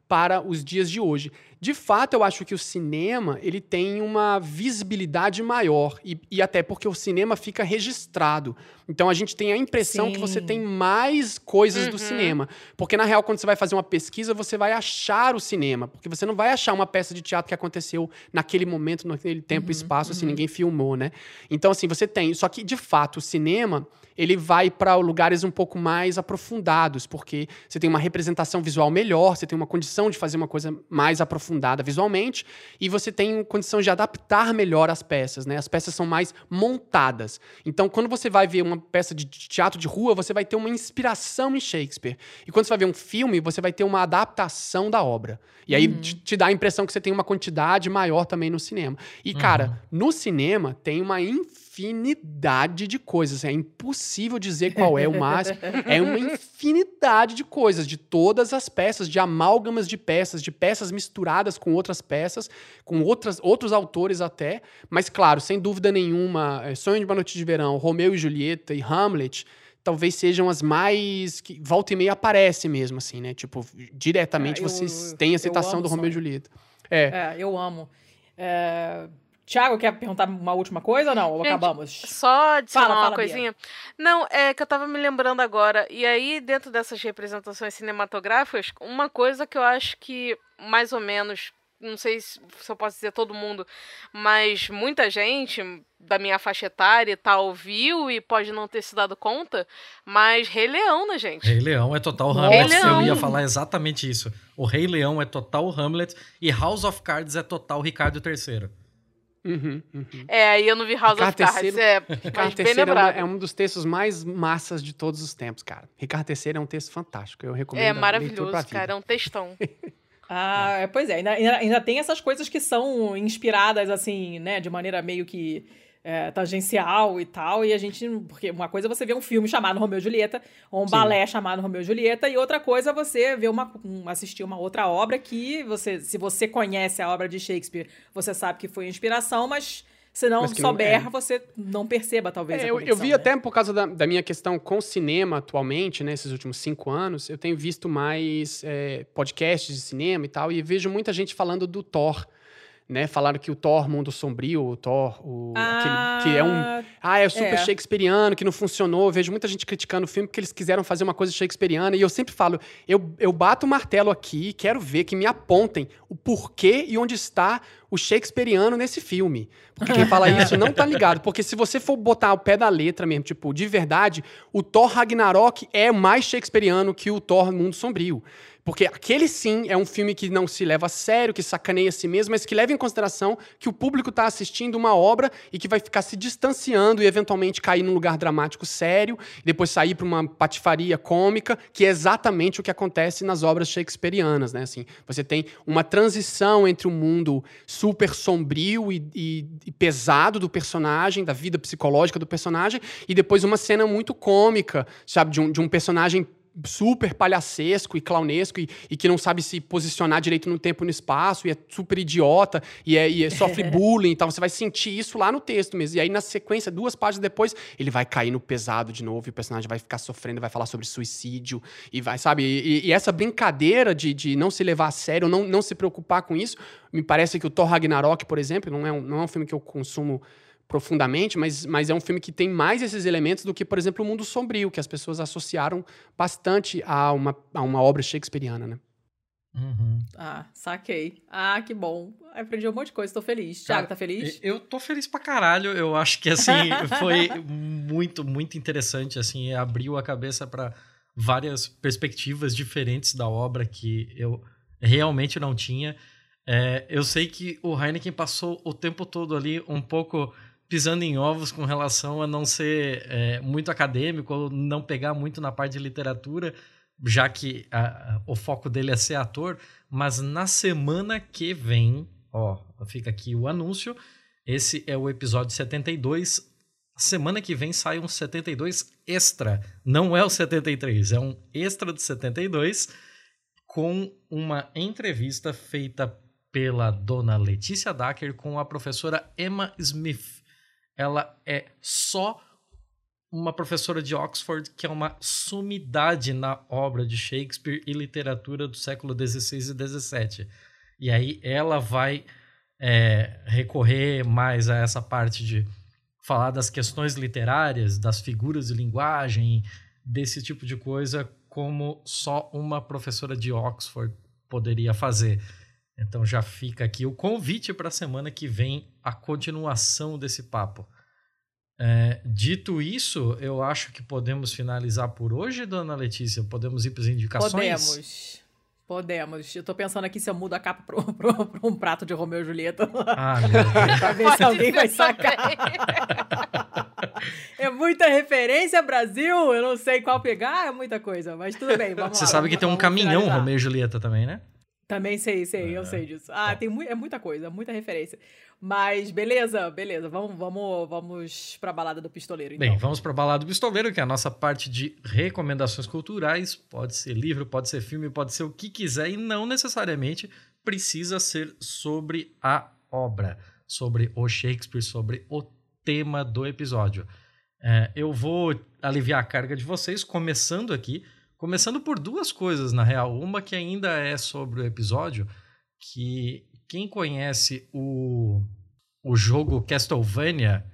para os dias de hoje. De fato, eu acho que o cinema ele tem uma visibilidade maior e, e até porque o cinema fica registrado. Então a gente tem a impressão que você Sim. tem mais coisas do Uhum. cinema, porque na real quando você vai fazer uma pesquisa você vai achar o cinema, porque você não vai achar uma peça de teatro que aconteceu naquele momento, naquele tempo, e espaço, assim ninguém filmou, né? Então assim você tem, só que de fato o cinema ele vai para lugares um pouco mais aprofundados, porque você tem uma representação visual melhor, você tem uma condição de fazer uma coisa mais aprofundada visualmente, e você tem condição de adaptar melhor as peças, né? As peças são mais montadas. Então, quando você vai ver uma peça de teatro de rua, você vai ter uma inspiração em Shakespeare. E quando você vai ver um filme, você vai ter uma adaptação da obra. E aí te, te dá a impressão que você tem uma quantidade maior também no cinema. E, cara, no cinema tem uma infinidade de coisas. É impossível dizer qual é o *laughs* máximo. É uma infinidade de coisas, de todas as peças, de amálgamas de peças, de peças misturadas com outras peças, com outras, outros autores até. Mas, claro, sem dúvida nenhuma, é, Sonho de uma Noite de Verão, Romeu e Julieta e Hamlet talvez sejam as mais que volta e meia aparece mesmo assim, né? Tipo, diretamente É, eu- vocês têm a citação do Romeu e. Julieta. É. É, eu amo. É... Tiago, quer perguntar uma última coisa ou não? Ou Gente, acabamos? Só adicionar Fala, uma fala, coisinha. Não, é que eu tava me lembrando agora. E aí, dentro dessas representações cinematográficas, uma coisa que eu acho que, mais ou menos, não sei se eu posso dizer todo mundo, mas muita gente da minha faixa etária e tal viu e pode não ter se dado conta, mas Rei Leão, né, gente? Rei Leão é total Rei Hamlet. Leão. Eu ia falar exatamente isso. O Rei Leão é total Hamlet e House of Cards é total Ricardo III. Uhum, uhum. É, aí eu não vi House Ricardo of Cards, é, Ricardo III é, é um dos textos mais massas de todos os tempos, cara. Ricardo III é um texto fantástico. Eu recomendo. É maravilhoso, cara, é um textão. *laughs* Ah, é, pois é, ainda, ainda, ainda tem essas coisas que são inspiradas, assim, né, de maneira meio que é, tangencial e tal, e a gente, porque uma coisa é você ver um filme chamado Romeu e Julieta, ou um Sim. balé chamado Romeu e Julieta, e outra coisa é você ver uma, um- assistir uma outra obra que você, se você conhece a obra de Shakespeare, você sabe que foi inspiração, mas se não que não souber, é. você não perceba, talvez, É, eu, eu vi né? até por causa da, da minha questão com cinema atualmente, nesses últimos cinco anos, eu tenho visto mais é, podcasts de cinema e tal, e vejo muita gente falando do Thor. Né? Falaram que o Thor Mundo Sombrio, o Thor, o, aquele, que é um. Ah, é super é. shakespeariano, que não funcionou. Eu vejo muita gente criticando o filme porque eles quiseram fazer uma coisa shakespeariana. E eu sempre falo, eu, eu bato o martelo aqui e quero ver que me apontem o porquê e onde está o shakespeariano nesse filme. Porque quem fala isso não tá ligado. Porque se você for botar o pé da letra mesmo, tipo, de verdade, o Thor Ragnarok é mais shakespeariano que o Thor Mundo Sombrio. Porque aquele sim é um filme que não se leva a sério, que sacaneia a si mesmo, mas que leva em consideração que o público está assistindo uma obra e que vai ficar se distanciando e eventualmente cair num lugar dramático sério, depois sair para uma patifaria cômica, que é exatamente o que acontece nas obras shakespearianas, né? Assim, você tem uma transição entre o mundo super sombrio e, e, e pesado do personagem, da vida psicológica do personagem, e depois uma cena muito cômica, sabe, de um, de um personagem super palhacesco e clownesco e, e, que não sabe se posicionar direito no tempo e no espaço e é super idiota e, é, e é, sofre *laughs* bullying então você vai sentir isso lá no texto mesmo. E aí, na sequência, duas páginas depois, ele vai cair no pesado de novo e o personagem vai ficar sofrendo, vai falar sobre suicídio e vai, sabe? E, e essa brincadeira de, de não se levar a sério, não, não se preocupar com isso, me parece que o Thor Ragnarok, por exemplo, não é um, não é um filme que eu consumo profundamente, mas, mas é um filme que tem mais esses elementos do que, por exemplo, O Mundo Sombrio, que as pessoas associaram bastante a uma, a uma obra shakespeariana, né? Uhum. Ah, saquei. Ah, que bom. Aprendi um monte de coisa, tô feliz. Thiago, tá feliz? Eu tô feliz pra caralho. Eu acho que, assim, *laughs* foi muito, muito interessante, assim, abriu a cabeça para várias perspectivas diferentes da obra que eu realmente não tinha. É, eu sei que o Heineken passou o tempo todo ali um pouco pisando em ovos com relação a não ser é, muito acadêmico ou não pegar muito na parte de literatura, já que a, a, o foco dele é ser ator. Mas na semana que vem, ó, fica aqui o anúncio. Esse é o episódio 72. Semana que vem sai um 72 extra. Não é o 73, é um extra do 72 com uma entrevista feita pela dona Letícia Dacker com a professora Emma Smith ela é só uma professora de Oxford que é uma sumidade na obra de Shakespeare e literatura do século XVI e XVII. E aí ela vai é, recorrer mais a essa parte de falar das questões literárias, das figuras de linguagem, desse tipo de coisa, como só uma professora de Oxford poderia fazer. Então já fica aqui o convite para a semana que vem a continuação desse papo. É, dito isso, eu acho que podemos finalizar por hoje, dona Letícia. Podemos ir para as indicações? Podemos. Podemos. Eu tô pensando aqui se eu mudo a capa para um prato de Romeu e Julieta. Ah, meu Deus. *laughs* pra ver se alguém vai sacar. é muita referência, Brasil. Eu não sei qual pegar, é muita coisa. Mas tudo bem, vamos Você lá, sabe vamos, que tem um caminhão finalizar. Romeu e Julieta também, né? Também sei, sei, É. eu sei disso. Ah, tem mu é muita coisa, muita referência. Mas beleza, beleza. Vamos, vamos, vamos pra balada do pistoleiro, então. Bem, vamos para Balada do Pistoleiro, que é a nossa parte de recomendações culturais. Pode ser livro, pode ser filme, pode ser o que quiser e não necessariamente precisa ser sobre a obra, sobre o Shakespeare, sobre o tema do episódio. É, eu vou aliviar a carga de vocês, começando aqui, começando por duas coisas, na real. Uma que ainda é sobre o episódio, que quem conhece o, o jogo Castlevania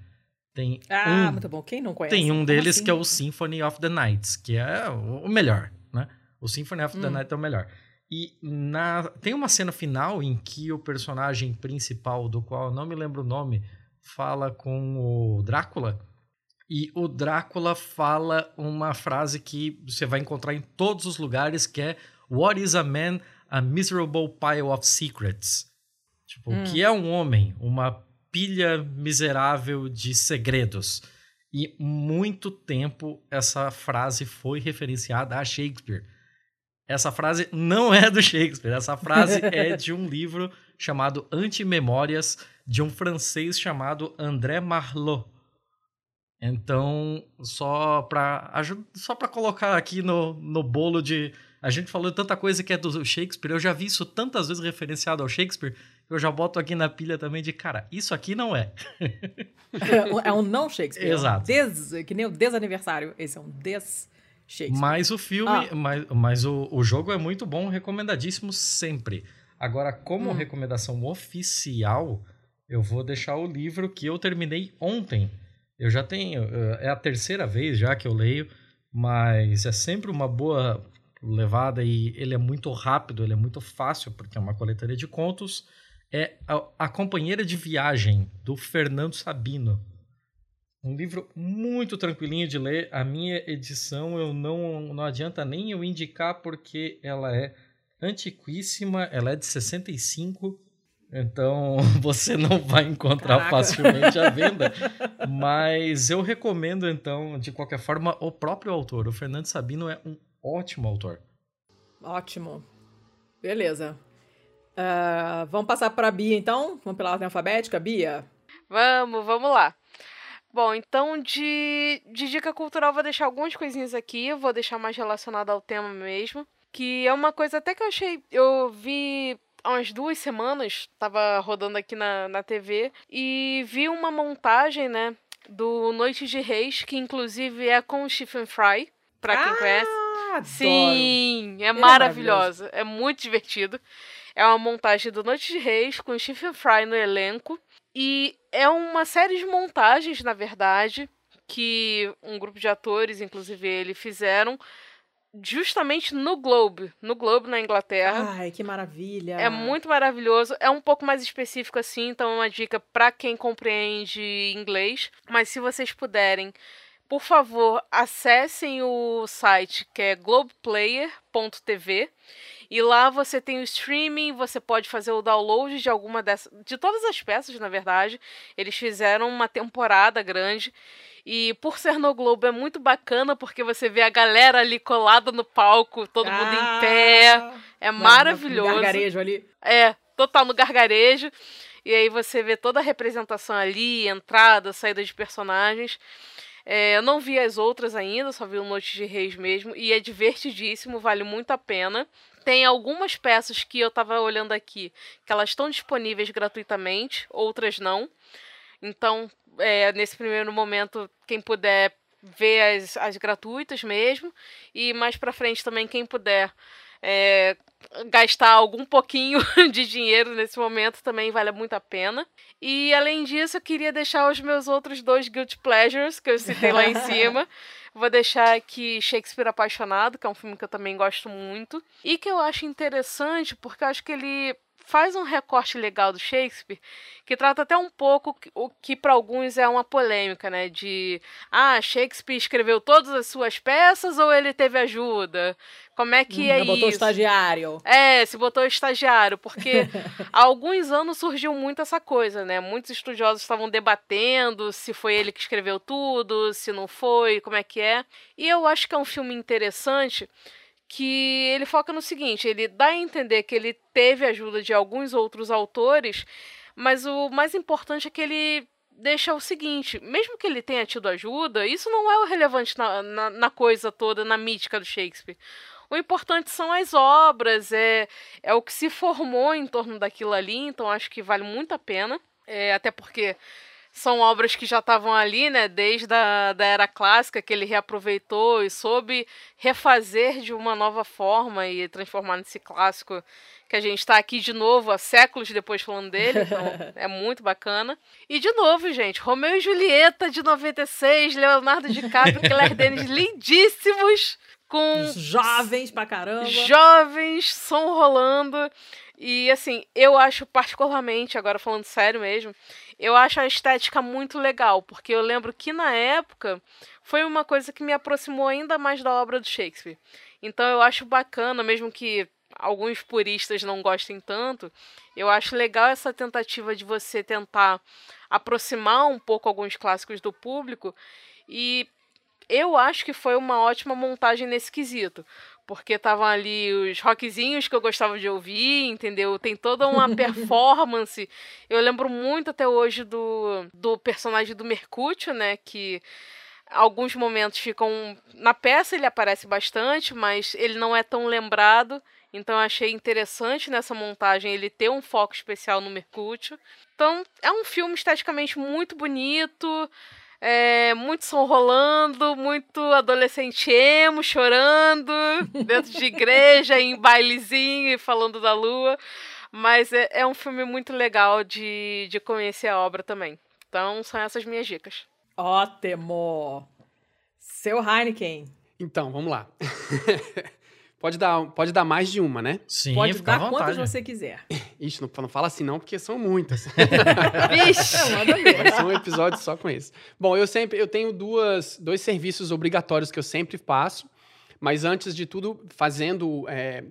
tem Ah, um muito bom. Quem não conhece? tem um deles assim? que é o Symphony of the Nights, que é o o melhor, né? O Symphony of the Hum. Night é o melhor. E na, tem uma cena final em que o personagem principal, do qual eu não me lembro o nome, fala com o Drácula. E o Drácula fala uma frase que você vai encontrar em todos os lugares, que é What is a man? A miserable pile of secrets. Tipo, o Hum. que é um homem? Uma pilha miserável de segredos. E muito tempo essa frase foi referenciada a Shakespeare. Essa frase não é do Shakespeare, essa frase *laughs* é de um livro chamado Antimemórias, de um francês chamado André Marlot. Então, só para só para colocar aqui no, no bolo de a gente falou tanta coisa que é do Shakespeare, eu já vi isso tantas vezes referenciado ao Shakespeare, eu já boto aqui na pilha também de cara, isso aqui não é. *laughs* é um não Shakespeare. Exato. É um des, que nem o desaniversário. Esse é um des Shakespeare. Mas o filme, Ah. mas, mas o, o jogo é muito bom, recomendadíssimo sempre. Agora, como Hum. recomendação oficial, eu vou deixar o livro que eu terminei ontem. Eu já tenho, eh, é a terceira vez já que eu leio, mas é sempre uma boa levada e ele é muito rápido, ele é muito fácil, porque é uma coletânea de contos. É a, a Companheira de Viagem, do Fernando Sabino. Um livro muito tranquilinho de ler. A minha edição eu não, não adianta nem eu indicar, porque ela é antiquíssima, ela é de 65, então *laughs* você não vai encontrar Caraca. facilmente à venda. *laughs* Mas eu recomendo, então, de qualquer forma, o próprio autor. O Fernando Sabino é um ótimo autor. Ótimo. Beleza. Ah, vamos passar para a Bia, então? Vamos pela ordem alfabética? Bia? Vamos, vamos lá. Bom, então de, de dica cultural vou deixar algumas coisinhas aqui, vou deixar mais relacionado ao tema mesmo, que é uma coisa até que eu achei, eu vi há umas duas semanas, tava rodando aqui na, na TV, e vi uma montagem, né, do Noite de Reis, que inclusive é com o Stephen Fry, pra quem conhece. Ah, adoro. Sim, é é maravilhosa. É muito divertido. É uma montagem do Noite de Reis com Stephen Fry no elenco. E é uma série de montagens, na verdade, que um grupo de atores, inclusive ele, fizeram justamente no Globe. No Globe, na Inglaterra. Ai, que maravilha. É muito maravilhoso. É um pouco mais específico assim, então é uma dica para quem compreende inglês. Mas se vocês puderem, por favor, acessem o site que é globeplayer.tv e lá você tem o streaming, você pode fazer o download de alguma dessas, de todas as peças, na verdade. Eles fizeram uma temporada grande e por ser no Globo é muito bacana porque você vê a galera ali colada no palco, todo mundo em pé. É Na- no maravilhoso. Gargarejo ali. É, total no gargarejo. E aí você vê toda a representação ali, entrada, saída de personagens. É, eu não vi as outras ainda, só vi o Noite de Reis mesmo. E é divertidíssimo, vale muito a pena. Tem algumas peças que eu tava olhando aqui, que elas estão disponíveis gratuitamente, outras não. Então, é, nesse primeiro momento, quem puder ver as, as gratuitas mesmo. E mais pra frente também, quem puder é, gastar algum pouquinho *laughs* de dinheiro nesse momento também vale muito a pena. E além disso, eu queria deixar os meus outros dois Guilty Pleasures que eu citei lá em cima. *laughs* Vou deixar aqui Shakespeare Apaixonado, que é um filme que eu também gosto muito. E que eu acho interessante, porque eu acho que ele faz um recorte legal do Shakespeare, que trata até um pouco o que para alguns é uma polêmica, né? De ah, Shakespeare escreveu todas as suas peças ou ele teve ajuda? Como é que Hum, é botou o isso? estagiário. É, se botou estagiário, porque há *laughs* alguns anos surgiu muito essa coisa, né? Muitos estudiosos estavam debatendo se foi ele que escreveu tudo, se não foi, como é que é. E eu acho que é um filme interessante que ele foca no seguinte, ele dá a entender que ele teve ajuda de alguns outros autores, mas o mais importante é que ele deixa o seguinte, mesmo que ele tenha tido ajuda, isso não é o relevante na, na, na coisa toda, na mítica do Shakespeare. O importante são as obras, é, é o que se formou em torno daquilo ali, então acho que vale muito a pena. É, até porque são obras que já estavam ali, né, desde a da era clássica, que ele reaproveitou e soube refazer de uma nova forma e transformar nesse clássico que a gente está aqui de novo, há séculos depois falando dele, então *laughs* é muito bacana. E de novo, gente, Romeu e Julieta de 96, Leonardo DiCaprio e *laughs* Claire Denis lindíssimos, com Jovens pra caramba. jovens, som rolando. E assim, eu acho particularmente, agora falando sério mesmo, eu acho a estética muito legal, porque eu lembro que na época foi uma coisa que me aproximou ainda mais da obra do Shakespeare. Então eu acho bacana, mesmo que alguns puristas não gostem tanto, eu acho legal essa tentativa de você tentar aproximar um pouco alguns clássicos do público e eu acho que foi uma ótima montagem nesse quesito. Porque estavam ali os rockzinhos que eu gostava de ouvir, entendeu? Tem toda uma performance. Eu lembro muito até hoje do, do personagem do Mercúcio, né? Que alguns momentos ficam. Na peça ele aparece bastante, mas ele não é tão lembrado. Então eu achei interessante nessa montagem ele ter um foco especial no Mercúcio. Então é um filme esteticamente muito bonito. É, muito som rolando, muito adolescente emo chorando *laughs* dentro de igreja, em bailezinho e falando da lua. Mas é, é um filme muito legal de, de conhecer a obra também. Então, são essas minhas dicas. Ótimo! Seu Heineken. Então, vamos lá. *laughs* pode, dar, pode dar mais de uma, né? Sim, Pode dar quantas você quiser. *laughs* Ixi, não, não fala assim não, porque são muitas. *laughs* Vixe! É, manda ver. Vai ser um episódio só com esse. Bom, eu sempre eu tenho duas, dois serviços obrigatórios que eu sempre passo, mas antes de tudo, fazendo, é,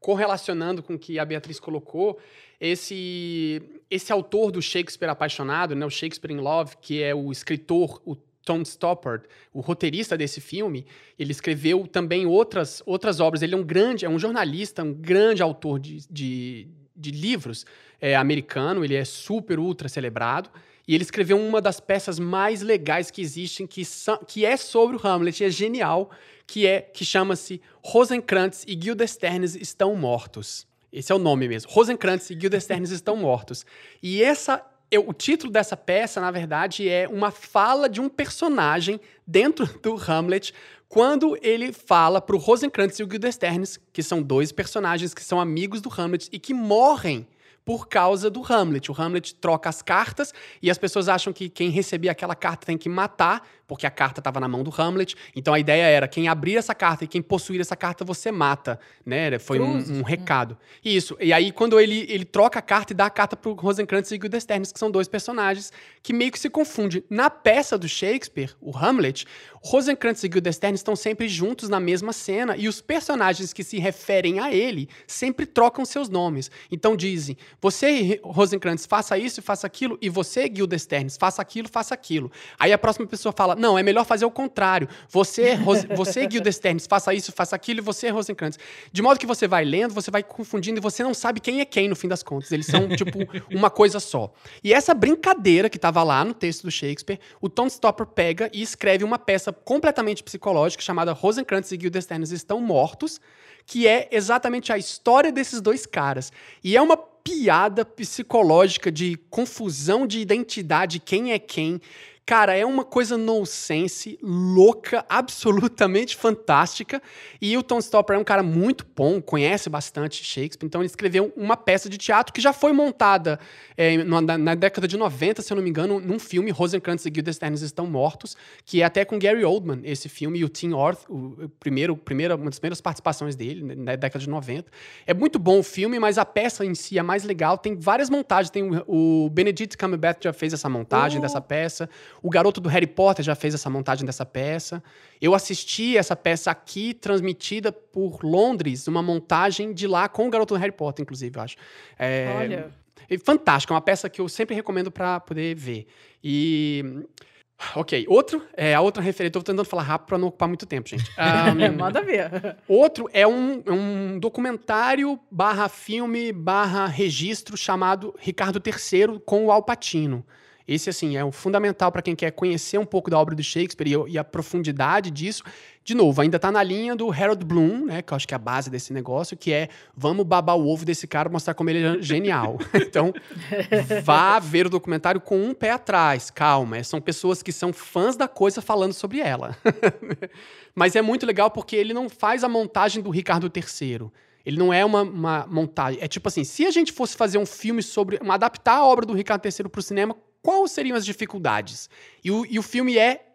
correlacionando com o que a Beatriz colocou, esse, esse autor do Shakespeare apaixonado, né, o Shakespeare in Love, que é o escritor, o Tom Stoppard, o roteirista desse filme, ele escreveu também outras, outras obras. Ele é um grande, é um jornalista, um grande autor de, de, de livros é, americano, ele é super, ultra celebrado. E ele escreveu uma das peças mais legais que existem, que, são, que é sobre o Hamlet, é genial, que é que chama-se Rosencrantz e Guildenstern estão mortos. Esse é o nome mesmo. Rosencrantz e Guildenstern estão mortos. E essa eu- o título dessa peça, na verdade, é uma fala de um personagem dentro *laughs* do Hamlet, quando ele fala pro Rosencrantz e o Guildenstern, que são dois personagens que são amigos do Hamlet e que morrem por causa do Hamlet. O Hamlet troca as cartas e as pessoas acham que quem recebia aquela carta tem que matar, porque a carta estava na mão do Hamlet. Então a ideia era quem abrir essa carta e quem possuir essa carta você mata, né? Foi um, um recado. Isso. E aí quando ele, ele troca a carta e dá a carta pro Rosencrantz e Guildenstern, que são dois personagens que meio que se confundem. Na peça do Shakespeare, o Hamlet, Rosencrantz e Guildenstern estão sempre juntos na mesma cena e os personagens que se referem a ele sempre trocam seus nomes. Então dizem: você, Rosencrantz, faça isso e faça aquilo, e você, Guildenstern, faça aquilo, faça aquilo. Aí a próxima pessoa fala: não, é melhor fazer o contrário. Você, Rose, *laughs* você Guildenstern, faça isso, faça aquilo, e você, Rosencrantz. De modo que você vai lendo, você vai confundindo e você não sabe quem é quem no fim das contas. Eles são, tipo, *laughs* uma coisa só. E essa brincadeira que estava lá no texto do Shakespeare, o Tom Stopper pega e escreve uma peça completamente psicológica chamada Rosencrantz e Guildenstern estão mortos, que é exatamente a história desses dois caras. E é uma piada psicológica de confusão de identidade, quem é quem. Cara, é uma coisa nonsense, louca, absolutamente fantástica. E o Tom Stopper é um cara muito bom, conhece bastante Shakespeare, então ele escreveu uma peça de teatro que já foi montada é, na, na- década de 90, se eu não me engano, num filme, Rosencrantz e Guildenstern estão mortos, que é até com Gary Oldman, esse filme, e o Tim Orth, o, primeiro, primeira, uma das primeiras participações dele, né, na década de 90. É muito bom o filme, mas a peça em si é mais legal, tem várias montagens, tem o, o Benedict Cumberbatch já fez essa montagem Oh. dessa peça, o garoto do Harry Potter já fez essa montagem dessa peça. Eu assisti essa peça aqui, transmitida por Londres, uma montagem de lá com o garoto do Harry Potter, inclusive, eu acho. É, Olha. é fantástico, é uma peça que eu sempre recomendo para poder ver. E. Ok, outro, é, a outra referência, tô tentando falar rápido para não ocupar muito tempo, gente. *laughs* Ahn, Manda ver. Outro é um, é um documentário barra filme barra registro chamado Ricardo III com o Alpatino. Esse, assim, é o fundamental para quem quer conhecer um pouco da obra do Shakespeare e, e a profundidade disso. De novo, ainda tá na linha do Harold Bloom, né? Que eu acho que é a base desse negócio, que é vamos babar o ovo desse cara, mostrar como ele é genial. *laughs* então, vá ver o documentário com um pé atrás, calma. é, São pessoas que são fãs da coisa falando sobre ela. *laughs* Mas é muito legal porque ele não faz a montagem do Ricardo III. Ele não é uma, uma montagem. É tipo assim, se a gente fosse fazer um filme sobre. Um, adaptar a obra do Ricardo III para o cinema, quais seriam as dificuldades? E o, e o filme é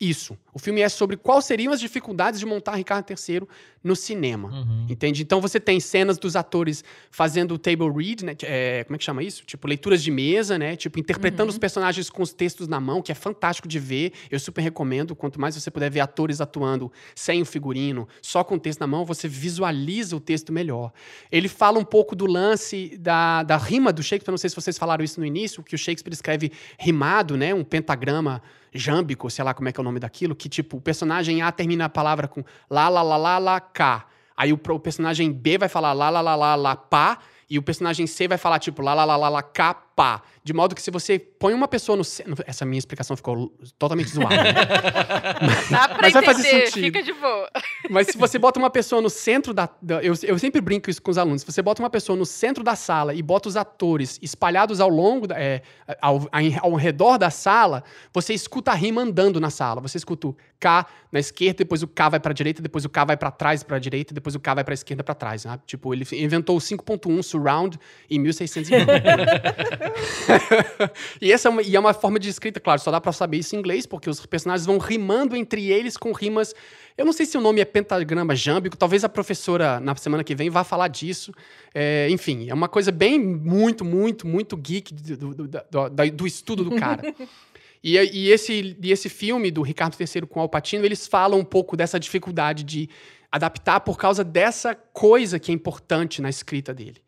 isso. O filme é sobre quais seriam as dificuldades de montar Ricardo III no cinema. Uhum. Entende? Então você tem cenas dos atores fazendo o table read, né? É, como é que chama isso? Tipo, leituras de mesa, né? Tipo, interpretando os personagens com os textos na mão, que é fantástico de ver. Eu super recomendo. Quanto mais você puder ver atores atuando sem o figurino, só com o texto na mão, você visualiza o texto melhor. Ele fala um pouco do lance da, da rima do Shakespeare. Não sei se vocês falaram isso no início, que o Shakespeare escreve rimado, né? Um pentagrama jâmbico, sei lá como é que é o nome daquilo, que tipo, o personagem A termina a palavra com lá, lá, lá, lá, lá, cá. Aí o, o personagem B vai falar lá, lá, lá, lá, lá, pá. E o personagem C vai falar tipo lá, lá, lá, lá, lá, cá, pá. De modo que se você põe uma pessoa no centro. Essa minha explicação ficou totalmente zoada. né? *laughs* Dá pra Mas vai fazer entender, sentido. fica de boa. Mas se você bota uma pessoa no centro da. da- eu, eu sempre brinco isso com os alunos. Se você bota uma pessoa no centro da sala e bota os atores espalhados ao longo, da- é, ao, ao redor da sala, você escuta a rima andando na sala. Você escuta o K na esquerda, depois o K vai pra direita, depois o K vai pra trás pra direita, depois o K vai pra esquerda pra trás. Né? Tipo, ele inventou o 5.1, Round em 1620. *laughs* e essa é uma, e é uma forma de escrita, claro, só dá pra saber isso em inglês, porque os personagens vão rimando entre eles com rimas. Eu não sei se o nome é pentagrama jâmbico, talvez a professora na semana que vem vá falar disso. É, enfim, é uma coisa bem muito, muito, muito geek do, do, do, do, do estudo do cara. *laughs* E, e, esse, e esse filme do Ricardo III com Al Pacino, eles falam um pouco dessa dificuldade de adaptar por causa dessa coisa que é importante na escrita dele.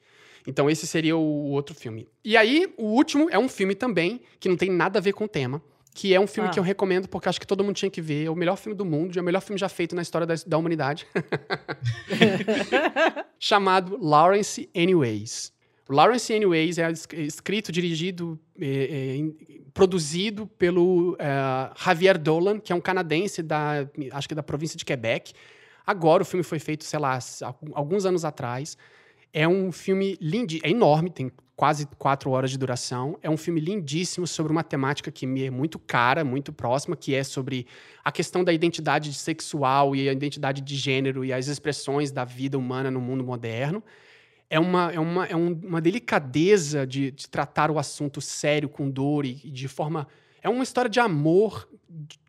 Então esse seria o outro filme. E aí, o último é um filme também, que não tem nada a ver com o tema, que é um filme Ah. que eu recomendo porque acho que todo mundo tinha que ver. É o melhor filme do mundo, é o melhor filme já feito na história da, da humanidade. *laughs* Chamado Lawrence Anyways. Lawrence Anyways é es- escrito, dirigido, é, é, produzido pelo é, Javier Dolan, que é um canadense da, acho que da província de Quebec. Agora o filme foi feito, sei lá, alguns anos atrás. É um filme lindo, é enorme, tem quase quatro horas de duração. É um filme lindíssimo sobre uma temática que me é muito cara, muito próxima, que é sobre a questão da identidade sexual e a identidade de gênero e as expressões da vida humana no mundo moderno. É uma, é uma, é um- uma delicadeza de, de tratar o assunto sério, com dor e, e de forma. É uma história de amor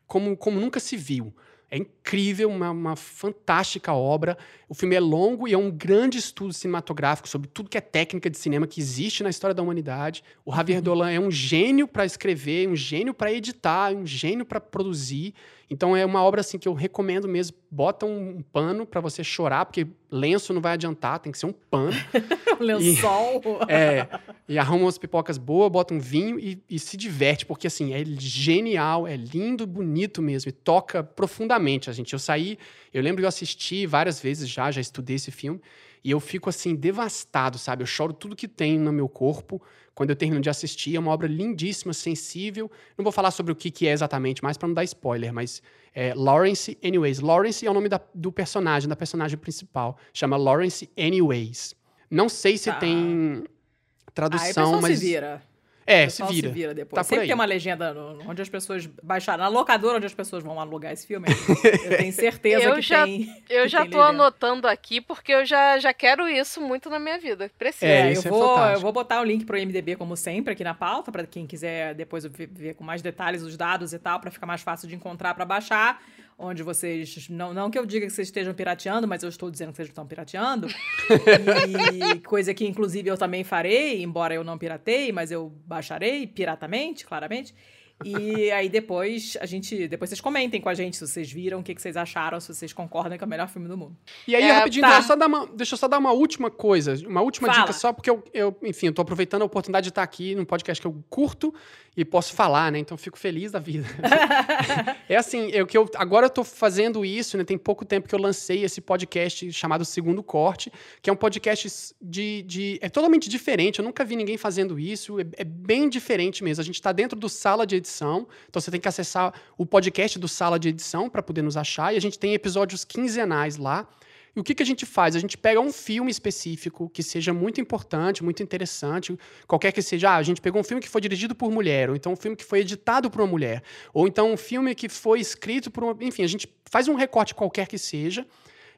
como, como nunca se viu. É incrível, uma, uma fantástica obra. O filme é longo e é um grande estudo cinematográfico sobre tudo que é técnica de cinema que existe na história da humanidade. O Javier Dolan é um gênio para escrever, um gênio para editar, um gênio para produzir. Então é uma obra assim que eu recomendo mesmo. Bota um, pano para você chorar, porque lenço não vai adiantar, tem que ser um pano. *laughs* Lençol. *laughs* É, e arruma umas pipocas boas, bota um vinho e, e se diverte, porque assim, é genial, é lindo, bonito mesmo, e toca profundamente a gente. Eu saí, eu lembro que eu assisti várias vezes já, já estudei esse filme, e eu fico assim, devastado, sabe? Eu choro tudo que tem no meu corpo quando eu termino de assistir. É uma obra lindíssima, sensível. Não vou falar sobre o que, que é exatamente, mais para não dar spoiler, mas é Lawrence Anyways. Lawrence é o nome da- do personagem, da personagem principal. Chama Lawrence Anyways. Não sei se Tá. tem Aí o tradução, pessoal mas. se vira. É, o se vira. se vira depois. Tá Sempre tem uma legenda no- onde as pessoas baixaram. Na locadora onde as pessoas vão alugar esse filme. *laughs* eu tenho certeza Eu que já- tem. Eu que já tem tô legenda. anotando aqui porque eu já, já quero isso muito na minha vida. Preciso. É, É, isso eu, é vou, eu vou botar o link pro IMDB, como sempre, aqui na pauta, para quem quiser depois ver, ver com mais detalhes os dados e tal, para ficar mais fácil de encontrar para baixar. Onde vocês. Não, não que eu diga que vocês estejam pirateando, mas eu estou dizendo que vocês estão pirateando. *laughs* E coisa que, inclusive, eu também farei, embora eu não piratei, mas eu baixarei piratamente, claramente. E aí depois a gente. Depois vocês comentem com a gente se vocês viram, o que, que vocês acharam, se vocês concordam que é o melhor filme do mundo. E aí, É, rapidinho, tá. deixa, eu só dar uma, deixa eu só dar uma última coisa, uma última Fala. dica só, porque eu, eu, enfim, eu tô aproveitando a oportunidade de estar aqui num podcast que eu curto e posso falar, né? Então eu fico feliz da vida. *laughs* é assim, eu, que eu, agora eu tô fazendo isso, né? Tem pouco tempo que eu lancei esse podcast chamado Segundo Corte, que é um podcast de. de é totalmente diferente, eu nunca vi ninguém fazendo isso, é, é bem diferente mesmo. A gente tá dentro do sala de edição, então você tem que acessar o podcast do sala de edição para poder nos achar, e a gente tem episódios quinzenais lá. E o que, que a gente faz? A gente pega um filme específico que seja muito importante, muito interessante, qualquer que seja. Ah, a gente pegou um filme que foi dirigido por mulher, ou então um filme que foi editado por uma mulher, ou então um filme que foi escrito por uma. Enfim, a gente faz um recorte qualquer que seja.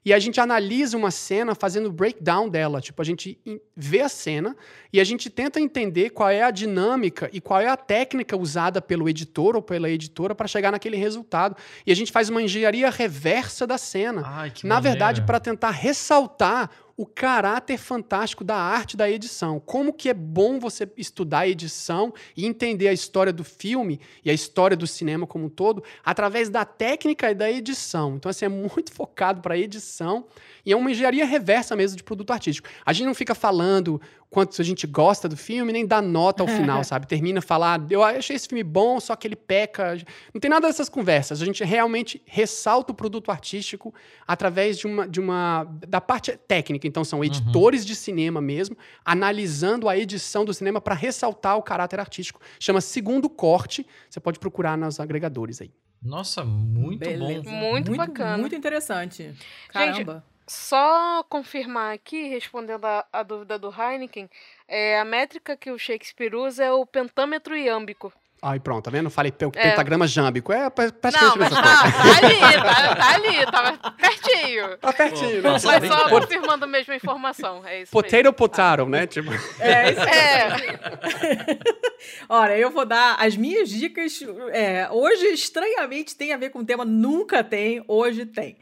E a gente analisa uma cena fazendo breakdown dela. Tipo, a gente vê a cena e a gente tenta entender qual é a dinâmica e qual é a técnica usada pelo editor ou pela editora para chegar naquele resultado. E a gente faz uma engenharia reversa da cena. Ai, Na maneiro. verdade, para tentar ressaltar o caráter fantástico da arte da edição. Como que é bom você estudar a edição e entender a história do filme e a história do cinema como um todo através da técnica e da edição. Então, assim, é muito *laughs* focado para edição e é uma engenharia reversa mesmo de produto artístico. A gente não fica falando quanto a gente gosta do filme, nem dá nota ao final, *laughs* sabe? Termina falar, eu achei esse filme bom, só que ele peca. Não tem nada dessas conversas. A gente realmente ressalta o produto artístico através de uma, de uma da parte técnica. Então são editores de cinema mesmo, analisando a edição do cinema para ressaltar o caráter artístico. Chama Segundo Corte. Você pode procurar nos agregadores aí. Nossa, muito Beleza. bom. Muito bacana. Muito interessante. Caramba. Só confirmar aqui, respondendo a, a dúvida do Heineken, é, a métrica que o Shakespeare usa é o pentâmetro iâmbico. Ai, pronto, tá vendo? Falei pe- É. pentagrama jâmbico. É pra- Não, praticamente a mas mesma tá, coisa. tá ali, tá, tá ali, tava pertinho. Tá pertinho, Pô, né? nossa, Mas só confirmando a mesma informação. É isso Potato, potato, né? Tipo, É, isso mesmo. É, *laughs* Olha, eu vou dar as minhas dicas. é, hoje, estranhamente, tem a ver com o tema. Nunca tem, hoje tem.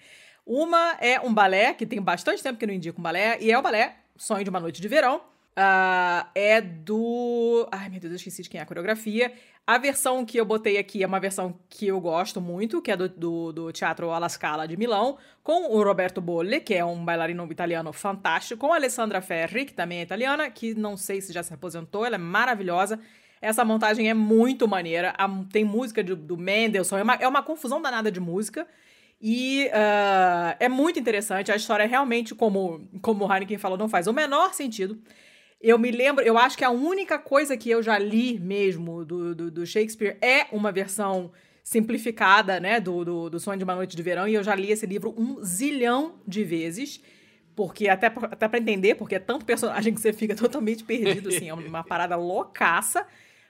Uma é um balé, que tem bastante tempo que eu não indico um balé, e é o balé Sonho de uma Noite de Verão. Ah, é do. Ai, meu Deus, eu esqueci de quem é a coreografia. A versão que eu botei aqui é uma versão que eu gosto muito, que é do, do, do Teatro alla Scala de Milão, com o Roberto Bolle, que é um bailarino italiano fantástico, com a Alessandra Ferri, que também é italiana, que não sei se já se aposentou, ela é maravilhosa. Essa montagem é muito maneira. tem música do, do Mendelssohn, é uma, é uma confusão danada de música. E ah, é muito interessante. A história realmente, como, como o Heineken falou, não faz o menor sentido. Eu me lembro, eu acho que a única coisa que eu já li mesmo do, do, do Shakespeare é uma versão simplificada, né, do, do, do Sonho de uma Noite de Verão, e eu já li esse livro um zilhão de vezes, porque até, até para entender, porque é tanto personagem *laughs* que você fica totalmente perdido, assim, é uma parada loucaça,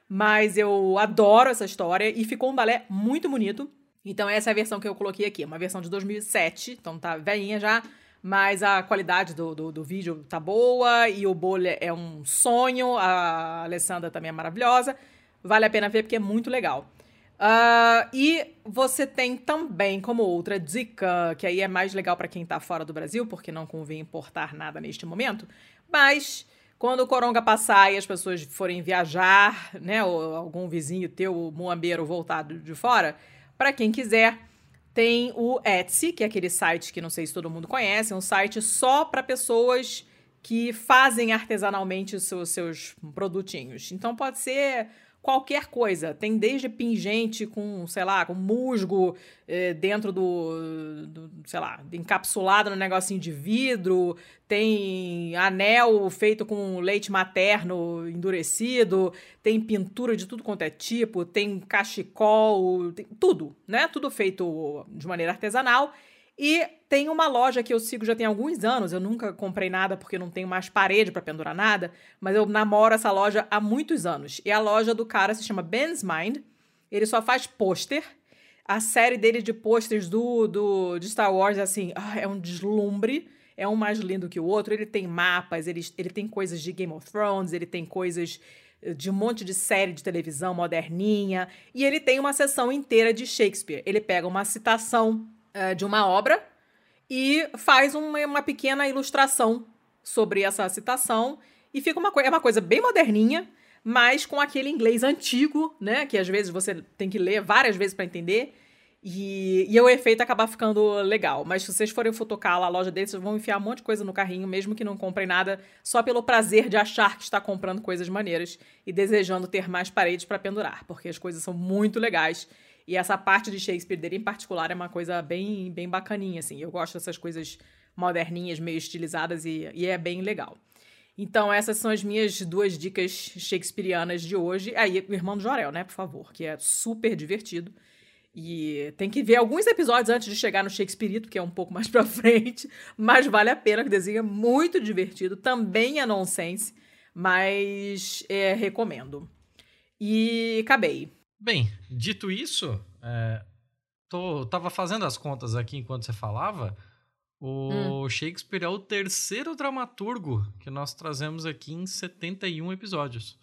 mas eu adoro essa história e ficou um balé muito bonito. Então essa é a versão que eu coloquei aqui, uma versão de 2007, então tá velhinha já, mas a qualidade do, do, do vídeo tá boa e o bolo é um sonho, a Alessandra também é maravilhosa, vale a pena ver porque é muito legal. Ah, e você tem também como outra dica, que aí é mais legal para quem tá fora do Brasil, porque não convém importar nada neste momento, mas quando o coronga passar e as pessoas forem viajar, né, ou algum vizinho teu, o muambeiro voltado de fora, para quem quiser, tem o Etsy, que é aquele site que não sei se todo mundo conhece, é um site só para pessoas que fazem artesanalmente os seus, seus produtinhos. Então pode ser qualquer coisa. Tem desde pingente com, sei lá, com musgo eh, dentro do, do, sei lá, encapsulado no negocinho de vidro. Tem anel feito com leite materno endurecido. Tem pintura de tudo quanto é tipo. Tem cachecol, tem tudo, né? Tudo feito de maneira artesanal. E tem uma loja que eu sigo já tem alguns anos. Eu nunca comprei nada porque não tenho mais parede para pendurar nada, mas eu namoro essa loja há muitos anos. E a loja do cara se chama Ben's Mind. Ele só faz pôster. A série dele de pôsteres do, do de Star Wars assim, ah, é um deslumbre. É um mais lindo que o outro. Ele tem mapas, ele, ele tem coisas de Game of Thrones, ele tem coisas eh, de um monte de série de televisão moderninha. E ele tem uma sessão inteira de Shakespeare. Ele pega uma citação eh, de uma obra e faz uma, uma pequena ilustração sobre essa citação. E fica uma, é uma coisa bem moderninha, mas com aquele inglês antigo, né? Que às vezes você tem que ler várias vezes para entender. E, e o efeito acaba ficando legal. Mas se vocês forem fotocar lá a loja deles, vocês vão enfiar um monte de coisa no carrinho, mesmo que não comprem nada, só pelo prazer de achar que está comprando coisas maneiras e desejando ter mais paredes para pendurar, porque as coisas são muito legais. E essa parte de Shakespeare dele em particular é uma coisa bem, bem bacaninha, assim. Eu gosto dessas coisas moderninhas, meio estilizadas e, e é bem legal. Então, essas são as minhas duas dicas shakespearianas de hoje. Aí, o Irmão do Jorel, né, por favor, que é super divertido. E tem que ver alguns episódios antes de chegar no Shakespeareito, que é um pouco mais pra *laughs* frente, mas vale a pena, que o desenho é muito divertido, também é nonsense, mas é, recomendo. E acabei. Bem, dito isso, é, tô, tava fazendo as contas aqui enquanto você falava. O Shakespeare é o terceiro dramaturgo que nós trazemos aqui em 71 episódios.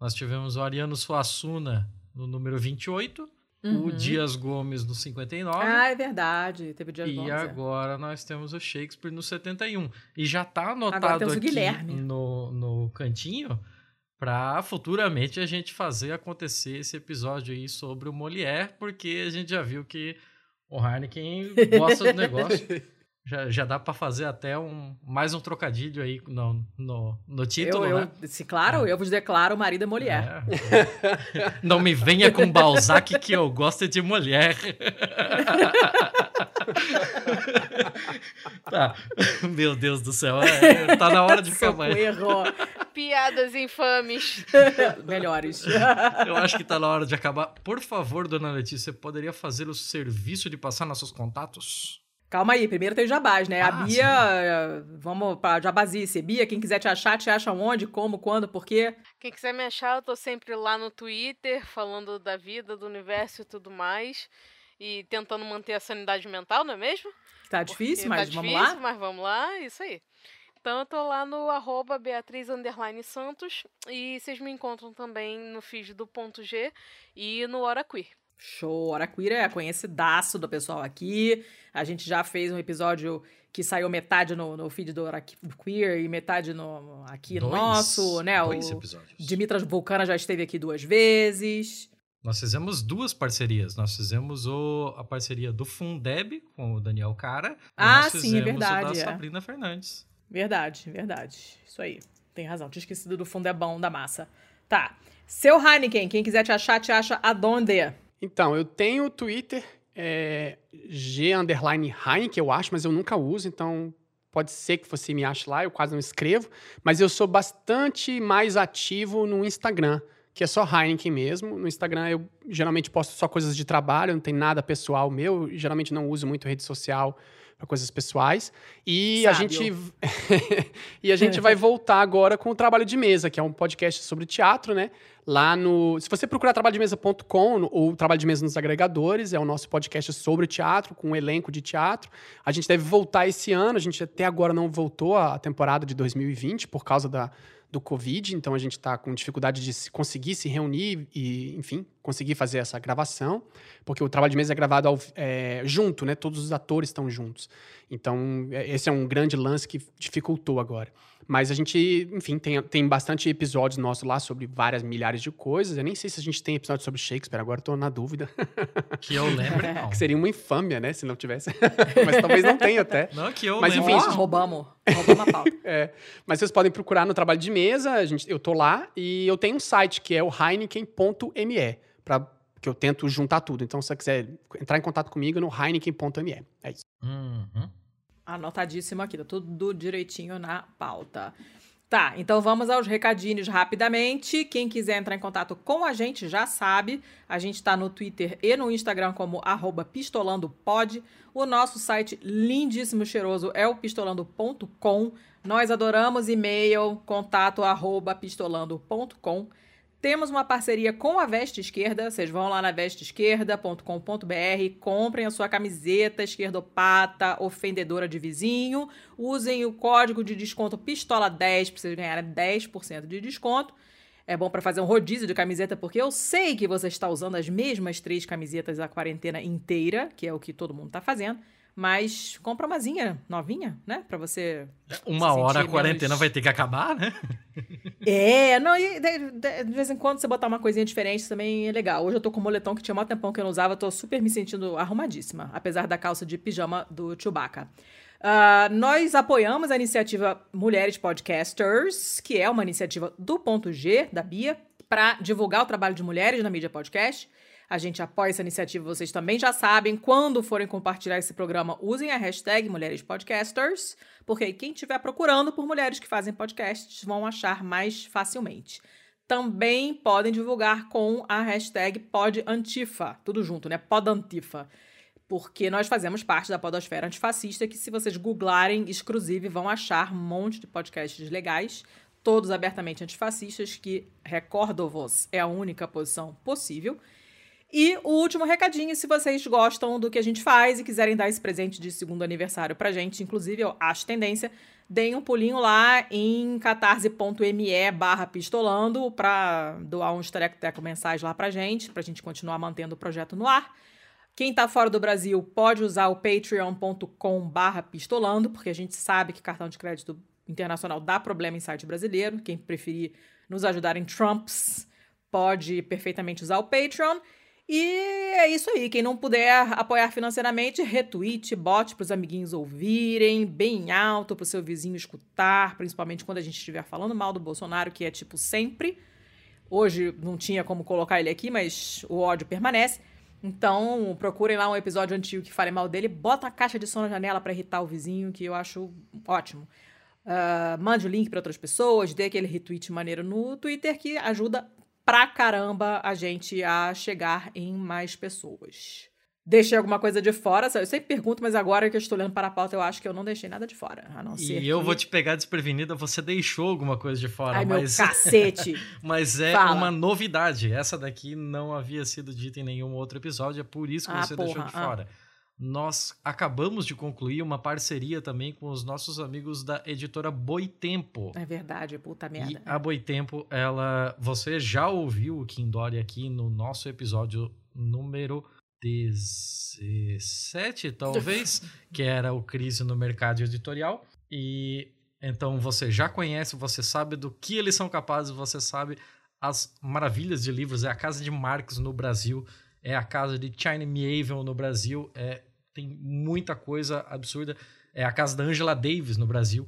Nós tivemos o Ariano Suassuna no número 28, o Uhum. Dias Gomes no 59. Ah, é verdade. Teve o Dias E Gomes, é. agora nós temos o Shakespeare no 71. E já tá Agora anotado o aqui no, no cantinho para futuramente a gente fazer acontecer esse episódio aí sobre o Molière, porque a gente já viu que o Heineken *laughs* gosta do negócio. Já, já dá para fazer até um mais um trocadilho aí no, no, no título, eu, né? eu, se, claro, eu vos declaro marido é Molière. É. Não me venha com Balzac que eu gosto de mulher. tá. Meu Deus do céu. é, tá na hora de acabar. Socorro. Piadas infames. Melhores. Eu acho que tá na hora de acabar. Por favor, dona Letícia, poderia fazer o serviço de passar nossos contatos? Calma aí, primeiro tem o jabás, né? a Ah, Bia, eh, vamos pra jabazice. Bia, quem quiser te achar, te acha onde, como, quando, por quê? Quem quiser me achar, eu tô sempre lá no Twitter, falando da vida, do universo e tudo mais. E tentando manter a sanidade mental, não é mesmo? Tá Porque difícil, mas tá vamos difícil, lá? mas vamos lá, isso aí. Então eu tô lá no arroba Beatriz underline Santos e vocês me encontram também no feed do ponto G e no Hora Queer. Show, Queer é conhecidaço do pessoal aqui. A gente já fez um episódio que saiu metade no, no feed do Hora Queer e metade no, aqui no Dois- nosso, né? Dois o episódios. Dimitras Vulcana já esteve aqui duas vezes. Nós fizemos duas parcerias. Nós fizemos o, a parceria do Fundeb com o Daniel Cara. e Ah, sim, é verdade, O da é. Sabrina Fernandes. Verdade, verdade. Isso aí. Tem razão. Tinha esquecido do fundebão da massa. Tá. Seu Heineken, quem quiser te achar, te acha aonde? Então, eu tenho o Twitter, é, G underline Heineken, eu acho, mas eu nunca uso, então pode ser que você me ache lá, eu quase não escrevo, mas eu sou bastante mais ativo no Instagram, que é só Heineken mesmo. No Instagram eu geralmente posto só coisas de trabalho, não tem nada pessoal meu, geralmente não uso muito rede social para coisas pessoais. E a Sábio. gente *laughs* e a gente vai voltar agora com o Trabalho de Mesa, que é um podcast sobre teatro, né? Lá no. Se você procurar trabalhodemesa.com ou Trabalho de Mesa nos agregadores, é o nosso podcast sobre teatro, com um elenco de teatro. A gente deve voltar esse ano, a gente até agora não voltou a temporada de 2020 por causa da, do Covid, então a gente está com dificuldade de se- conseguir se reunir e, enfim, conseguir fazer essa gravação, porque o trabalho de mesa é gravado ao- é, junto, né? Todos os atores estão juntos. Então, é- esse é um grande lance que dificultou agora. Mas a gente, enfim, tem, tem bastante episódios nossos lá sobre várias milhares de coisas. Eu nem sei se a gente tem episódio sobre Shakespeare, agora estou na dúvida. *laughs* Que eu lembre, *laughs* não. Que seria uma infâmia, né? Se não tivesse. *laughs* Mas talvez não tenha até. Não que eu Mas, lembre. enfim, isso- roubamos. Roubamos a pauta. É, mas vocês podem procurar no trabalho de mesa, a gente, eu tô lá e eu tenho um site que é o heineken.me, para que eu tento juntar tudo. Então, se você quiser entrar em contato comigo no heineken.me. É isso. Uhum. Anotadíssimo aqui, tá tudo direitinho na pauta. Tá, então vamos aos recadinhos rapidamente. Quem quiser entrar em contato com a gente já sabe. A gente tá no Twitter e no Instagram como pistolandopod. O nosso site lindíssimo, cheiroso é o pistolando.com. Nós adoramos e-mail, contato arroba pistolando.com. Temos uma parceria com a Veste Esquerda. Vocês vão lá na vesteesquerda.com.br, comprem a sua camiseta esquerdopata, ofendedora de vizinho. Usem o código de desconto PISTOLA10 para vocês ganharem 10% de desconto. É bom para fazer um rodízio de camiseta, porque eu sei que você está usando as mesmas três camisetas a quarentena inteira, que é o que todo mundo está fazendo. Mas compra umazinha novinha, né? Pra você. Uma se hora a quarentena menos- vai ter que acabar, né? *laughs* É, não, e de, de- de vez em quando você botar uma coisinha diferente também é legal. Hoje eu tô com um moletom que tinha mó tempão que eu não usava, tô super me sentindo arrumadíssima, apesar da calça de pijama do Chewbacca. Ah, nós apoiamos a iniciativa Mulheres Podcasters, que é uma iniciativa do Ponto G, da Bia, para divulgar o trabalho de mulheres na mídia podcast. A gente apoia essa iniciativa, vocês também já sabem. Quando forem compartilhar esse programa, usem a hashtag Mulheres Podcasters, porque quem estiver procurando por mulheres que fazem podcasts vão achar mais facilmente. Também podem divulgar com a hashtag PodAntifa, tudo junto, né? PodAntifa. Porque nós fazemos parte da podosfera antifascista, que se vocês googlarem exclusive vão achar um monte de podcasts legais, todos abertamente antifascistas, que, recordo-vos, é a única posição possível. E o último recadinho, se vocês gostam do que a gente faz e quiserem dar esse presente de segundo aniversário pra gente, inclusive eu acho tendência, deem um pulinho lá em catarse.me barra pistolando pra doar uns teco-teco mensais lá pra gente, pra gente continuar mantendo o projeto no ar. Quem tá fora do Brasil pode usar o patreon.com barra pistolando, porque a gente sabe que cartão de crédito internacional dá problema em site brasileiro. Quem preferir nos ajudar em Trumps pode perfeitamente usar o Patreon. E é isso aí. Quem não puder apoiar financeiramente, retweet, bote para os amiguinhos ouvirem, bem alto para o seu vizinho escutar, principalmente quando a gente estiver falando mal do Bolsonaro, que é tipo sempre. Hoje não tinha como colocar ele aqui, mas o ódio permanece. Então, procurem lá um episódio antigo que fale mal dele, bota a caixa de som na janela para irritar o vizinho, que eu acho ótimo. Ah, mande o link para outras pessoas, dê aquele retweet maneiro no Twitter que ajuda pra caramba a gente a chegar em mais pessoas. deixei alguma coisa de fora. Eu sempre pergunto, mas agora que eu estou olhando para a pauta, eu acho que eu não deixei nada de fora. A não ser E eu que- vou te pegar desprevenida, você deixou alguma coisa de fora, Ai, meu mas, cacete. *laughs* mas é Fala. uma novidade. Essa daqui não havia sido dita em nenhum outro episódio, é por isso que Ah, você deixou porra, de ah. fora. Nós acabamos de concluir uma parceria também com os nossos amigos da editora Boitempo. É verdade, puta E merda. a Boitempo, ela. Você já ouviu o Kim Dory aqui no nosso episódio número 17, talvez, *laughs* que era o Crise no Mercado Editorial. E então você já conhece, você sabe do que eles são capazes, você sabe as maravilhas de livros. É a casa de Marx no Brasil, é a casa de China Miéville no Brasil, é, tem muita coisa absurda. É a casa da Angela Davis no Brasil.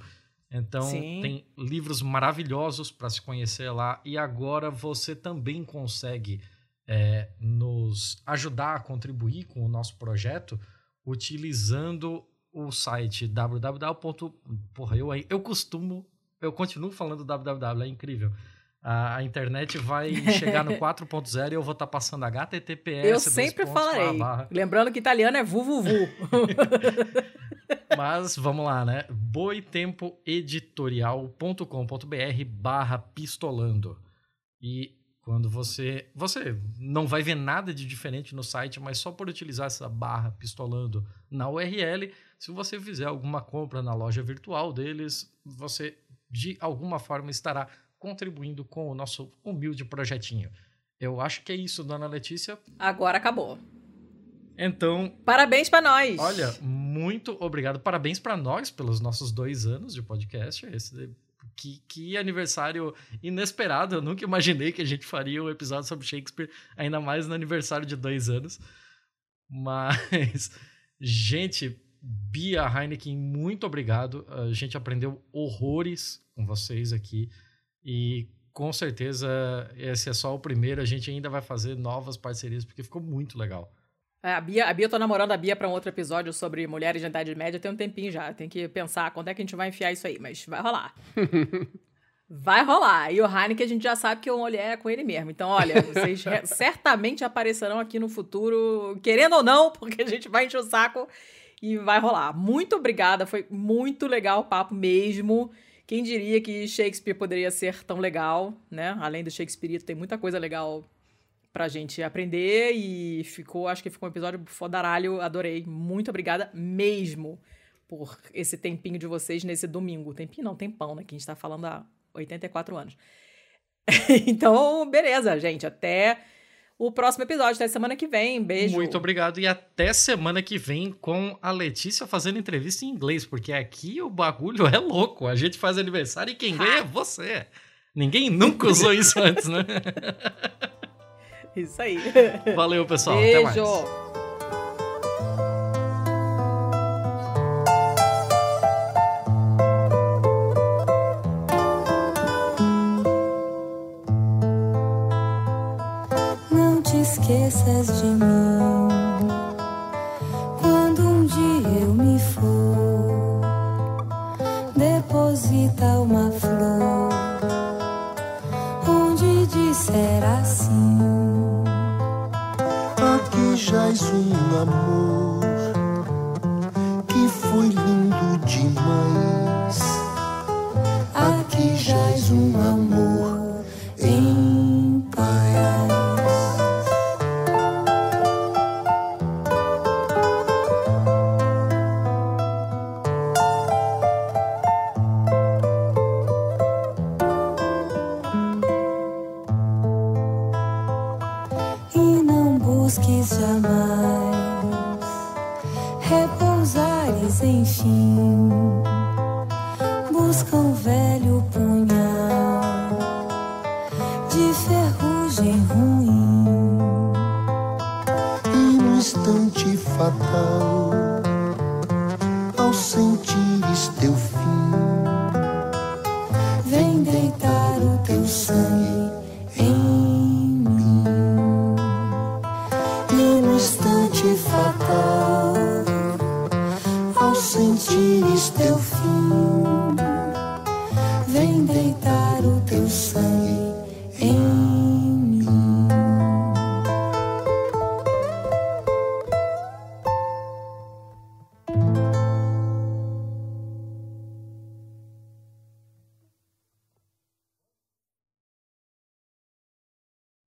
Então, Sim. tem livros maravilhosos para se conhecer lá. E agora você também consegue é, nos ajudar a contribuir com o nosso projeto utilizando o site www. Porra, eu, eu costumo, eu continuo falando www, é incrível. A, a internet vai *laughs* chegar no 4.0 e eu vou estar passando HTTPS. Eu sempre pontos, barra, falarei. barra. Lembrando que italiano é vuvuvu. *laughs* Mas vamos lá, né? boitempoeditorial.com.br barra pistolando. E quando você. Você não vai ver nada de diferente no site, mas só por utilizar essa barra pistolando na URL, se você fizer alguma compra na loja virtual deles, você de alguma forma estará contribuindo com o nosso humilde projetinho. Eu acho que é isso, dona Letícia. Agora acabou. Então, Parabéns pra nós. Olha, muito obrigado. Parabéns para nós pelos nossos dois anos de podcast. Esse, que, que aniversário inesperado. Eu nunca imaginei que a gente faria um episódio sobre Shakespeare, ainda mais no aniversário de dois anos. Mas, *laughs* gente, Bia Heineken, muito obrigado. A gente aprendeu horrores com vocês aqui. E com certeza esse é só o primeiro. A gente ainda vai fazer novas parcerias, porque ficou muito legal. É, a Bia, a Bia, eu tô namorando a Bia pra um outro episódio sobre mulheres de idade média tem um tempinho já. Tem que pensar quando é que a gente vai enfiar isso aí, mas vai rolar. *laughs* vai rolar. E o Heineken a gente já sabe que a mulher é com ele mesmo. Então, olha, vocês *laughs* certamente aparecerão aqui no futuro, querendo ou não, porque a gente vai encher o saco e vai rolar. Muito obrigada, foi muito legal o papo mesmo. Quem diria que Shakespeare poderia ser tão legal, né? Além do Shakespeare, tem muita coisa legal pra gente aprender e ficou, acho que ficou um episódio fodaralho, adorei. Muito obrigada mesmo por esse tempinho de vocês nesse domingo. Tempinho não, tempão, né? Que a gente tá falando há 84 anos. *laughs* então, beleza, gente. Até o próximo episódio, até semana que vem. Beijo. Muito obrigado e até semana que vem com a Letícia fazendo entrevista em inglês, porque aqui o bagulho é louco. A gente faz aniversário e quem ganha é você. Ninguém nunca usou isso antes, né? *laughs* Isso aí. Valeu, pessoal. Até mais. Esqueças de mim quando um dia eu me for. Deposita uma flor onde disser assim. Aqui jaz um amor